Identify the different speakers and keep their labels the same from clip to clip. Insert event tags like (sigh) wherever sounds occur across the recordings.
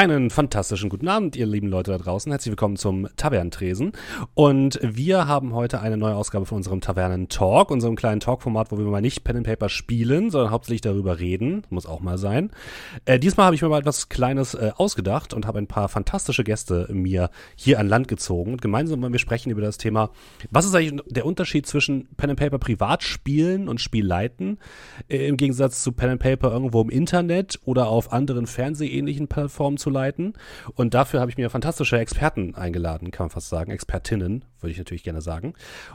Speaker 1: Einen fantastischen guten Abend, ihr lieben Leute da draußen. Herzlich willkommen zum Tavernentresen. Und wir haben heute eine neue Ausgabe von unserem Tavernen-Talk, unserem kleinen Talk-Format, wo wir mal nicht Pen and Paper spielen, sondern hauptsächlich darüber reden. Muss auch mal sein. Äh, diesmal habe ich mir mal etwas Kleines äh, ausgedacht und habe ein paar fantastische Gäste mir hier an Land gezogen. Und gemeinsam wollen wir sprechen über das Thema, was ist eigentlich der Unterschied zwischen Pen and Paper privat spielen und Spielleiten äh, im Gegensatz zu Pen and Paper irgendwo im Internet oder auf anderen fernsehähnlichen Plattformen zu leiten. Und dafür habe ich mir fantastische Experten eingeladen, kann man fast sagen. Expertinnen, würde ich natürlich gerne sagen.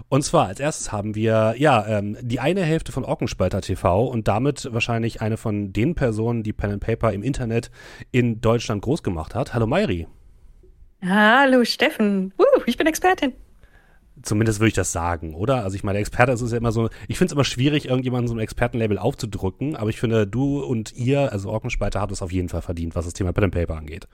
Speaker 1: Und zwar als erstes haben wir, ja, ähm, die eine Hälfte von Orkenspalter TV und damit wahrscheinlich eine von den Personen, die Pen and Paper im Internet in Deutschland groß gemacht hat. Hallo Mairi.
Speaker 2: Hallo Steffen. Uh, ich bin Expertin.
Speaker 1: Zumindest würde ich das sagen, oder? Also ich meine, Experte ist ja immer so, ich finde es immer schwierig, irgendjemanden so ein Expertenlabel aufzudrücken, aber ich finde, du und ihr, also Orkenspalter, habt es auf jeden Fall verdient, was das Thema Pen and Paper angeht.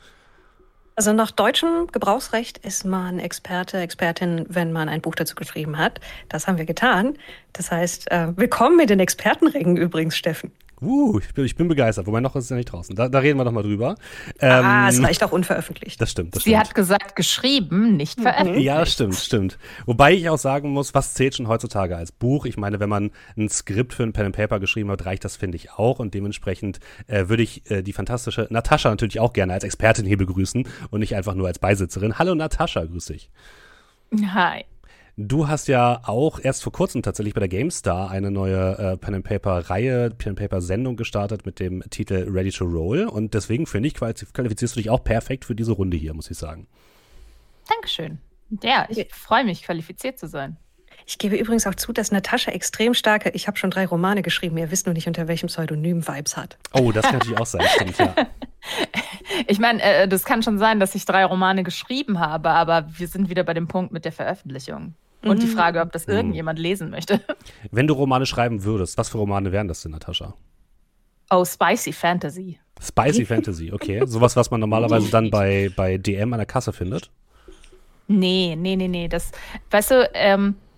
Speaker 2: Also nach deutschem Gebrauchsrecht ist man Experte, Expertin, wenn man ein Buch dazu geschrieben hat. Das haben wir getan. Das heißt, äh, willkommen in den Expertenringen übrigens, Steffen.
Speaker 1: Uh, ich bin, ich bin begeistert. Wobei noch ist es ja nicht draußen. Da, da reden wir doch mal drüber.
Speaker 2: Ähm, ah, es reicht auch unveröffentlicht.
Speaker 1: Das stimmt. Das
Speaker 3: Sie
Speaker 1: stimmt.
Speaker 3: hat gesagt, geschrieben, nicht
Speaker 2: Mhm.
Speaker 3: veröffentlicht.
Speaker 1: Ja, stimmt, stimmt. Wobei ich auch sagen muss, was zählt schon heutzutage als Buch? Ich meine, wenn man ein Skript für ein Pen and Paper geschrieben hat, reicht das, finde ich, auch. Und dementsprechend äh, würde ich äh, die fantastische Natascha natürlich auch gerne als Expertin hier begrüßen und nicht einfach nur als Beisitzerin. Hallo Natascha, grüß dich.
Speaker 3: Hi.
Speaker 1: Du hast ja auch erst vor kurzem tatsächlich bei der GameStar eine neue äh, Pen and Paper Reihe, Pen and Paper Sendung gestartet mit dem Titel Ready to Roll und deswegen finde ich qualifizierst du dich auch perfekt für diese Runde hier, muss ich sagen.
Speaker 3: Dankeschön. Ja, ich freue mich, qualifiziert zu sein.
Speaker 2: Ich gebe übrigens auch zu, dass Natascha extrem starke, ich habe schon drei Romane geschrieben, ihr wisst nur nicht, unter welchem Pseudonym Vibes hat.
Speaker 1: Oh, das kann natürlich auch sein, (laughs) stimmt, ja.
Speaker 3: Ich meine, äh, das kann schon sein, dass ich drei Romane geschrieben habe, aber wir sind wieder bei dem Punkt mit der Veröffentlichung. Und die
Speaker 2: Mhm.
Speaker 3: Frage, ob das irgendjemand lesen möchte.
Speaker 1: Wenn du Romane schreiben würdest, was für Romane wären das denn, Natascha?
Speaker 3: Oh, Spicy Fantasy.
Speaker 1: Spicy Fantasy, okay. (laughs) Sowas, was man normalerweise dann bei, bei DM an der Kasse findet.
Speaker 3: Nee, nee, nee, nee. Das, weißt du, ähm, die-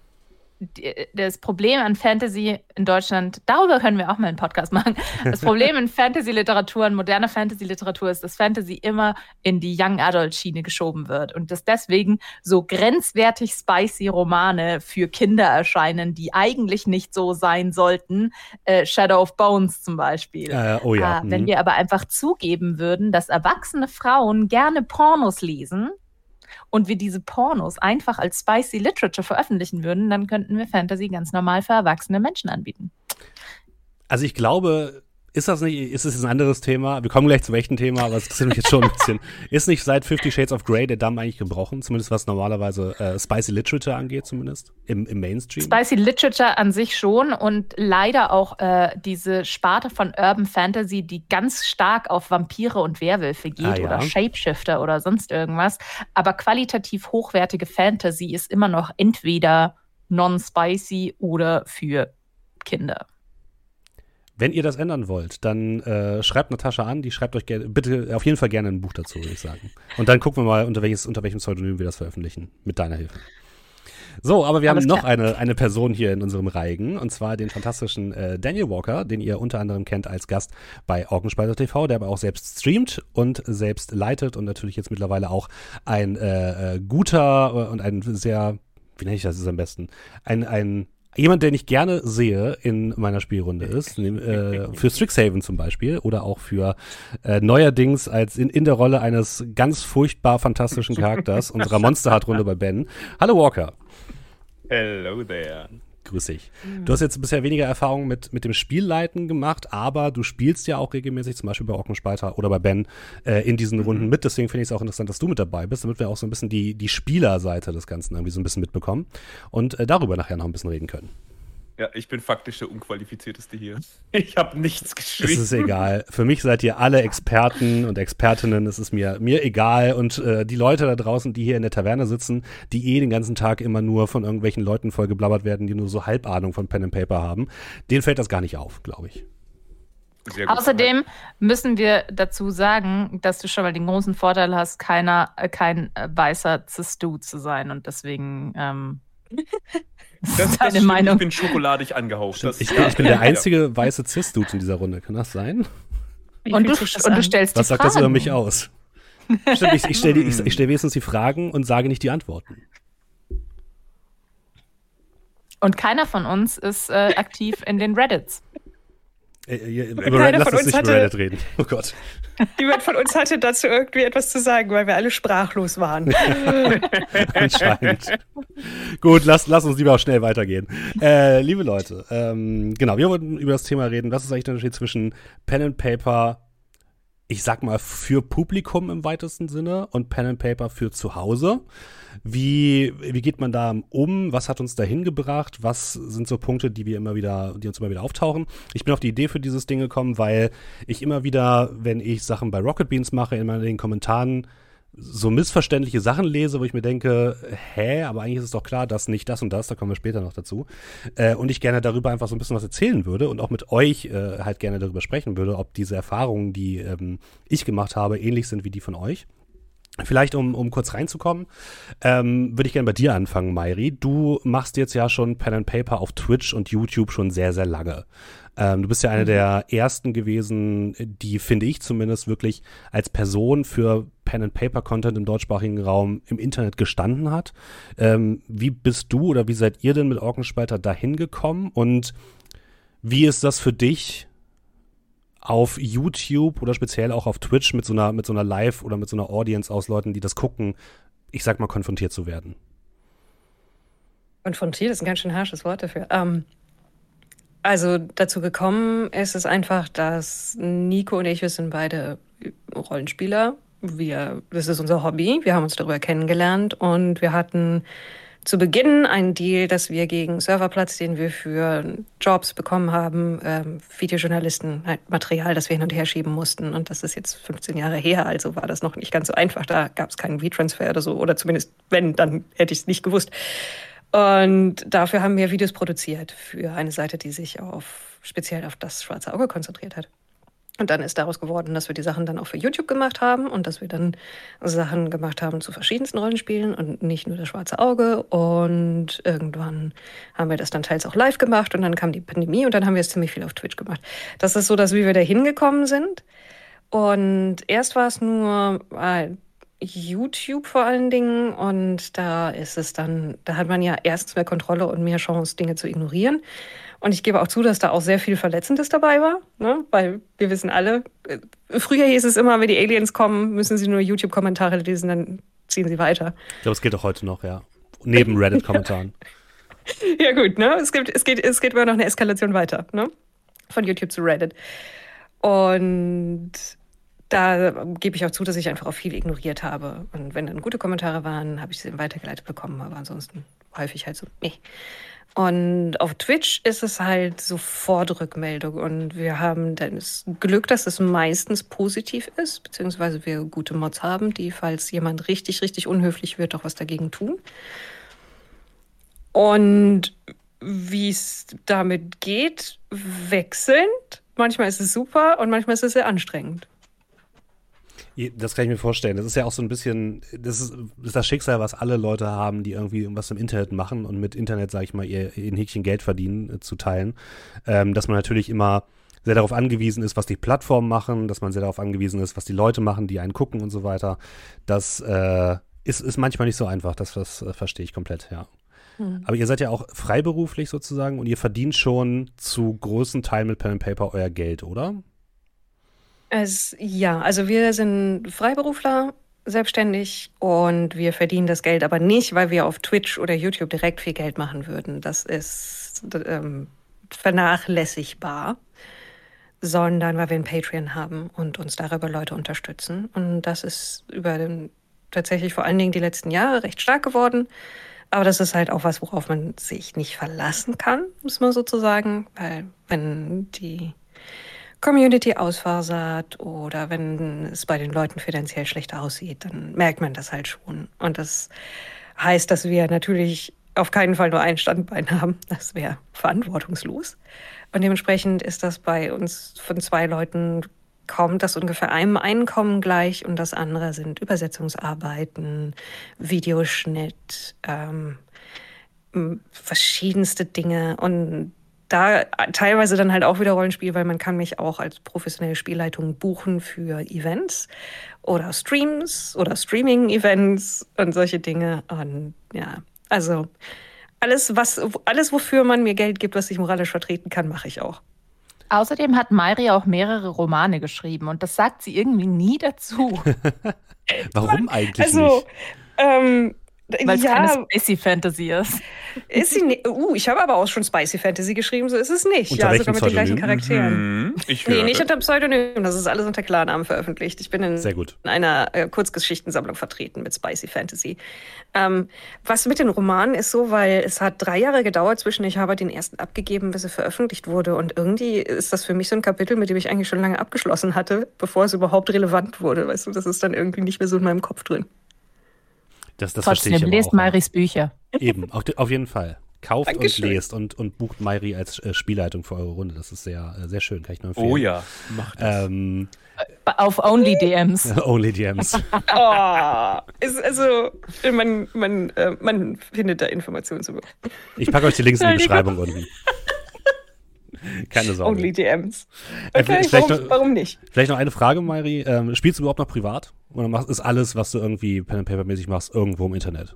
Speaker 3: das Problem an Fantasy in Deutschland, darüber können wir auch mal einen Podcast machen. Das Problem in Fantasy-Literatur, in moderner Fantasy-Literatur ist, dass Fantasy immer in die Young Adult-Schiene geschoben wird und dass deswegen so grenzwertig spicy Romane für Kinder erscheinen, die eigentlich nicht so sein sollten. Äh, Shadow of Bones zum Beispiel.
Speaker 1: Äh, oh ja.
Speaker 3: Ah, wenn
Speaker 1: mhm.
Speaker 3: wir aber einfach zugeben würden, dass erwachsene Frauen gerne Pornos lesen und wir diese Pornos einfach als spicy Literature veröffentlichen würden, dann könnten wir Fantasy ganz normal für erwachsene Menschen anbieten.
Speaker 1: Also ich glaube, ist das nicht, ist es ein anderes Thema? Wir kommen gleich zum echten Thema, aber es interessiert mich jetzt schon ein bisschen. (laughs) Ist nicht seit Fifty Shades of Grey der Damm eigentlich gebrochen? Zumindest was normalerweise äh, Spicy Literature angeht, zumindest im, im Mainstream.
Speaker 3: Spicy Literature an sich schon und leider auch äh, diese Sparte von Urban Fantasy, die ganz stark auf Vampire und Werwölfe geht
Speaker 1: Ah, ja.
Speaker 3: oder Shapeshifter oder sonst irgendwas. Aber qualitativ hochwertige Fantasy ist immer noch entweder non-spicy oder für Kinder.
Speaker 1: Wenn ihr das ändern wollt, dann äh, schreibt Natascha an, die schreibt euch gerne, bitte auf jeden Fall gerne ein Buch dazu, würde ich sagen. Und dann gucken wir mal, unter, welches, unter welchem Pseudonym wir das veröffentlichen, mit deiner Hilfe. So, aber wir
Speaker 3: Alles
Speaker 1: haben noch
Speaker 3: klar.
Speaker 1: eine, eine Person hier in unserem Reigen, und zwar den fantastischen äh, Daniel Walker, den ihr unter anderem kennt als Gast bei Orkenspalter TV, der aber auch selbst streamt und selbst leitet und natürlich jetzt mittlerweile auch ein äh, äh, guter äh, und ein sehr, wie nenne ich das jetzt am besten, ein, ein Jemand, den ich gerne sehe in meiner Spielrunde ist, (laughs) äh, für Strixhaven zum Beispiel oder auch für äh, neuerdings als in, in der Rolle eines ganz furchtbar fantastischen Charakters (laughs) unserer Monsterhard-Runde bei Ben. Hallo Walker.
Speaker 4: Hello there.
Speaker 1: Grüß dich. Du hast jetzt bisher weniger Erfahrung mit, mit dem Spielleiten gemacht, aber du spielst ja auch regelmäßig, zum Beispiel bei Orkenspalter oder bei Ben, äh, in diesen Runden mit. Deswegen finde ich es auch interessant, dass du mit dabei bist, damit wir auch so ein bisschen die, die Spielerseite des Ganzen irgendwie so ein bisschen mitbekommen und äh, darüber nachher noch ein bisschen reden können.
Speaker 4: Ja, ich bin faktisch der unqualifizierteste hier. (laughs) Ich habe nichts
Speaker 1: Es
Speaker 4: geschrieben.
Speaker 1: ist egal. Für mich seid ihr alle Experten und Expertinnen. Es ist mir, mir egal. Und äh, die Leute da draußen, die hier in der Taverne sitzen, die eh den ganzen Tag immer nur von irgendwelchen Leuten vollgeblabbert werden, die nur so Halbahnung von Pen and Paper haben, denen fällt das gar nicht auf, glaube ich.
Speaker 4: Sehr gut.
Speaker 3: Außerdem müssen wir dazu sagen, dass du schon mal den großen Vorteil hast, keiner, äh, kein äh, weißer Cis-Du zu sein und deswegen ähm, (laughs)
Speaker 4: das,
Speaker 3: das ist deine Meinung.
Speaker 4: Ich bin schokoladig angehaucht. Das,
Speaker 1: Ich, bin- ich bin der (laughs) einzige weiße Cis-Dude in dieser Runde. Kann das sein?
Speaker 3: Und du, und du stellst
Speaker 1: Was
Speaker 3: die
Speaker 1: sagt
Speaker 3: Fragen.
Speaker 1: das über mich aus? Stimmt, ich, ich stelle ich, ich stell wenigstens die Fragen und sage nicht die Antworten.
Speaker 3: Und keiner von uns ist äh, aktiv in den Reddits.
Speaker 1: Über Reddit, lass uns nicht hatte, über Reddit reden. (laughs) Oh Gott. (laughs)
Speaker 2: Niemand von uns hatte dazu irgendwie etwas zu sagen, weil wir alle sprachlos waren. (laughs)
Speaker 1: Anscheinend. Gut, lass, lass uns lieber auch schnell weitergehen. Äh, liebe Leute, ähm, genau, wir wollten über das Thema reden. Was ist eigentlich der Unterschied zwischen Pen and Paper ich sag mal, für Publikum im weitesten Sinne und Pen and Paper für zu Hause. Wie, wie geht man da um? Was hat uns dahin gebracht? Was sind so Punkte, die wir immer wieder, die uns immer wieder auftauchen? Ich bin auf die Idee für dieses Ding gekommen, weil ich immer wieder, wenn ich Sachen bei Rocket Beans mache, immer in den Kommentaren so missverständliche Sachen lese, wo ich mir denke, hä, aber eigentlich ist es doch klar, dass nicht das und das, da kommen wir später noch dazu. Äh, und ich gerne darüber einfach so ein bisschen was erzählen würde und auch mit euch äh, halt gerne darüber sprechen würde, ob diese Erfahrungen, die ähm, ich gemacht habe, ähnlich sind wie die von euch. Vielleicht, um, um kurz reinzukommen, ähm, würde ich gerne bei dir anfangen, Mairi. Du machst jetzt ja schon Pen and Paper auf Twitch und YouTube schon sehr, sehr lange. Ähm, du bist ja eine mhm. der ersten gewesen, die, finde ich zumindest, wirklich als Person für Pen and Paper Content im deutschsprachigen Raum im Internet gestanden hat. Ähm, wie bist du oder wie seid ihr denn mit Orkenspalter dahin gekommen und wie ist das für dich, auf YouTube oder speziell auch auf Twitch mit so einer, mit so einer Live- oder mit so einer Audience aus Leuten, die das gucken, ich sag mal, konfrontiert zu werden.
Speaker 2: Konfrontiert ist ein ganz schön harsches Wort dafür. Ähm, also dazu gekommen ist es einfach, dass Nico und ich, wir sind beide Rollenspieler. Wir, das ist unser Hobby. Wir haben uns darüber kennengelernt und wir hatten zu Beginn ein Deal, dass wir gegen Serverplatz, den wir für Jobs bekommen haben, ähm, Videojournalisten, halt Material, das wir hin und her schieben mussten. Und das ist jetzt 15 Jahre her, also war das noch nicht ganz so einfach. Da gab es keinen V-Transfer oder so, oder zumindest wenn, dann hätte ich es nicht gewusst. Und dafür haben wir Videos produziert für eine Seite, die sich auf speziell auf das schwarze Auge konzentriert hat. Und dann ist daraus geworden, dass wir die Sachen dann auch für YouTube gemacht haben und dass wir dann Sachen gemacht haben zu verschiedensten Rollenspielen und nicht nur das schwarze Auge. Und irgendwann haben wir das dann teils auch live gemacht und dann kam die Pandemie und dann haben wir es ziemlich viel auf Twitch gemacht. Das ist so, dass wie wir da hingekommen sind. Und erst war es nur äh, YouTube vor allen Dingen und da ist es dann, da hat man ja erstens mehr Kontrolle und mehr Chance, Dinge zu ignorieren. Und ich gebe auch zu, dass da auch sehr viel Verletzendes dabei war, ne? weil wir wissen alle, äh, früher hieß es immer, wenn die Aliens kommen, müssen sie nur YouTube-Kommentare lesen, dann ziehen sie weiter.
Speaker 1: Ich glaube, es geht auch heute noch, ja. Neben Reddit-Kommentaren. (laughs)
Speaker 2: ja, gut, ne? Es, gibt, es, geht, es geht immer noch eine Eskalation weiter, ne? Von YouTube zu Reddit. Und da gebe ich auch zu, dass ich einfach auch viel ignoriert habe. Und wenn dann gute Kommentare waren, habe ich sie weitergeleitet bekommen, aber ansonsten häufig halt so, nee. Und auf Twitch ist es halt sofort Rückmeldung. Und wir haben dann das Glück, dass es meistens positiv ist, beziehungsweise wir gute Mods haben, die, falls jemand richtig, richtig unhöflich wird, auch was dagegen tun. Und wie es damit geht, wechselnd. Manchmal ist es super und manchmal ist es sehr anstrengend.
Speaker 1: Das kann ich mir vorstellen. Das ist ja auch so ein bisschen, das ist, das ist das Schicksal, was alle Leute haben, die irgendwie irgendwas im Internet machen und mit Internet, sage ich mal, ihr in Häkchen Geld verdienen, äh, zu teilen. Ähm, dass man natürlich immer sehr darauf angewiesen ist, was die Plattformen machen, dass man sehr darauf angewiesen ist, was die Leute machen, die einen gucken und so weiter. Das äh, ist, ist manchmal nicht so einfach. Das, das äh, verstehe ich komplett, ja. Hm. Aber ihr seid ja auch freiberuflich sozusagen und ihr verdient schon zu großen Teilen mit Pen and Paper euer Geld, oder?
Speaker 2: Es, ja, also wir sind Freiberufler, selbstständig und wir verdienen das Geld aber nicht, weil wir auf Twitch oder YouTube direkt viel Geld machen würden. Das ist ähm, vernachlässigbar, sondern weil wir ein Patreon haben und uns darüber Leute unterstützen. Und das ist über den, tatsächlich vor allen Dingen die letzten Jahre recht stark geworden. Aber das ist halt auch was, worauf man sich nicht verlassen kann, muss man sozusagen, weil wenn die Community ausfasert oder wenn es bei den Leuten finanziell schlechter aussieht, dann merkt man das halt schon. Und das heißt, dass wir natürlich auf keinen Fall nur ein Standbein haben. Das wäre verantwortungslos. Und dementsprechend ist das bei uns von zwei Leuten kommt das ungefähr einem Einkommen gleich und das andere sind Übersetzungsarbeiten, Videoschnitt, ähm, verschiedenste Dinge und da teilweise dann halt auch wieder Rollenspiel, weil man kann mich auch als professionelle Spielleitung buchen für Events oder Streams oder Streaming-Events und solche Dinge. Und ja, also alles, was, alles, wofür man mir Geld gibt, was ich moralisch vertreten kann, mache ich auch.
Speaker 3: Außerdem hat Mayri auch mehrere Romane geschrieben und das sagt sie irgendwie nie dazu. (laughs)
Speaker 1: Warum eigentlich
Speaker 2: Also,
Speaker 1: nicht?
Speaker 2: ähm,
Speaker 3: Weil es
Speaker 2: ja,
Speaker 3: keine Spacey Fantasy ist.
Speaker 2: ist sie ne uh, ich habe aber auch schon Spicy Fantasy geschrieben, so ist es nicht.
Speaker 1: Unter
Speaker 2: ja, sogar mit den gleichen
Speaker 1: Pseudonym?
Speaker 2: Charakteren.
Speaker 4: Mhm, ich
Speaker 2: Nee, nicht unter Pseudonym, das ist alles unter Klarnamen veröffentlicht. Ich bin in,
Speaker 1: Sehr gut.
Speaker 2: in einer äh, Kurzgeschichtensammlung vertreten mit Spicy Fantasy. Ähm, was mit den Romanen ist so, weil es hat drei Jahre gedauert zwischen ich habe den ersten abgegeben, bis er veröffentlicht wurde. Und irgendwie ist das für mich so ein Kapitel, mit dem ich eigentlich schon lange abgeschlossen hatte, bevor es überhaupt relevant wurde. Weißt du, das ist dann irgendwie nicht mehr so in meinem Kopf drin.
Speaker 1: Das, das verstehe ich
Speaker 3: Trotzdem,
Speaker 1: aber
Speaker 3: lest
Speaker 1: auch.
Speaker 3: Mayris Bücher. (laughs)
Speaker 1: Eben, auf, auf jeden Fall. Kauft
Speaker 2: Dankeschön.
Speaker 1: und lest und, und bucht Mayri als äh, Spielleitung für eure Runde. Das ist sehr, äh, sehr schön, kann ich nur empfehlen.
Speaker 4: Oh ja, mach das.
Speaker 1: Ähm,
Speaker 3: Auf Only DMs. (laughs)
Speaker 1: Only DMs.
Speaker 2: Oh, (laughs) ist, also man, man, äh, man findet da Informationen zu.
Speaker 1: Ich packe euch die Links in die. Beschreibung unten. Keine Sorge.
Speaker 2: Only DMs.
Speaker 1: Äh,
Speaker 2: Okay,
Speaker 1: vielleicht
Speaker 2: warum,
Speaker 1: noch-
Speaker 2: warum nicht?
Speaker 1: Vielleicht noch eine Frage, Mayri. Ähm, spielst du überhaupt noch privat? Oder machst, ist alles, was du irgendwie Pen and Paper mäßig machst, irgendwo im Internet?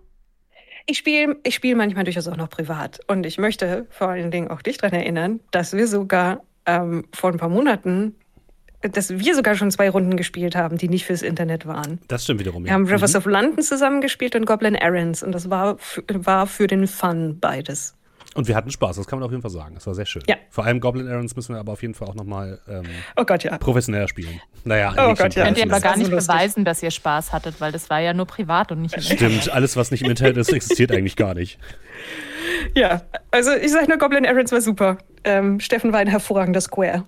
Speaker 2: Ich spiele ich spiel manchmal durchaus auch noch privat. Und ich möchte vor allen Dingen auch dich daran erinnern, dass wir sogar ähm, vor ein paar Monaten, dass wir sogar schon zwei Runden gespielt haben, die nicht fürs Internet waren.
Speaker 1: Das stimmt wiederum.
Speaker 2: Wir
Speaker 1: ja.
Speaker 2: haben Rivers
Speaker 1: Mhm.
Speaker 2: of London zusammengespielt und Goblin Errands. Und das war, war für den Fun beides.
Speaker 1: Und wir hatten Spaß, das kann man auf jeden Fall sagen. Das war sehr schön.
Speaker 2: Ja.
Speaker 1: Vor allem Goblin Errands müssen wir aber auf jeden Fall auch nochmal ähm,
Speaker 2: Oh Gott, ja.
Speaker 1: professioneller spielen. Naja,
Speaker 2: Oh Gott, ja.
Speaker 3: Könnt ihr aber gar nicht
Speaker 2: lustig.
Speaker 3: beweisen, dass ihr Spaß hattet, weil das war ja nur privat und nicht im Internet.
Speaker 1: Stimmt, alles, was nicht im Internet ist, existiert eigentlich gar nicht. (laughs)
Speaker 2: Ja, also ich sag nur, Goblin Errands war super. Ähm, Steffen war ein hervorragender Square.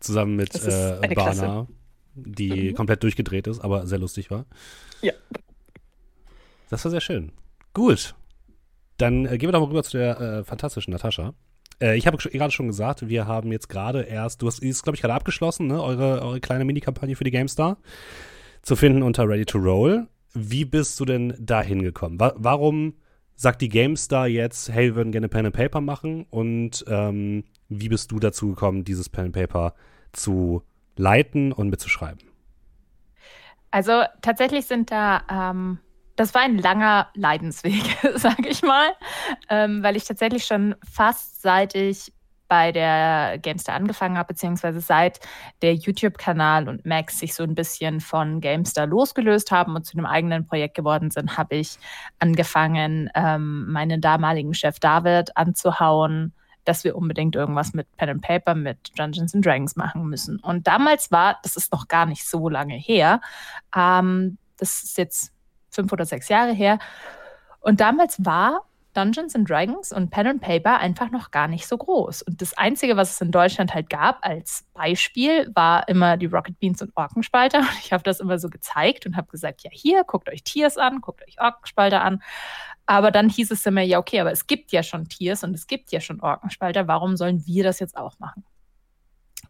Speaker 1: Zusammen mit
Speaker 2: Das
Speaker 1: äh,
Speaker 2: eine Klasse.
Speaker 1: Bana, die komplett durchgedreht ist, aber sehr lustig war.
Speaker 2: Ja.
Speaker 1: Das war sehr schön. Gut. Dann äh, gehen wir doch mal rüber zu der äh, fantastischen Natascha. Äh, ich habe gerade schon gesagt, wir haben jetzt gerade erst, du hast, ist, glaube ich, gerade abgeschlossen, ne? eure, eure kleine Minikampagne für die GameStar. Zu finden unter Ready to Roll. Wie bist du denn da hingekommen? Wa warum sagt die GameStar jetzt, hey, wir würden gerne Pen and Paper machen? Und ähm, wie bist du dazu gekommen, dieses Pen and Paper zu leiten und mitzuschreiben?
Speaker 3: Also tatsächlich sind da, ähm, das war ein langer Leidensweg, (laughs) sage ich mal, ähm, weil ich tatsächlich schon fast seit ich bei der Gamestar angefangen habe, beziehungsweise seit der YouTube-Kanal und Max sich so ein bisschen von Gamestar losgelöst haben und zu einem eigenen Projekt geworden sind, habe ich angefangen, ähm, meinen damaligen Chef David anzuhauen, dass wir unbedingt irgendwas mit Pen and Paper, mit Dungeons and Dragons machen müssen. Und damals war, das ist noch gar nicht so lange her, ähm, das ist jetzt fünf oder sechs Jahre her. Und damals war Dungeons and Dragons und Pen and Paper einfach noch gar nicht so groß. Und das Einzige, was es in Deutschland halt gab als Beispiel, war immer die Rocket Beans und Orkenspalter. (laughs) Und ich habe das immer so gezeigt und habe gesagt, ja hier, guckt euch Tiers an, guckt euch Orkenspalter an. Aber dann hieß es immer, ja okay, aber es gibt ja schon Tiers und es gibt ja schon Orkenspalter, warum sollen wir das jetzt auch machen?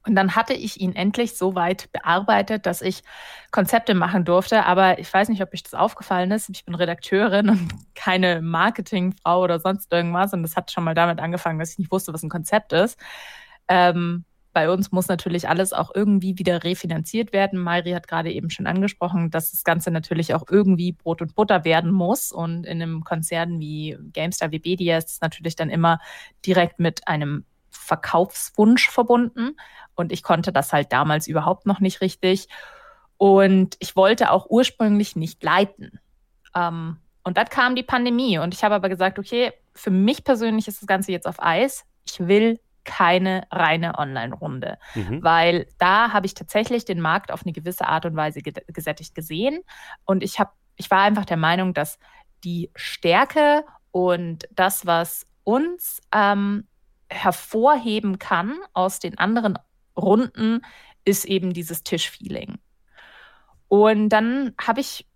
Speaker 3: Und dann hatte ich ihn endlich so weit bearbeitet, dass ich Konzepte machen durfte. Aber ich weiß nicht, ob euch das aufgefallen ist. Ich bin Redakteurin und (laughs) keine Marketingfrau oder sonst irgendwas. Und das hat schon mal damit angefangen, dass ich nicht wusste, was ein Konzept ist. Ähm, bei uns muss natürlich alles auch irgendwie wieder refinanziert werden. Mayri hat gerade eben schon angesprochen, dass das Ganze natürlich auch irgendwie Brot und Butter werden muss. Und in einem Konzern wie GameStar, wie Bedia ist es natürlich dann immer direkt mit einem Verkaufswunsch verbunden. Und ich konnte das halt damals überhaupt noch nicht richtig. Und ich wollte auch ursprünglich nicht leiten. Ähm, und dann kam die Pandemie. Und ich habe aber gesagt, okay, für mich persönlich ist das Ganze jetzt auf Eis. Ich will keine reine Online-Runde,
Speaker 1: Mhm.
Speaker 3: weil da habe ich tatsächlich den Markt auf eine gewisse Art und Weise ge- gesättigt gesehen. Und ich, hab, ich war einfach der Meinung, dass die Stärke und das, was uns ähm, hervorheben kann aus den anderen Runden, ist eben dieses Tischfeeling. Und dann habe ich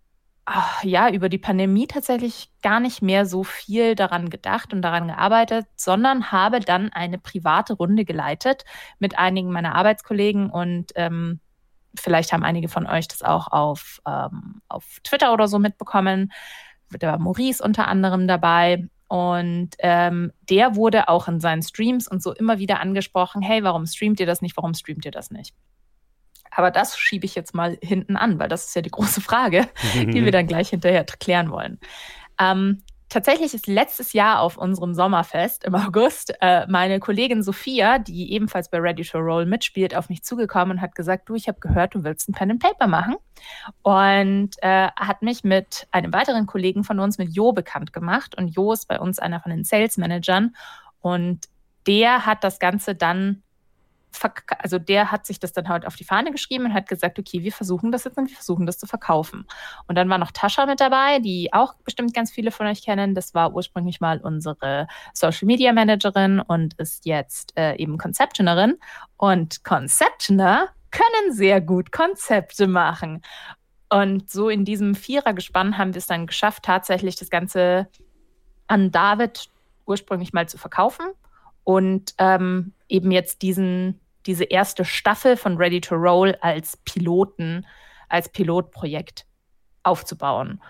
Speaker 3: ach, ja über die Pandemie tatsächlich gar nicht mehr so viel daran gedacht und daran gearbeitet, sondern habe dann eine private Runde geleitet mit einigen meiner Arbeitskollegen und ähm, vielleicht haben einige von euch das auch auf, ähm, auf Twitter oder so mitbekommen. Da war Maurice unter anderem dabei. Und ähm, der wurde auch in seinen Streams und so immer wieder angesprochen, hey, warum streamt ihr das nicht, warum streamt ihr das nicht? Aber das schiebe ich jetzt mal hinten an, weil das ist ja die große Frage, die wir (laughs) dann gleich hinterher klären wollen. Ähm, tatsächlich ist letztes Jahr auf unserem Sommerfest im (laughs) August äh, meine Kollegin Sophia, die ebenfalls bei Ready to Roll mitspielt, auf mich zugekommen und hat gesagt, du, ich habe gehört, du willst ein Pen and Paper machen. Und äh, hat mich mit einem weiteren Kollegen von uns, mit Jo, bekannt gemacht. Und Jo ist bei uns einer von den Sales Managern. Und der hat das Ganze dann also der hat sich das dann halt auf die Fahne geschrieben und hat gesagt, okay, wir versuchen das jetzt und wir versuchen das zu verkaufen. Und dann war noch Tascha mit dabei, die auch bestimmt ganz viele von euch kennen. Das war ursprünglich mal unsere Social Media Managerin und ist jetzt äh, eben Conceptionerin. Und Conceptioner können sehr gut Konzepte machen. Und so in diesem Vierergespann haben wir es dann geschafft, tatsächlich das Ganze an David ursprünglich mal zu verkaufen und ähm, eben jetzt diesen diese erste Staffel von Ready to Roll als Piloten, als Pilotprojekt aufzubauen.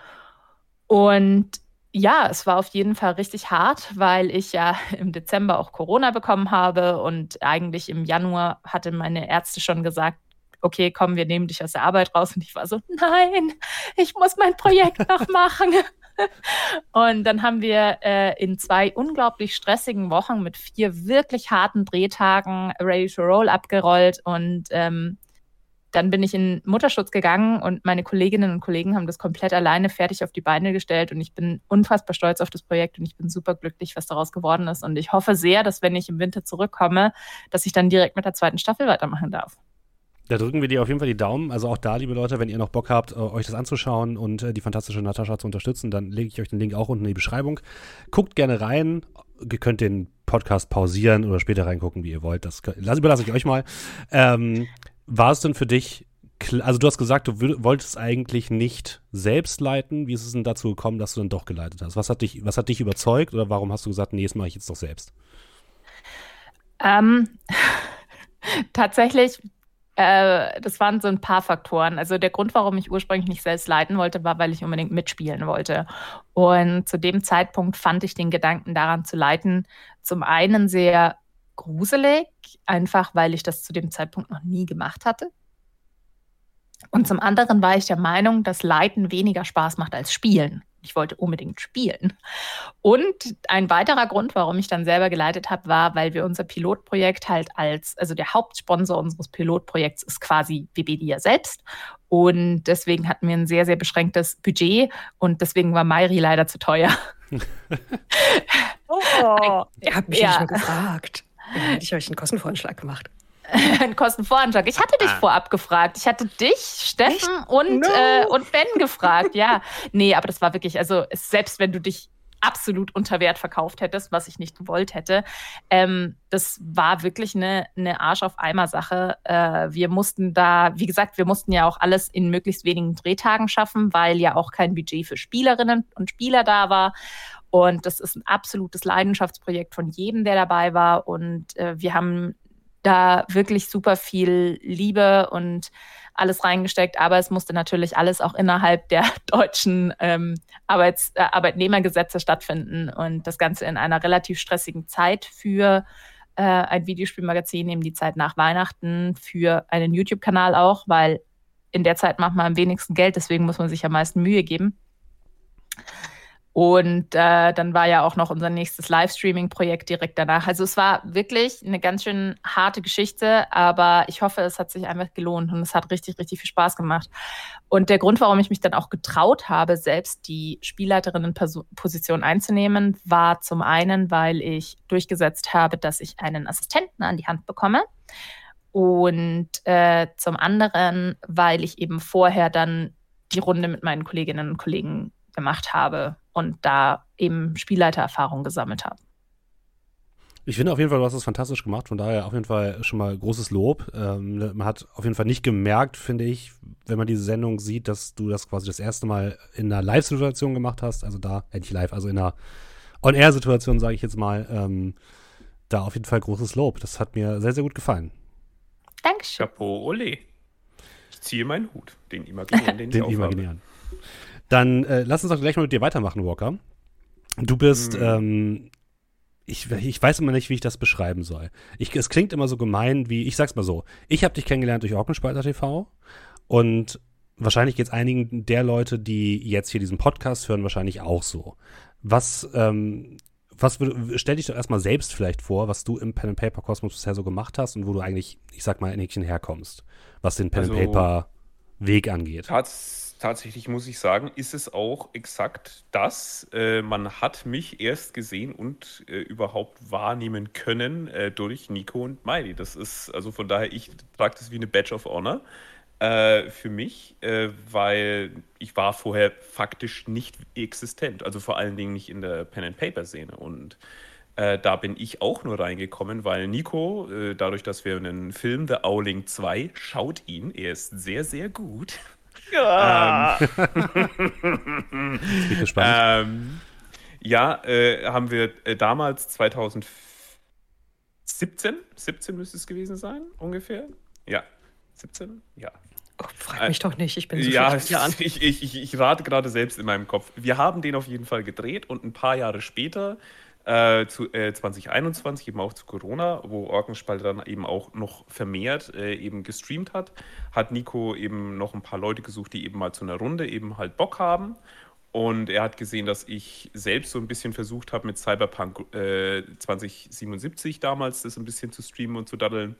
Speaker 3: Und ja, es war auf jeden Fall richtig hart, weil ich ja (laughs) im Dezember auch Corona bekommen habe und eigentlich im Januar hatte meine Ärzte schon gesagt, okay, komm, wir nehmen dich aus der Arbeit raus. Und ich war so, nein, ich muss mein Projekt noch (laughs) machen. (laughs) Und dann haben wir äh, in zwei unglaublich stressigen Wochen mit vier wirklich harten Drehtagen Ready to Roll abgerollt und ähm, dann bin ich in Mutterschutz gegangen und meine Kolleginnen und Kollegen haben das komplett alleine fertig auf die Beine gestellt und ich bin unfassbar stolz auf das Projekt und ich bin super glücklich, was daraus geworden ist und ich hoffe sehr, dass wenn ich im Winter zurückkomme, dass ich dann direkt mit der zweiten Staffel weitermachen darf.
Speaker 1: Da drücken wir dir auf jeden Fall die Daumen. Also auch da, liebe Leute, wenn ihr noch Bock habt, äh, euch das anzuschauen und äh, die fantastische Natascha zu unterstützen, dann lege ich euch den Link auch unten in die Beschreibung. Guckt gerne rein. Ihr könnt den Podcast pausieren oder später reingucken, wie ihr wollt. Das überlasse ich euch mal. Ähm, war es denn für dich, also du hast gesagt, du wolltest eigentlich nicht selbst leiten. Wie ist es denn dazu gekommen, dass du dann doch geleitet hast? Was hat dich, was hat dich überzeugt oder warum hast du gesagt, nee, das mache ich jetzt doch selbst?
Speaker 3: Ähm, (laughs) tatsächlich äh, das waren so ein paar Faktoren. Also der Grund, warum ich ursprünglich nicht selbst leiten wollte, war, weil ich unbedingt mitspielen wollte. Und zu dem Zeitpunkt fand ich den Gedanken daran zu leiten zum einen sehr gruselig, einfach weil ich das zu dem Zeitpunkt noch nie gemacht hatte. Und zum anderen war ich der Meinung, dass Leiten weniger Spaß macht als Spielen ich wollte unbedingt spielen. Und ein weiterer Grund, warum ich dann selber geleitet habe, war, weil wir unser Pilotprojekt halt als, also der Hauptsponsor unseres Pilotprojekts ist quasi Webedia selbst. Und deswegen hatten wir ein sehr, sehr beschränktes Budget und deswegen war Mairi leider zu teuer. (laughs)
Speaker 2: oh, ihr habt mich ja. schon gefragt. Ja, hätte ich euch einen Kostenvorschlag gemacht. (laughs)
Speaker 3: einen Kostenvoranschlag. Ich hatte dich ah. vorab gefragt. Ich hatte dich, Steffen und, no. äh, und Ben gefragt. Ja, nee, aber das war wirklich, also selbst wenn du dich absolut unter Wert verkauft hättest, was ich nicht gewollt hätte. Ähm, das war wirklich eine, eine Arsch auf Eimer Sache. Äh, wir mussten da, wie gesagt, wir mussten ja auch alles in möglichst wenigen Drehtagen schaffen, weil ja auch kein Budget für Spielerinnen und Spieler da war. Und das ist ein absolutes Leidenschaftsprojekt von jedem, der dabei war. Und äh, wir haben da wirklich super viel Liebe und alles reingesteckt, aber es musste natürlich alles auch innerhalb (laughs) der deutschen ähm, Arbeits äh, Arbeitnehmergesetze stattfinden und das Ganze in einer relativ stressigen Zeit für äh, ein Videospielmagazin, eben die Zeit nach Weihnachten, für einen YouTube-Kanal auch, weil in der Zeit macht man am wenigsten Geld, deswegen muss man sich am meisten Mühe geben. Und äh, dann war ja auch noch unser nächstes Livestreaming-Projekt direkt danach. Also es war wirklich eine ganz schön harte Geschichte, aber ich hoffe, es hat sich einfach gelohnt und es hat richtig, richtig viel Spaß gemacht. Und der Grund, warum ich mich dann auch getraut habe, selbst die Spielleiterinnen-Position einzunehmen, war zum einen, weil ich durchgesetzt habe, dass ich einen Assistenten an die Hand bekomme. Und äh, zum anderen, weil ich eben vorher dann die Runde mit meinen Kolleginnen und Kollegen gemacht habe und da eben Spielleitererfahrung gesammelt habe.
Speaker 1: Ich finde auf jeden Fall, du hast das fantastisch gemacht. Von daher auf jeden Fall schon mal großes Lob. Ähm, man hat auf jeden Fall nicht gemerkt, finde ich, wenn man diese Sendung sieht, dass du das quasi das erste Mal in einer Live-Situation gemacht hast. Also da, äh, nicht live, also in einer On-Air-Situation, sage ich jetzt mal. Ähm, da auf jeden Fall großes Lob. Das hat mir sehr, sehr gut gefallen.
Speaker 3: Dankeschön.
Speaker 4: Chapeau, ole. Ich ziehe meinen Hut. Den (laughs) imaginären, den,
Speaker 1: den
Speaker 4: ich
Speaker 1: imaginären. Dann äh, lass uns doch gleich mal mit dir weitermachen, Walker. Du bist, hm. ähm, ich, ich weiß immer nicht, wie ich das beschreiben soll. Ich, es klingt immer so gemein wie, ich sag's mal so, ich habe dich kennengelernt durch Orkenspalter TV und wahrscheinlich geht es einigen der Leute, die jetzt hier diesen Podcast hören, wahrscheinlich auch so. Was, ähm, was stell dich doch erstmal selbst vielleicht vor, was du im Pen and Paper Kosmos bisher so gemacht hast und wo du eigentlich, ich sag mal, in Häkchen herkommst, was den Pen also, and Paper Weg angeht.
Speaker 4: Tats tatsächlich muss ich sagen, ist es auch exakt das. Äh, man hat mich erst gesehen und äh, überhaupt wahrnehmen können äh, durch Nico und Miley. Das ist, also von daher, ich trage das wie eine Badge of Honor äh, für mich, äh, weil ich war vorher faktisch nicht existent. Also vor allen Dingen nicht in der Pen-and-Paper-Szene. Und äh, da bin ich auch nur reingekommen, weil Nico, äh, dadurch, dass wir einen Film The Owling 2, schaut ihn, er ist sehr, sehr gut. Ja. Ähm, (laughs) bin gespannt. Ähm, ja, äh, haben wir äh, damals 2017, 17 müsste es gewesen sein, ungefähr. Ja, 17? Ja.
Speaker 2: Oh, frag mich äh, doch nicht, ich bin
Speaker 4: so ja, (laughs) ich, ich, ich, ich rate gerade selbst in meinem Kopf. Wir haben den auf jeden Fall gedreht und ein paar Jahre später, äh, zu, äh, 2021, eben auch zu Corona, wo Orkenspalter dann eben auch noch vermehrt äh, eben gestreamt hat, hat Nico eben noch ein paar Leute gesucht, die eben mal zu einer Runde eben halt Bock haben. Und er hat gesehen, dass ich selbst so ein bisschen versucht habe, mit Cyberpunk äh, 2077 damals das ein bisschen zu streamen und zu daddeln.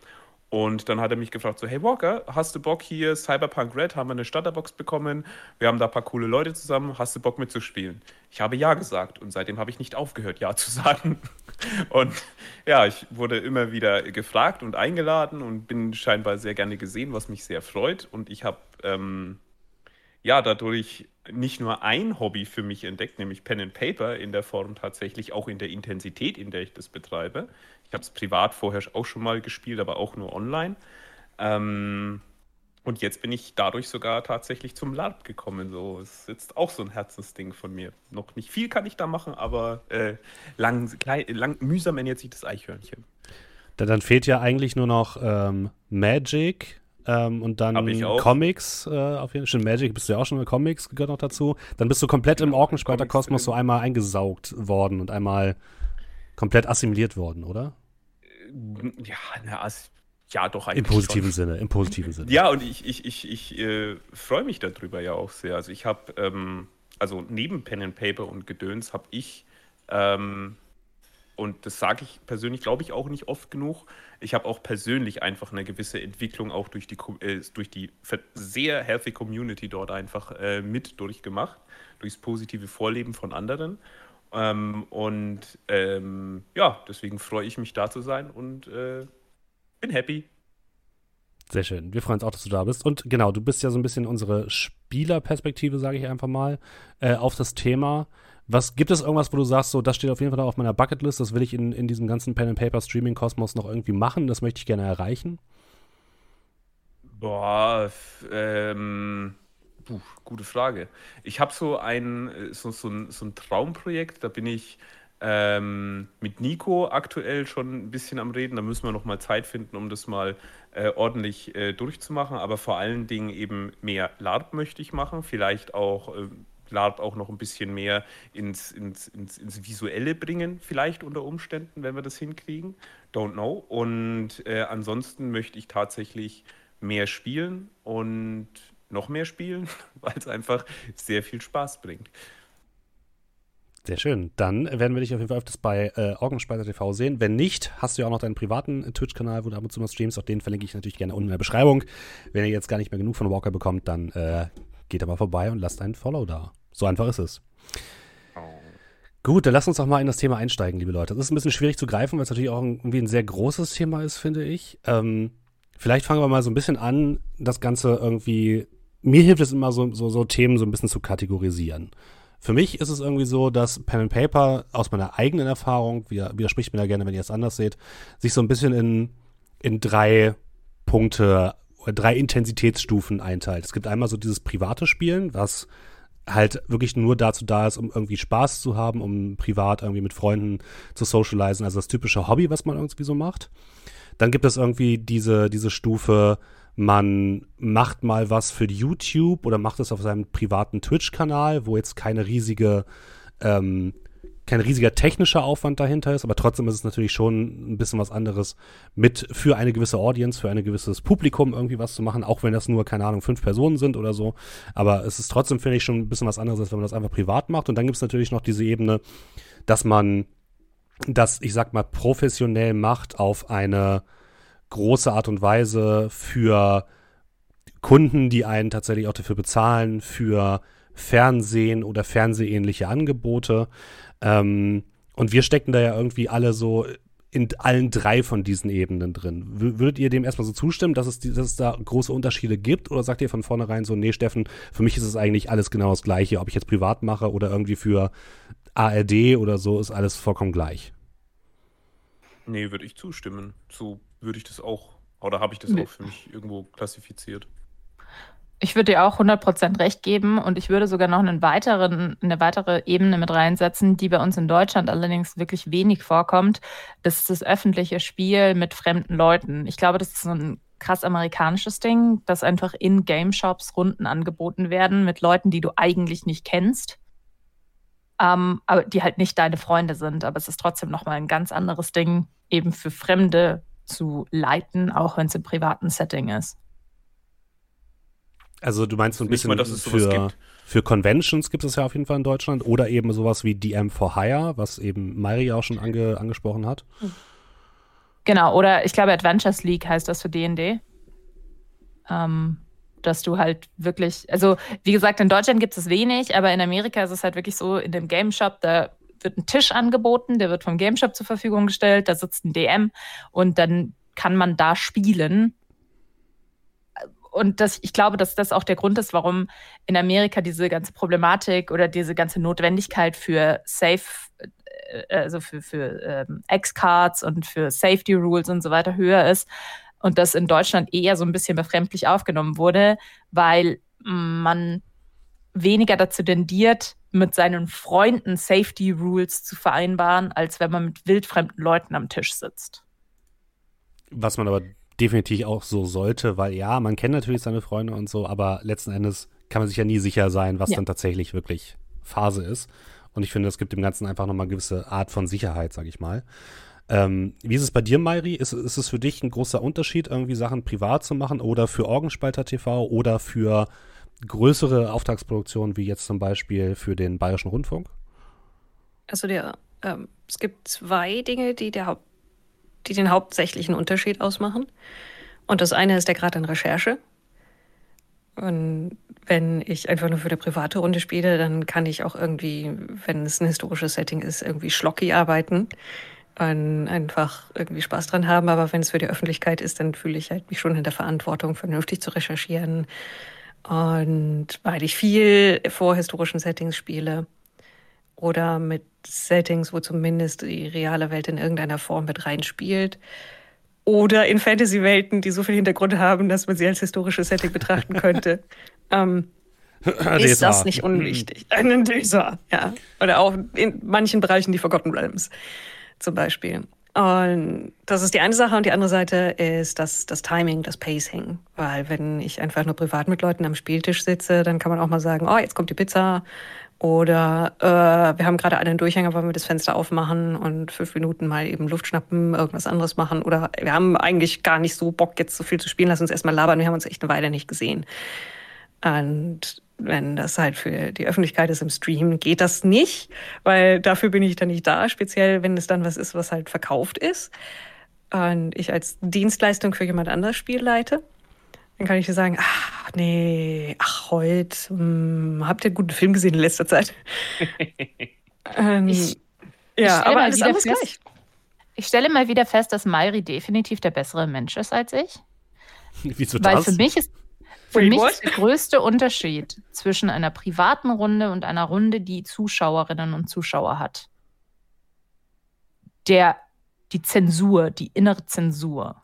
Speaker 4: Und dann hat er mich gefragt, so, hey Walker, hast du Bock hier, Cyberpunk Red, haben wir eine Starterbox bekommen, wir haben da ein paar coole Leute zusammen, hast du Bock mitzuspielen? Ich habe ja gesagt und seitdem habe ich nicht aufgehört, ja zu (laughs) sagen. Und ja, ich wurde immer wieder gefragt und eingeladen und bin scheinbar sehr gerne gesehen, was mich sehr freut. Und ich habe ähm, ja dadurch nicht nur ein Hobby für mich entdeckt, nämlich Pen and Paper in der Form tatsächlich auch in der Intensität, in der ich das betreibe, ich habe es privat vorher auch schon mal gespielt, aber auch nur online. Ähm, und jetzt bin ich dadurch sogar tatsächlich zum LARP gekommen. So ist jetzt auch so ein Herzensding von mir. Noch nicht viel kann ich da machen, aber äh, lang, klein, lang, mühsam ernährt sich das Eichhörnchen.
Speaker 1: Dann fehlt ja eigentlich nur noch ähm, Magic ähm, und dann Comics. Äh, auf jeden Fall. Schon Magic bist du ja auch schon in Comics, gehört noch dazu. Dann bist du komplett im Orkenspalter-Kosmos so einmal eingesaugt worden und einmal komplett assimiliert worden, oder?
Speaker 4: Ja, na, ja, doch
Speaker 1: eigentlich. Im positiven schon. Sinne, im positiven Sinne.
Speaker 4: Ja, und ich, ich, ich, ich äh, freue mich darüber ja auch sehr. Also ich habe, ähm, also neben Pen and Paper und Gedöns habe ich, ähm, und das sage ich persönlich, glaube ich, auch nicht oft genug, ich habe auch persönlich einfach eine gewisse Entwicklung auch durch die, äh, durch die sehr healthy Community dort einfach äh, mit durchgemacht, durchs positive Vorleben von anderen. Ähm, und ähm, ja, deswegen freue ich mich da zu sein und äh, bin happy.
Speaker 1: Sehr schön. Wir freuen uns auch, dass du da bist. Und genau, du bist ja so ein bisschen unsere Spielerperspektive, sage ich einfach mal, äh, auf das Thema. Was gibt es irgendwas, wo du sagst, so, das steht auf jeden Fall auf meiner Bucketlist, das will ich in, in diesem ganzen Pen and Paper Streaming Kosmos noch irgendwie machen, das möchte ich gerne erreichen?
Speaker 4: Boah, ähm, Puh, gute Frage. Ich habe so ein, äh, so, so, ein, so ein Traumprojekt, da bin ich ähm, mit Nico aktuell schon ein bisschen am Reden. Da müssen wir noch mal Zeit finden, um das mal äh, ordentlich äh, durchzumachen. Aber vor allen Dingen eben mehr LARP möchte ich machen. Vielleicht auch äh, LARP auch noch ein bisschen mehr ins, ins, ins, ins, Visuelle bringen, vielleicht unter Umständen, wenn wir das hinkriegen. Don't know. Und äh, ansonsten möchte ich tatsächlich mehr spielen und noch mehr spielen, (laughs) weil es einfach sehr viel Spaß bringt.
Speaker 1: Sehr schön. Dann werden wir dich auf jeden Fall öfters bei äh, Orgenspeiser TV sehen. Wenn nicht, hast du ja auch noch deinen privaten Twitch-Kanal, wo du ab und zu mal streamst. Auch den verlinke ich natürlich gerne unten in der Beschreibung. Wenn ihr jetzt gar nicht mehr genug von Walker bekommt, dann äh, geht aber vorbei und lasst einen Follow da. So einfach ist es. Oh. Gut, dann lasst uns doch mal in das Thema einsteigen, liebe Leute. Das ist ein bisschen schwierig zu greifen, weil es natürlich auch irgendwie ein sehr großes Thema ist, finde ich. Ähm, vielleicht fangen wir mal so ein bisschen an, das Ganze irgendwie mir hilft es immer so, so, so Themen so ein bisschen zu kategorisieren. Für mich ist es irgendwie so, dass Pen and Paper aus meiner eigenen Erfahrung, widerspricht mir da gerne, wenn ihr es anders seht, sich so ein bisschen in, in drei Punkte drei Intensitätsstufen einteilt. Es gibt einmal so dieses private Spielen, was halt wirklich nur dazu da ist, um irgendwie Spaß zu haben, um privat irgendwie mit Freunden zu socialisen, also das typische Hobby, was man irgendwie so macht. Dann gibt es irgendwie diese, diese Stufe, man macht mal was für YouTube oder macht es auf seinem privaten Twitch-Kanal, wo jetzt keine riesige ähm, kein riesiger technischer Aufwand dahinter ist, aber trotzdem ist es natürlich schon ein bisschen was anderes, mit für eine gewisse Audience, für ein gewisses Publikum irgendwie was zu machen, auch wenn das nur, keine Ahnung, fünf Personen sind oder so. Aber es ist trotzdem, finde ich, schon ein bisschen was anderes, als wenn man das einfach privat macht. Und dann gibt es natürlich noch diese Ebene, dass man das, ich sag mal, professionell macht auf eine große Art und Weise für Kunden, die einen tatsächlich auch dafür bezahlen, für Fernsehen oder fernsehähnliche Angebote. Ähm, und wir stecken da ja irgendwie alle so in allen drei von diesen Ebenen drin. Würdet ihr dem erstmal so zustimmen, dass es, dass es da große Unterschiede gibt? Oder sagt ihr von vornherein so, nee, Steffen, für mich ist es eigentlich alles genau das Gleiche, ob ich jetzt privat mache oder irgendwie für ARD oder so, ist alles vollkommen gleich?
Speaker 4: Nee, würde ich zustimmen. So würde ich das auch, oder habe ich das nee. auch für mich irgendwo klassifiziert.
Speaker 3: Ich würde dir auch 100% recht geben und ich würde sogar noch einen weiteren, eine weitere Ebene mit reinsetzen, die bei uns in Deutschland allerdings wirklich wenig vorkommt. Das ist das öffentliche Spiel mit fremden Leuten. Ich glaube, das ist so ein krass amerikanisches Ding, dass einfach in Game Shops Runden angeboten werden mit Leuten, die du eigentlich nicht kennst, ähm, aber die halt nicht deine Freunde sind. Aber es ist trotzdem nochmal ein ganz anderes Ding, eben für Fremde zu leiten, auch wenn es im privaten Setting ist.
Speaker 1: Also du meinst so ein bisschen mal, für, für Conventions gibt es ja auf jeden Fall in Deutschland oder eben sowas wie DM for Hire, was eben Mari auch schon ange, angesprochen hat.
Speaker 3: Genau, oder ich glaube Adventures League heißt das für D&D. Ähm, dass du halt wirklich, also wie gesagt, in Deutschland gibt es wenig, aber in Amerika ist es halt wirklich so, in dem Game Shop, da wird ein Tisch angeboten, der wird vom Game Shop zur Verfügung gestellt, da sitzt ein DM und dann kann man da spielen. Und das, ich glaube, dass das auch der Grund ist, warum in Amerika diese ganze Problematik oder diese ganze Notwendigkeit für Safe, äh, also für, für ähm, X-Cards und für Safety Rules und so weiter höher ist und das in Deutschland eher so ein bisschen befremdlich aufgenommen wurde, weil man weniger dazu tendiert, mit seinen Freunden Safety Rules zu vereinbaren, als wenn man mit wildfremden Leuten am Tisch sitzt.
Speaker 1: Was man aber definitiv auch so sollte, weil ja, man kennt natürlich seine Freunde und so, aber letzten Endes kann man sich ja nie sicher sein, was ja. dann tatsächlich wirklich Phase ist. Und ich finde, es gibt dem Ganzen einfach nochmal eine gewisse Art von Sicherheit, sag ich mal. Ähm, wie ist es bei dir, Mairi? Ist, ist es für dich ein großer Unterschied, irgendwie Sachen privat zu machen oder für Orgenspalter TV oder für größere Auftragsproduktionen wie jetzt zum Beispiel für den Bayerischen Rundfunk?
Speaker 2: Also der, ähm, es gibt zwei Dinge, die der die den hauptsächlichen Unterschied ausmachen. Und das eine ist der Grad an Recherche. Und wenn ich einfach nur für eine private Runde spiele, dann kann ich auch irgendwie, wenn es ein historisches Setting ist, irgendwie schlocky arbeiten und einfach irgendwie Spaß dran haben. Aber wenn es für die Öffentlichkeit ist, dann fühle ich halt mich schon in der Verantwortung, vernünftig zu recherchieren. Und weil ich viel vor historischen Settings spiele, oder mit Settings, wo zumindest die reale Welt in irgendeiner Form mit reinspielt. Oder in Fantasy-Welten, die so viel Hintergrund haben, dass man sie als historisches Setting betrachten könnte. (laughs) ähm, ist das nicht unwichtig? (laughs) Ein Leser, ja. Oder auch in manchen Bereichen die Forgotten Realms zum Beispiel. Und das ist die eine Sache. Und die andere Seite ist das, das Timing, das Pacing. Weil wenn ich einfach nur privat mit Leuten am Spieltisch sitze, dann kann man auch mal sagen, oh, jetzt kommt die Pizza oder äh, wir haben gerade einen Durchhänger, wollen wir das Fenster aufmachen und fünf Minuten mal eben Luft schnappen, irgendwas anderes machen. Oder wir haben eigentlich gar nicht so Bock, jetzt so viel zu spielen, lass uns erstmal labern, wir haben uns echt eine Weile nicht gesehen. Und wenn das halt für die Öffentlichkeit ist im Stream, geht das nicht, weil dafür bin ich dann nicht da, speziell wenn es dann was ist, was halt verkauft ist. Und ich als Dienstleistung für jemand anders Spiel leite. Dann kann ich dir sagen, ach nee, ach heute, hm, habt ihr einen guten Film gesehen in letzter Zeit? (laughs) ähm, ich, ja, ich aber alles
Speaker 3: anders gleich. Ich stelle mal wieder fest, dass Mayri definitiv der bessere Mensch ist als ich. (laughs)
Speaker 1: Wieso
Speaker 3: Weil
Speaker 1: das?
Speaker 3: für mich ist für mich ist der größte Unterschied zwischen einer privaten Runde und einer Runde, die Zuschauerinnen und Zuschauer hat. Der, die Zensur, die innere Zensur.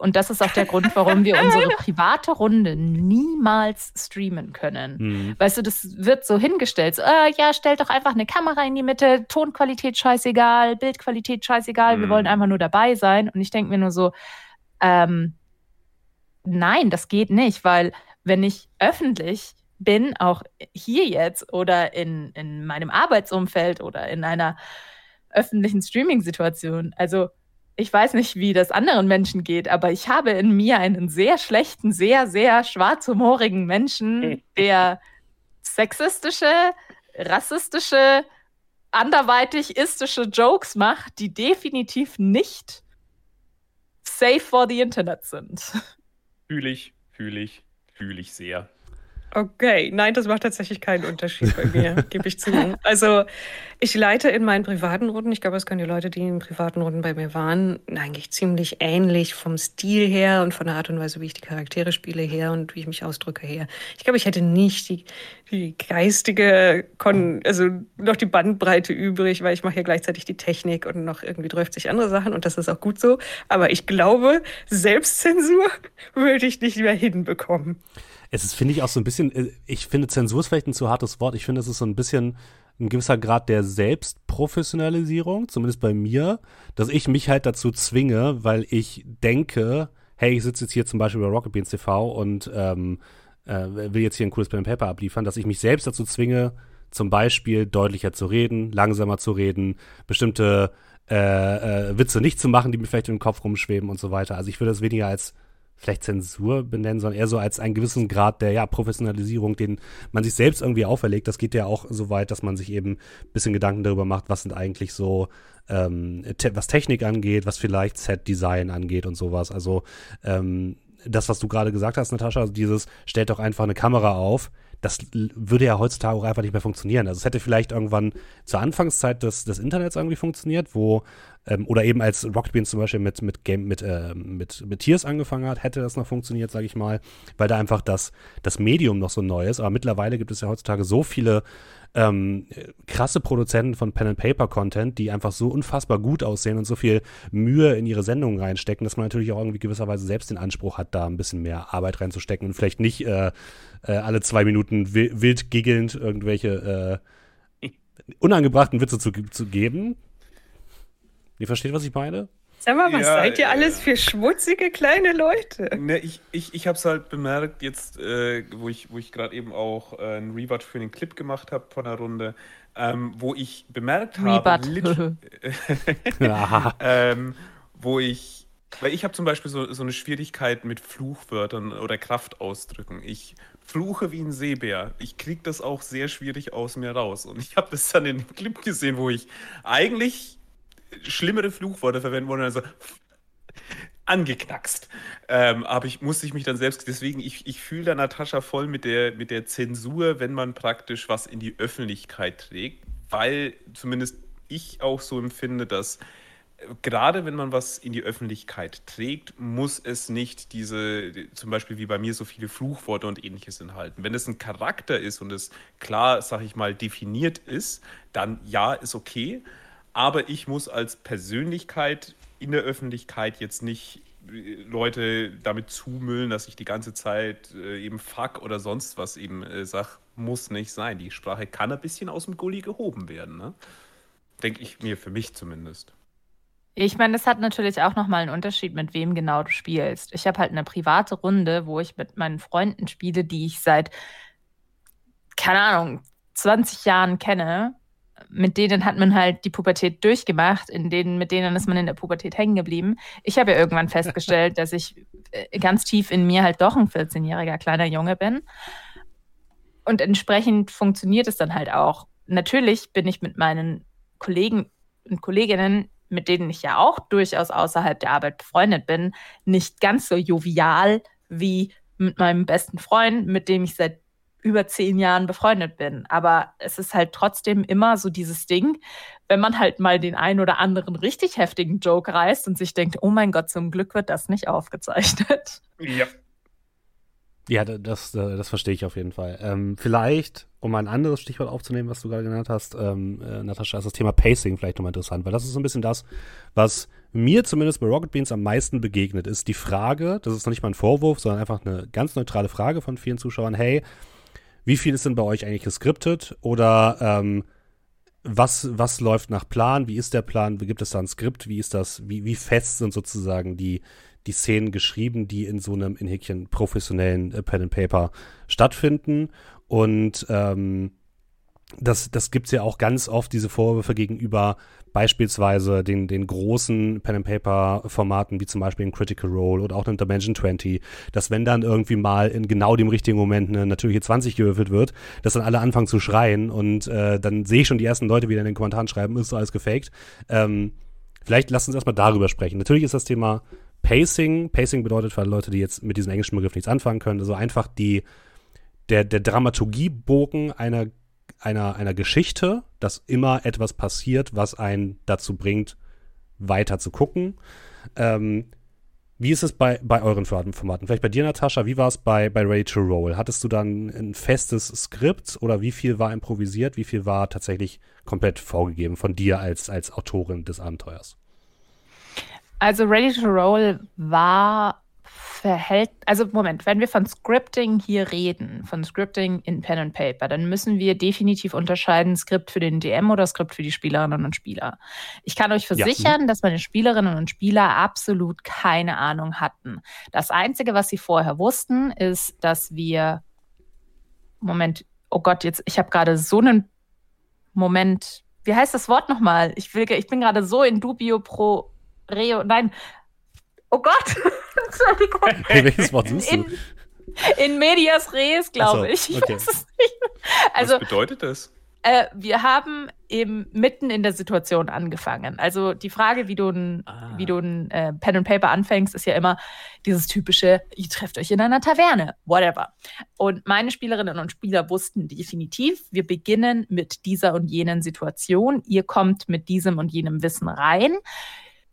Speaker 3: Und das ist auch der Grund, warum wir unsere (laughs) private Runde niemals streamen können. Mhm. Weißt du, das wird so hingestellt. So, äh, ja, stellt doch einfach eine Kamera in die Mitte, Tonqualität scheißegal, Bildqualität scheißegal, mhm. wir wollen einfach nur dabei sein. Und ich denke mir nur so, ähm, nein, das geht nicht, weil wenn ich öffentlich bin, auch hier jetzt oder in, in meinem Arbeitsumfeld oder in einer öffentlichen Streaming-Situation. Also ich weiß nicht, wie das anderen Menschen geht, aber ich habe in mir einen sehr schlechten, sehr, sehr schwarzhumorigen Menschen, der sexistische, rassistische, anderweitig istische Jokes macht, die definitiv nicht safe for the Internet sind.
Speaker 4: Fühle ich, fühle ich, fühle ich sehr.
Speaker 2: Okay, nein, das macht tatsächlich keinen Unterschied bei mir, (laughs) gebe ich zu. Also ich leite in meinen privaten Runden, ich glaube, das können die Leute, die in privaten Runden bei mir waren, eigentlich ziemlich ähnlich vom Stil her und von der Art und Weise, wie ich die Charaktere spiele her und wie ich mich ausdrücke her. Ich glaube, ich hätte nicht die, die geistige, Kon also noch die Bandbreite übrig, weil ich mache ja gleichzeitig die Technik und noch irgendwie 30 andere Sachen und das ist auch gut so. Aber ich glaube, Selbstzensur (laughs) würde ich nicht mehr hinbekommen.
Speaker 1: Es ist, finde ich, auch so ein bisschen, äh, ich finde, Zensur ist vielleicht ein zu hartes Wort. Ich finde, es ist so ein bisschen ein gewisser Grad der Selbstprofessionalisierung, zumindest bei mir, dass ich mich halt dazu zwinge, weil ich denke, hey, ich sitze jetzt hier zum Beispiel bei Rocket Beans TV und ähm, äh, will jetzt hier ein cooles Pen Paper abliefern, dass ich mich selbst dazu zwinge, zum Beispiel deutlicher zu reden, langsamer zu reden, bestimmte äh, äh, Witze nicht zu machen, die mir vielleicht im Kopf rumschweben und so weiter. Also ich würde das weniger als vielleicht Zensur benennen, sondern eher so als einen gewissen Grad der ja, Professionalisierung, den man sich selbst irgendwie auferlegt. Das geht ja auch so weit, dass man sich eben ein bisschen Gedanken darüber macht, was sind eigentlich so, ähm, te was Technik angeht, was vielleicht Set-Design angeht und sowas. Also ähm, das, was du gerade gesagt hast, Natascha, also dieses, stellt doch einfach eine Kamera auf, das würde ja heutzutage auch einfach nicht mehr funktionieren. Also es hätte vielleicht irgendwann zur Anfangszeit des, des Internets irgendwie funktioniert, wo ähm, oder eben als Rocket Beans zum Beispiel mit, mit Game, mit, äh, mit, mit Tiers angefangen hat, hätte das noch funktioniert, sage ich mal, weil da einfach das, das Medium noch so neu ist. Aber mittlerweile gibt es ja heutzutage so viele ähm, krasse Produzenten von Pen and Paper Content, die einfach so unfassbar gut aussehen und so viel Mühe in ihre Sendungen reinstecken, dass man natürlich auch irgendwie gewisserweise selbst den Anspruch hat, da ein bisschen mehr Arbeit reinzustecken und vielleicht nicht äh, äh, alle zwei Minuten wild giggelnd irgendwelche äh, unangebrachten Witze zu, zu geben. Ihr versteht, was ich meine?
Speaker 2: Sag mal, was ja, seid ihr alles für schmutzige kleine Leute?
Speaker 4: Ne, ich ich, ich habe es halt bemerkt, jetzt, äh, wo ich, wo ich gerade eben auch äh, einen Rewatch für den Clip gemacht habe von der Runde, ähm, wo ich bemerkt habe, (laughs) ähm, wo ich, weil ich habe zum Beispiel so, so eine Schwierigkeit mit Fluchwörtern oder Kraftausdrücken. Ich fluche wie ein Seebär. Ich kriege das auch sehr schwierig aus mir raus. Und ich habe das dann in dem Clip gesehen, wo ich eigentlich schlimmere Fluchworte verwenden wollen, also angeknackst. Ähm, aber ich musste ich mich dann selbst, deswegen, ich, ich fühle da Natascha voll mit der, mit der Zensur, wenn man praktisch was in die Öffentlichkeit trägt, weil zumindest ich auch so empfinde, dass äh, gerade wenn man was in die Öffentlichkeit trägt, muss es nicht diese, zum Beispiel wie bei mir, so viele Fluchworte und ähnliches enthalten. Wenn es ein Charakter ist und es klar, sag ich mal, definiert ist, dann ja, ist okay aber ich muss als Persönlichkeit in der Öffentlichkeit jetzt nicht äh, Leute damit zumüllen, dass ich die ganze Zeit äh, eben Fuck oder sonst was eben äh, sag, muss nicht sein. Die Sprache kann ein bisschen aus dem Gully gehoben werden, ne? Denke ich mir für mich zumindest.
Speaker 3: Ich meine, es hat natürlich auch nochmal einen Unterschied, mit wem genau du spielst. Ich habe halt eine private Runde, wo ich mit meinen Freunden spiele, die ich seit, keine Ahnung, 20 Jahren kenne mit denen hat man halt die Pubertät durchgemacht, in denen, mit denen ist man in der Pubertät hängen geblieben. Ich habe ja irgendwann (laughs) festgestellt, dass ich äh, ganz tief in mir halt doch ein 14-jähriger kleiner Junge bin. Und entsprechend funktioniert es dann halt auch. Natürlich bin ich mit meinen Kollegen und Kolleginnen, mit denen ich ja auch durchaus außerhalb der Arbeit befreundet bin, nicht ganz so jovial wie mit meinem besten Freund, mit dem ich seit über zehn Jahren befreundet bin. Aber es ist halt trotzdem immer so dieses Ding, wenn man halt mal den einen oder anderen richtig heftigen Joke reißt und sich denkt, oh mein Gott, zum Glück wird das nicht aufgezeichnet.
Speaker 4: Ja.
Speaker 1: Ja, das, das verstehe ich auf jeden Fall. Ähm, vielleicht, um ein anderes Stichwort aufzunehmen, was du gerade genannt hast, ähm, äh, Natascha, ist das Thema Pacing vielleicht nochmal interessant, weil das ist so ein bisschen das, was mir zumindest bei Rocket Beans am meisten begegnet, ist die Frage, das ist noch nicht mal ein Vorwurf, sondern einfach eine ganz neutrale Frage von vielen Zuschauern, hey, wie viel ist denn bei euch eigentlich geskriptet? Oder ähm, was, was läuft nach Plan? Wie ist der Plan? Wie gibt es da ein Skript? Wie ist das, wie, wie fest sind sozusagen die, die Szenen geschrieben, die in so einem in Häkchen professionellen äh, Pen and Paper stattfinden? Und ähm, das, das gibt es ja auch ganz oft, diese Vorwürfe gegenüber beispielsweise den, den großen Pen-and-Paper-Formaten, wie zum Beispiel in Critical Role oder auch in Dimension 20, dass wenn dann irgendwie mal in genau dem richtigen Moment eine natürliche 20 gewürfelt wird, dass dann alle anfangen zu schreien und äh, dann sehe ich schon die ersten Leute wieder in den Kommentaren schreiben, ist so alles gefaked. Ähm, vielleicht lasst uns erstmal darüber sprechen. Natürlich ist das Thema Pacing. Pacing bedeutet für Leute, die jetzt mit diesem englischen Begriff nichts anfangen können, also einfach die, der, der Dramaturgiebogen einer einer, einer Geschichte, dass immer etwas passiert, was einen dazu bringt, weiter zu gucken. Ähm, wie ist es bei, bei euren Formaten? Vielleicht bei dir, Natascha, wie war es bei, bei Ready to Roll? Hattest du dann ein festes Skript oder wie viel war improvisiert, wie viel war tatsächlich komplett vorgegeben von dir als, als Autorin des Abenteuers?
Speaker 3: Also Ready to Roll war verhält, also Moment, wenn wir von Scripting hier reden, von Scripting in Pen and Paper, dann müssen wir definitiv unterscheiden, Skript für den DM oder Skript für die Spielerinnen und Spieler. Ich kann euch versichern, ja. dass meine Spielerinnen und Spieler absolut keine Ahnung hatten. Das Einzige, was sie vorher wussten, ist, dass wir, Moment, oh Gott, jetzt, ich habe gerade so einen Moment, wie heißt das Wort nochmal? Ich, will, ich bin gerade so in dubio pro reo, nein, oh Gott. (laughs)
Speaker 1: Entschuldigung. Hey, (laughs) welches Wort suchst du?
Speaker 3: In, in medias res, glaube so, ich.
Speaker 1: Okay.
Speaker 3: Also,
Speaker 4: Was bedeutet das?
Speaker 3: Äh, wir haben eben mitten in der Situation angefangen. Also die Frage, wie du ein, ah. wie du ein äh, Pen and Paper anfängst, ist ja immer dieses typische, ihr trefft euch in einer Taverne, whatever. Und meine Spielerinnen und Spieler wussten definitiv, wir beginnen mit dieser und jenen Situation. Ihr kommt mit diesem und jenem Wissen rein.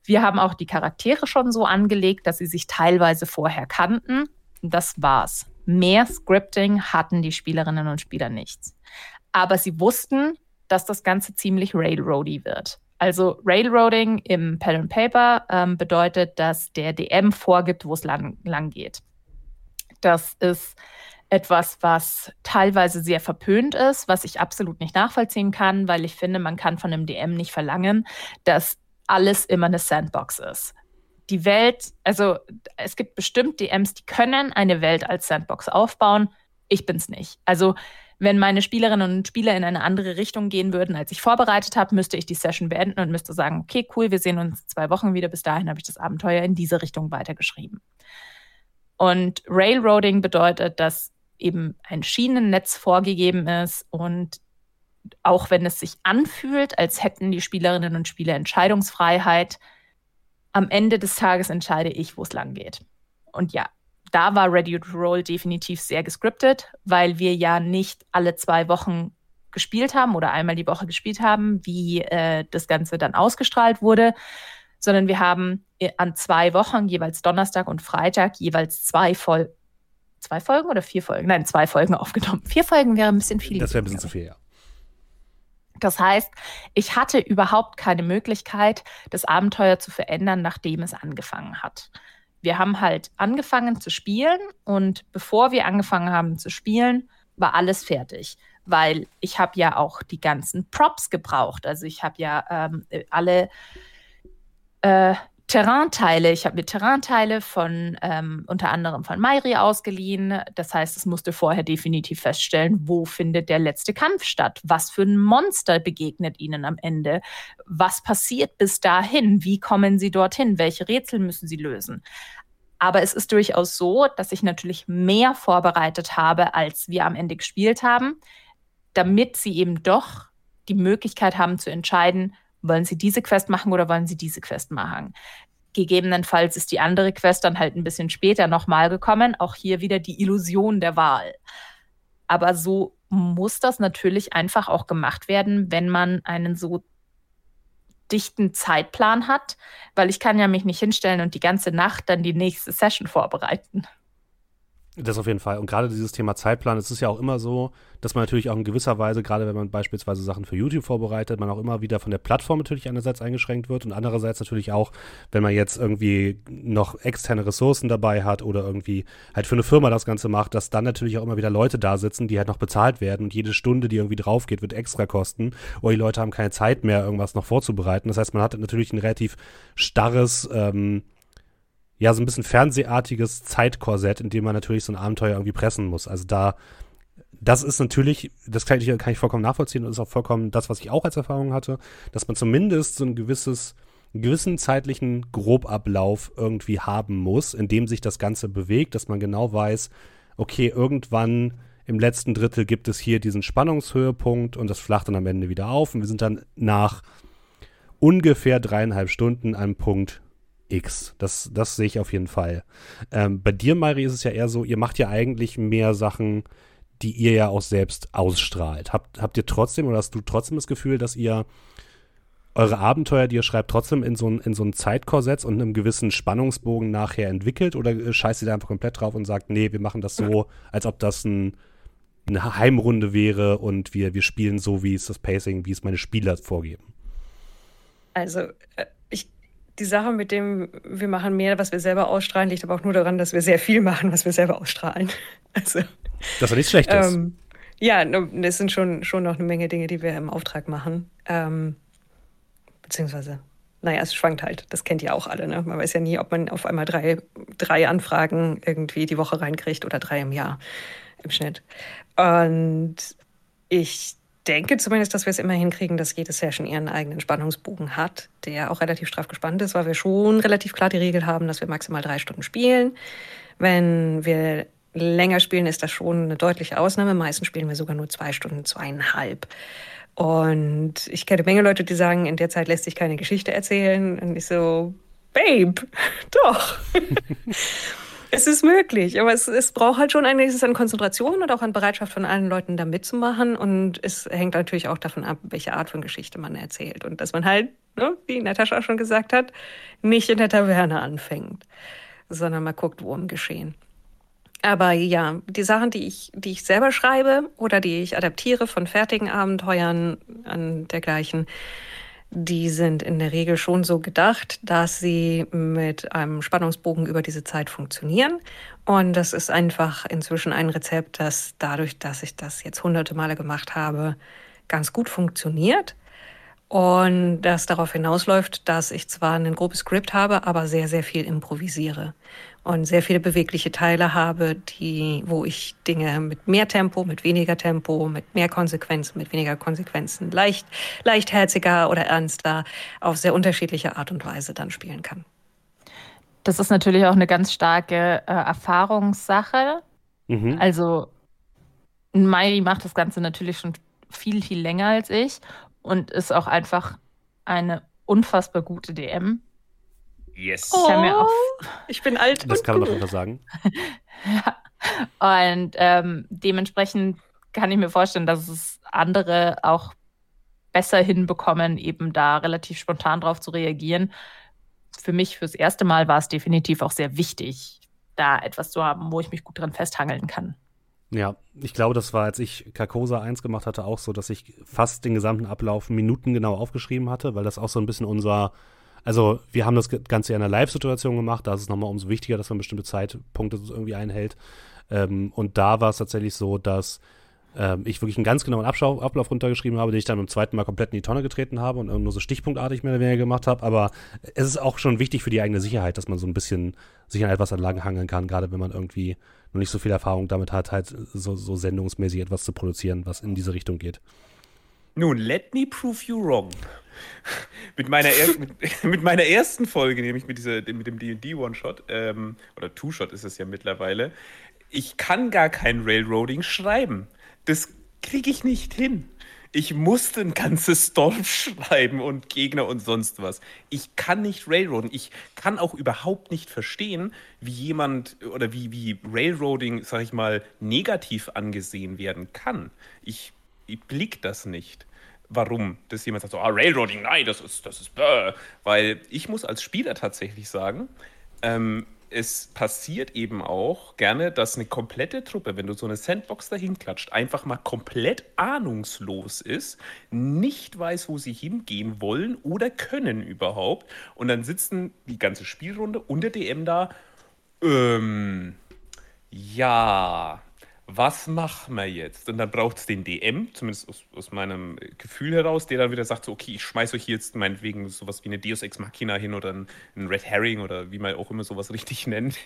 Speaker 3: Wir haben auch die Charaktere schon so angelegt, dass sie sich teilweise vorher kannten. Das war's. Mehr Scripting hatten die Spielerinnen und Spieler nichts. Aber sie wussten, dass das Ganze ziemlich railroady wird. Also Railroading im Pen and Paper ähm, bedeutet, dass der DM vorgibt, wo es lang, lang geht. Das ist etwas, was teilweise sehr verpönt ist, was ich absolut nicht nachvollziehen kann, weil ich finde, man kann von einem DM nicht verlangen, dass alles immer eine Sandbox ist. Die Welt, also es gibt bestimmt DMs, die können eine Welt als Sandbox aufbauen. Ich bin's nicht. Also wenn meine Spielerinnen und Spieler in eine andere Richtung gehen würden, als ich vorbereitet habe, müsste ich die Session beenden und müsste sagen, okay, cool, wir sehen uns zwei Wochen wieder. Bis dahin habe ich das Abenteuer in diese Richtung weitergeschrieben. Und Railroading bedeutet, dass eben ein Schienennetz vorgegeben ist und auch wenn es sich anfühlt, als hätten die Spielerinnen und Spieler Entscheidungsfreiheit, am Ende des Tages entscheide ich, wo es lang geht. Und ja, da war Ready to Roll definitiv sehr gescriptet, weil wir ja nicht alle zwei Wochen gespielt haben oder einmal die Woche gespielt haben, wie äh, das Ganze dann ausgestrahlt wurde, sondern wir haben äh, an zwei Wochen, jeweils Donnerstag und Freitag, jeweils zwei Folgen. Zwei Folgen oder vier Folgen? Nein, zwei Folgen (laughs) aufgenommen. Vier Folgen wäre ein bisschen viel.
Speaker 1: Das wäre ein bisschen zu viel, ja.
Speaker 3: Das heißt, ich hatte überhaupt keine Möglichkeit, das Abenteuer zu verändern, nachdem es angefangen hat. Wir haben halt angefangen zu spielen und bevor wir angefangen haben zu spielen, war alles fertig, weil ich habe ja auch die ganzen Props gebraucht. Also ich habe ja ähm, alle äh, Terrainteile. Ich habe mir Terrainteile von ähm, unter anderem von Mairi ausgeliehen. Das heißt, es musste vorher definitiv feststellen, wo findet der letzte Kampf statt? Was für ein Monster begegnet ihnen am Ende? Was passiert bis dahin? Wie kommen sie dorthin? Welche Rätsel müssen sie lösen? Aber es ist durchaus so, dass ich natürlich mehr vorbereitet habe, als wir am Ende gespielt haben, damit sie eben doch die Möglichkeit haben zu entscheiden, wollen Sie diese Quest machen oder wollen Sie diese Quest machen? Gegebenenfalls ist die andere Quest dann halt ein bisschen später nochmal gekommen. Auch hier wieder die Illusion der Wahl. Aber so muss das natürlich einfach auch gemacht werden, wenn man einen so dichten Zeitplan hat, weil ich kann ja mich nicht hinstellen und die ganze Nacht dann die nächste Session vorbereiten.
Speaker 1: Das auf jeden Fall. Und gerade dieses Thema Zeitplan, es ist ja auch immer so, dass man natürlich auch in gewisser Weise, gerade wenn man beispielsweise Sachen für YouTube vorbereitet, man auch immer wieder von der Plattform natürlich einerseits eingeschränkt wird und andererseits natürlich auch, wenn man jetzt irgendwie noch externe Ressourcen dabei hat oder irgendwie halt für eine Firma das Ganze macht, dass dann natürlich auch immer wieder Leute da sitzen, die halt noch bezahlt werden und jede Stunde, die irgendwie drauf geht, wird extra kosten oder die Leute haben keine Zeit mehr, irgendwas noch vorzubereiten. Das heißt, man hat natürlich ein relativ starres ähm, ja, so ein bisschen fernsehartiges Zeitkorsett, in dem man natürlich so ein Abenteuer irgendwie pressen muss. Also da das ist natürlich, das kann ich, kann ich vollkommen nachvollziehen und ist auch vollkommen das, was ich auch als Erfahrung hatte, dass man zumindest so ein gewisses, einen gewissen zeitlichen Grobablauf irgendwie haben muss, in dem sich das Ganze bewegt, dass man genau weiß, okay, irgendwann im letzten Drittel gibt es hier diesen Spannungshöhepunkt und das flacht dann am Ende wieder auf und wir sind dann nach ungefähr dreieinhalb Stunden an Punkt X. Das, das sehe ich auf jeden Fall. Ähm, bei dir, Mari, ist es ja eher so, ihr macht ja eigentlich mehr Sachen, die ihr ja auch selbst ausstrahlt. Habt, habt ihr trotzdem oder hast du trotzdem das Gefühl, dass ihr eure Abenteuer, die ihr schreibt, trotzdem in so ein, in so ein Zeitkorsett und einem gewissen Spannungsbogen nachher entwickelt? Oder scheißt ihr da einfach komplett drauf und sagt, nee, wir machen das so, (laughs) als ob das ein, eine Heimrunde wäre und wir, wir spielen so, wie es das Pacing, wie es meine Spieler vorgeben?
Speaker 2: Also, äh, die Sache mit dem, wir machen mehr, was wir selber ausstrahlen, liegt aber auch nur daran, dass wir sehr viel machen, was wir selber ausstrahlen. (laughs) Also,
Speaker 1: das war nichts Schlechtes. Ähm,
Speaker 2: ja, es sind schon, schon noch eine Menge Dinge, die wir im Auftrag machen. Ähm, beziehungsweise, naja, es schwankt halt. Das kennt ihr auch alle. Ne? Man weiß ja nie, ob man auf einmal drei, drei Anfragen irgendwie die Woche reinkriegt oder drei im Jahr im Schnitt. Und ich denke zumindest, dass wir es immer hinkriegen, dass jede Session ihren eigenen Spannungsbogen hat, der auch relativ straff gespannt ist, weil wir schon relativ klar die Regel haben, dass wir maximal drei Stunden spielen. Wenn wir länger spielen, ist das schon eine deutliche Ausnahme. Meistens spielen wir sogar nur zwei Stunden, zweieinhalb. Und ich kenne eine Menge Leute, die sagen, in der Zeit lässt sich keine Geschichte erzählen. Und ich so, Babe, (laughs) doch. (laughs) es ist möglich, aber es, es braucht halt schon einiges an Konzentration und auch an Bereitschaft von allen Leuten da mitzumachen. Und es hängt natürlich auch davon ab, welche Art von Geschichte man erzählt. Und dass man halt, ne, wie Natascha schon gesagt hat, nicht in der Taverne anfängt, sondern mal guckt, wo im Geschehen. Aber ja, die Sachen, die ich, die ich selber schreibe oder die ich adaptiere von fertigen Abenteuern an dergleichen, die sind in der Regel schon so gedacht, dass sie mit einem Spannungsbogen über diese Zeit funktionieren. Und das ist einfach inzwischen ein Rezept, das dadurch, dass ich das jetzt hunderte Male gemacht habe, ganz gut funktioniert. Und das darauf hinausläuft, dass ich zwar ein grobes Skript habe, aber sehr, sehr viel improvisiere und sehr viele bewegliche Teile habe, die, wo ich Dinge mit mehr Tempo, mit weniger Tempo, mit mehr Konsequenzen, mit weniger Konsequenzen, leicht, leichtherziger oder ernster, auf sehr unterschiedliche Art und Weise dann spielen kann.
Speaker 3: Das ist natürlich auch eine ganz starke äh, Erfahrungssache. Mhm. Also Mairi macht das Ganze natürlich schon viel, viel länger als ich und ist auch einfach eine unfassbar gute DM.
Speaker 2: Yes. Oh, ich, ich, bin alt.
Speaker 1: Das kann man doch einfach sagen. (laughs)
Speaker 3: ja. Und ähm, dementsprechend kann ich mir vorstellen, dass es andere auch besser hinbekommen, eben da relativ spontan drauf zu reagieren. Für mich fürs erste Mal war es definitiv auch sehr wichtig, da etwas zu haben, wo ich mich gut dran festhangeln kann.
Speaker 1: Ja, ich glaube, das war, als ich Carcosa 1 gemacht hatte, auch so, dass ich fast den gesamten Ablauf minutengenau aufgeschrieben hatte, weil das auch so ein bisschen unser also wir haben das Ganze ja in einer Live-Situation gemacht, da ist es nochmal umso wichtiger, dass man bestimmte Zeitpunkte irgendwie einhält. Ähm, und da war es tatsächlich so, dass ähm, ich wirklich einen ganz genauen Abschau Ablauf runtergeschrieben habe, den ich dann beim zweiten Mal komplett in die Tonne getreten habe und nur so stichpunktartig mehr oder weniger gemacht habe. Aber es ist auch schon wichtig für die eigene Sicherheit, dass man so ein bisschen sich an etwas entlang hangeln kann, gerade wenn man irgendwie noch nicht so viel Erfahrung damit hat, halt so, so sendungsmäßig etwas zu produzieren, was in diese Richtung geht.
Speaker 4: Nun, let me prove you wrong. (laughs) mit, meiner er, mit, (laughs) mit, meiner ersten Folge, nämlich mit, dieser, mit dem D&D One-Shot, ähm, oder Two-Shot ist es ja mittlerweile, ich kann gar kein Railroading schreiben. Das kriege ich nicht hin. Ich musste ein ganzes (laughs) Dorf schreiben und Gegner und sonst was. Ich kann nicht Railroaden. Ich kann auch überhaupt nicht verstehen, wie jemand oder wie, wie Railroading, sag ich mal, negativ angesehen werden kann. Ich, ich blick das nicht warum das jemand sagt, so, ah, Railroading, nein, das ist, das ist, bäh. weil ich muss als Spieler tatsächlich sagen, ähm, es passiert eben auch gerne, dass eine komplette Truppe, wenn du so eine Sandbox dahin klatscht, einfach mal komplett ahnungslos ist, nicht weiß, wo sie hingehen wollen oder können überhaupt. Und dann sitzen die ganze Spielrunde und der DM da, ähm, ja, was machen wir jetzt? Und dann braucht es den DM, zumindest aus, aus, meinem Gefühl heraus, der dann wieder sagt, so, okay, ich schmeiße euch jetzt meinetwegen sowas wie eine Deus Ex Machina hin oder ein, ein Red Herring oder wie man auch immer sowas (laughs) richtig nennt,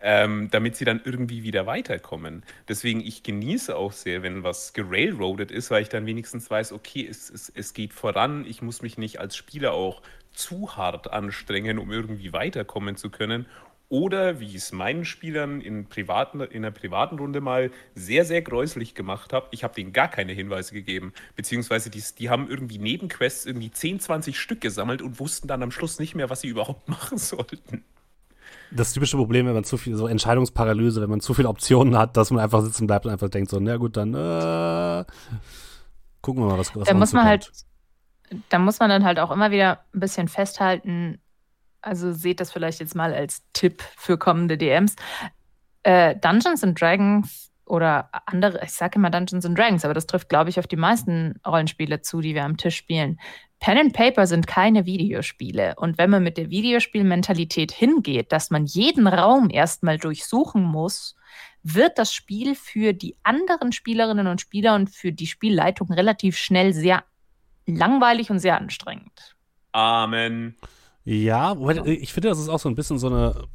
Speaker 4: ähm, damit sie dann irgendwie wieder weiterkommen. Deswegen, ich genieße auch sehr, wenn was gerailroadet ist, weil ich dann wenigstens weiß, okay, es, es, es geht voran, ich muss mich nicht als Spieler auch zu hart anstrengen, um irgendwie weiterkommen zu können oder wie ich es meinen Spielern in, privaten, in einer privaten Runde mal sehr, sehr gräuslich gemacht habe, ich habe denen gar keine Hinweise gegeben. Beziehungsweise die, die haben irgendwie Nebenquests irgendwie 10, 20 Stück gesammelt und wussten dann am Schluss nicht mehr, was sie überhaupt (laughs) machen sollten.
Speaker 1: Das typische Problem, wenn man zu viel, so Entscheidungsparalyse, wenn man zu viele Optionen hat, dass man einfach sitzen bleibt und einfach denkt so, na gut, dann äh, gucken wir mal, was, was
Speaker 3: da muss man halt, da muss man dann halt auch immer wieder ein bisschen festhalten, also seht das vielleicht jetzt mal als Tipp für kommende DMs. Äh, Dungeons and Dragons oder andere, ich sage immer Dungeons and Dragons, aber das trifft, glaube ich, auf die meisten Rollenspiele zu, die wir am Tisch spielen. Pen and Paper sind keine Videospiele. Und wenn man mit der Videospielmentalität hingeht, dass man jeden Raum erstmal durchsuchen muss, wird das Spiel für die anderen Spielerinnen und Spieler und für die Spielleitung relativ schnell sehr langweilig und sehr anstrengend.
Speaker 4: Amen.
Speaker 1: Ja, ich finde, das ist auch so ein bisschen so eine,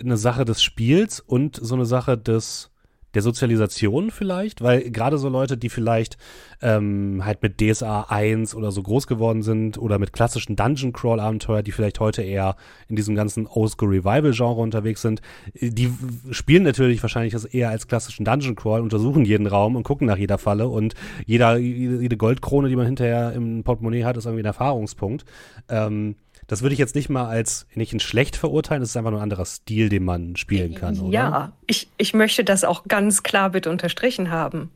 Speaker 1: eine Sache des Spiels und so eine Sache des der Sozialisation vielleicht, weil gerade so Leute, die vielleicht ähm, halt mit DSA 1 oder so groß geworden sind oder mit klassischen Dungeon Crawl Abenteuer, die vielleicht heute eher in diesem ganzen Oldschool Revival Genre unterwegs sind, die spielen natürlich wahrscheinlich das eher als klassischen Dungeon Crawl, untersuchen jeden Raum und gucken nach jeder Falle und jeder, jede Goldkrone, die man hinterher im Portemonnaie hat, ist irgendwie ein Erfahrungspunkt. Ähm, das würde ich jetzt nicht mal als nicht in schlecht verurteilen, das ist einfach nur ein anderer Stil, den man spielen kann, oder?
Speaker 2: Ja, ich, ich möchte das auch ganz klar bitte unterstrichen haben.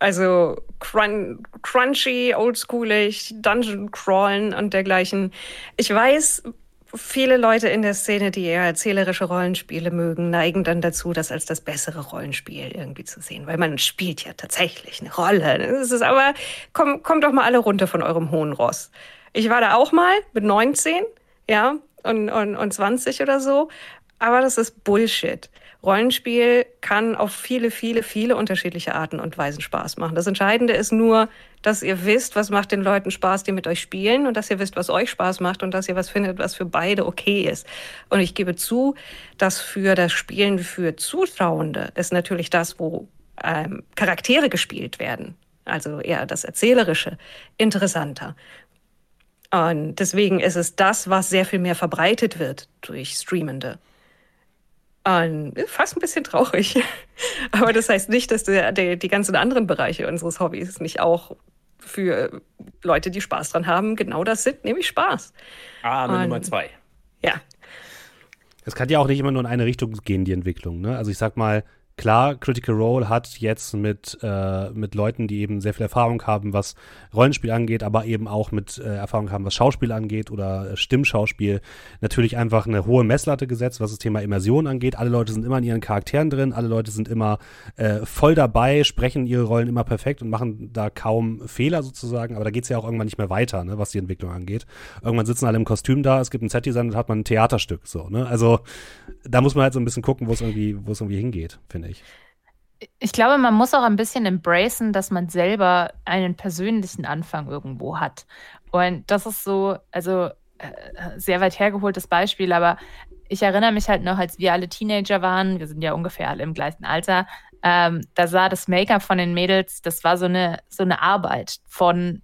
Speaker 2: Also crun crunchy, oldschoolig, Dungeon crawlen und dergleichen. Ich weiß, viele Leute in der Szene, die eher erzählerische Rollenspiele mögen, neigen dann dazu, das als das bessere Rollenspiel irgendwie zu sehen, weil man spielt ja tatsächlich eine Rolle. Das ist aber, komm, kommt doch mal alle runter von eurem hohen Ross. Ich war da auch mal mit 19, ja, und, und, und 20 oder so. Aber das ist Bullshit. Rollenspiel kann auf viele, viele, viele unterschiedliche Arten und Weisen Spaß machen. Das Entscheidende ist nur, dass ihr wisst, was macht den Leuten Spaß, die mit euch spielen und dass ihr wisst, was euch Spaß macht und dass ihr was findet, was für beide okay ist. Und ich gebe zu, dass für das Spielen für Zuschauende ist natürlich das, wo ähm, Charaktere gespielt werden, also eher das Erzählerische, interessanter. Und deswegen ist es das, was sehr viel mehr verbreitet wird durch Streamende. Und fast ein bisschen traurig. (laughs) Aber das heißt nicht, dass der, der, die ganzen anderen Bereiche unseres Hobbys nicht auch für Leute, die Spaß dran haben, genau das sind, nämlich Spaß.
Speaker 4: Ah, Und, Nummer zwei.
Speaker 2: Ja.
Speaker 1: Es kann ja auch nicht immer nur in eine Richtung gehen, die Entwicklung. Ne? Also ich sag mal, Klar, Critical Role hat jetzt mit, äh, mit Leuten, die eben sehr viel Erfahrung haben, was Rollenspiel angeht, aber eben auch mit äh, Erfahrung haben, was Schauspiel angeht oder äh, Stimmschauspiel, natürlich einfach eine hohe Messlatte gesetzt, was das Thema Immersion angeht. Alle Leute sind immer in ihren Charakteren drin, alle Leute sind immer äh, voll dabei, sprechen ihre Rollen immer perfekt und machen da kaum Fehler sozusagen, aber da geht es ja auch irgendwann nicht mehr weiter, ne, was die Entwicklung angeht. Irgendwann sitzen alle im Kostüm da, es gibt ein Set-Design und hat man ein Theaterstück, so, ne? Also da muss man halt so ein bisschen gucken, wo es irgendwie, wo es irgendwie hingeht, finde finde ich.
Speaker 3: Ich glaube, man muss auch ein bisschen embracen, dass man selber einen persönlichen Anfang irgendwo hat. Und das ist so, also äh, sehr weit hergeholtes Beispiel, aber ich erinnere mich halt noch, als wir alle Teenager waren, wir sind ja ungefähr alle im gleichen Alter, ähm, da sah das Make-up von den Mädels, das war so eine, so eine Arbeit von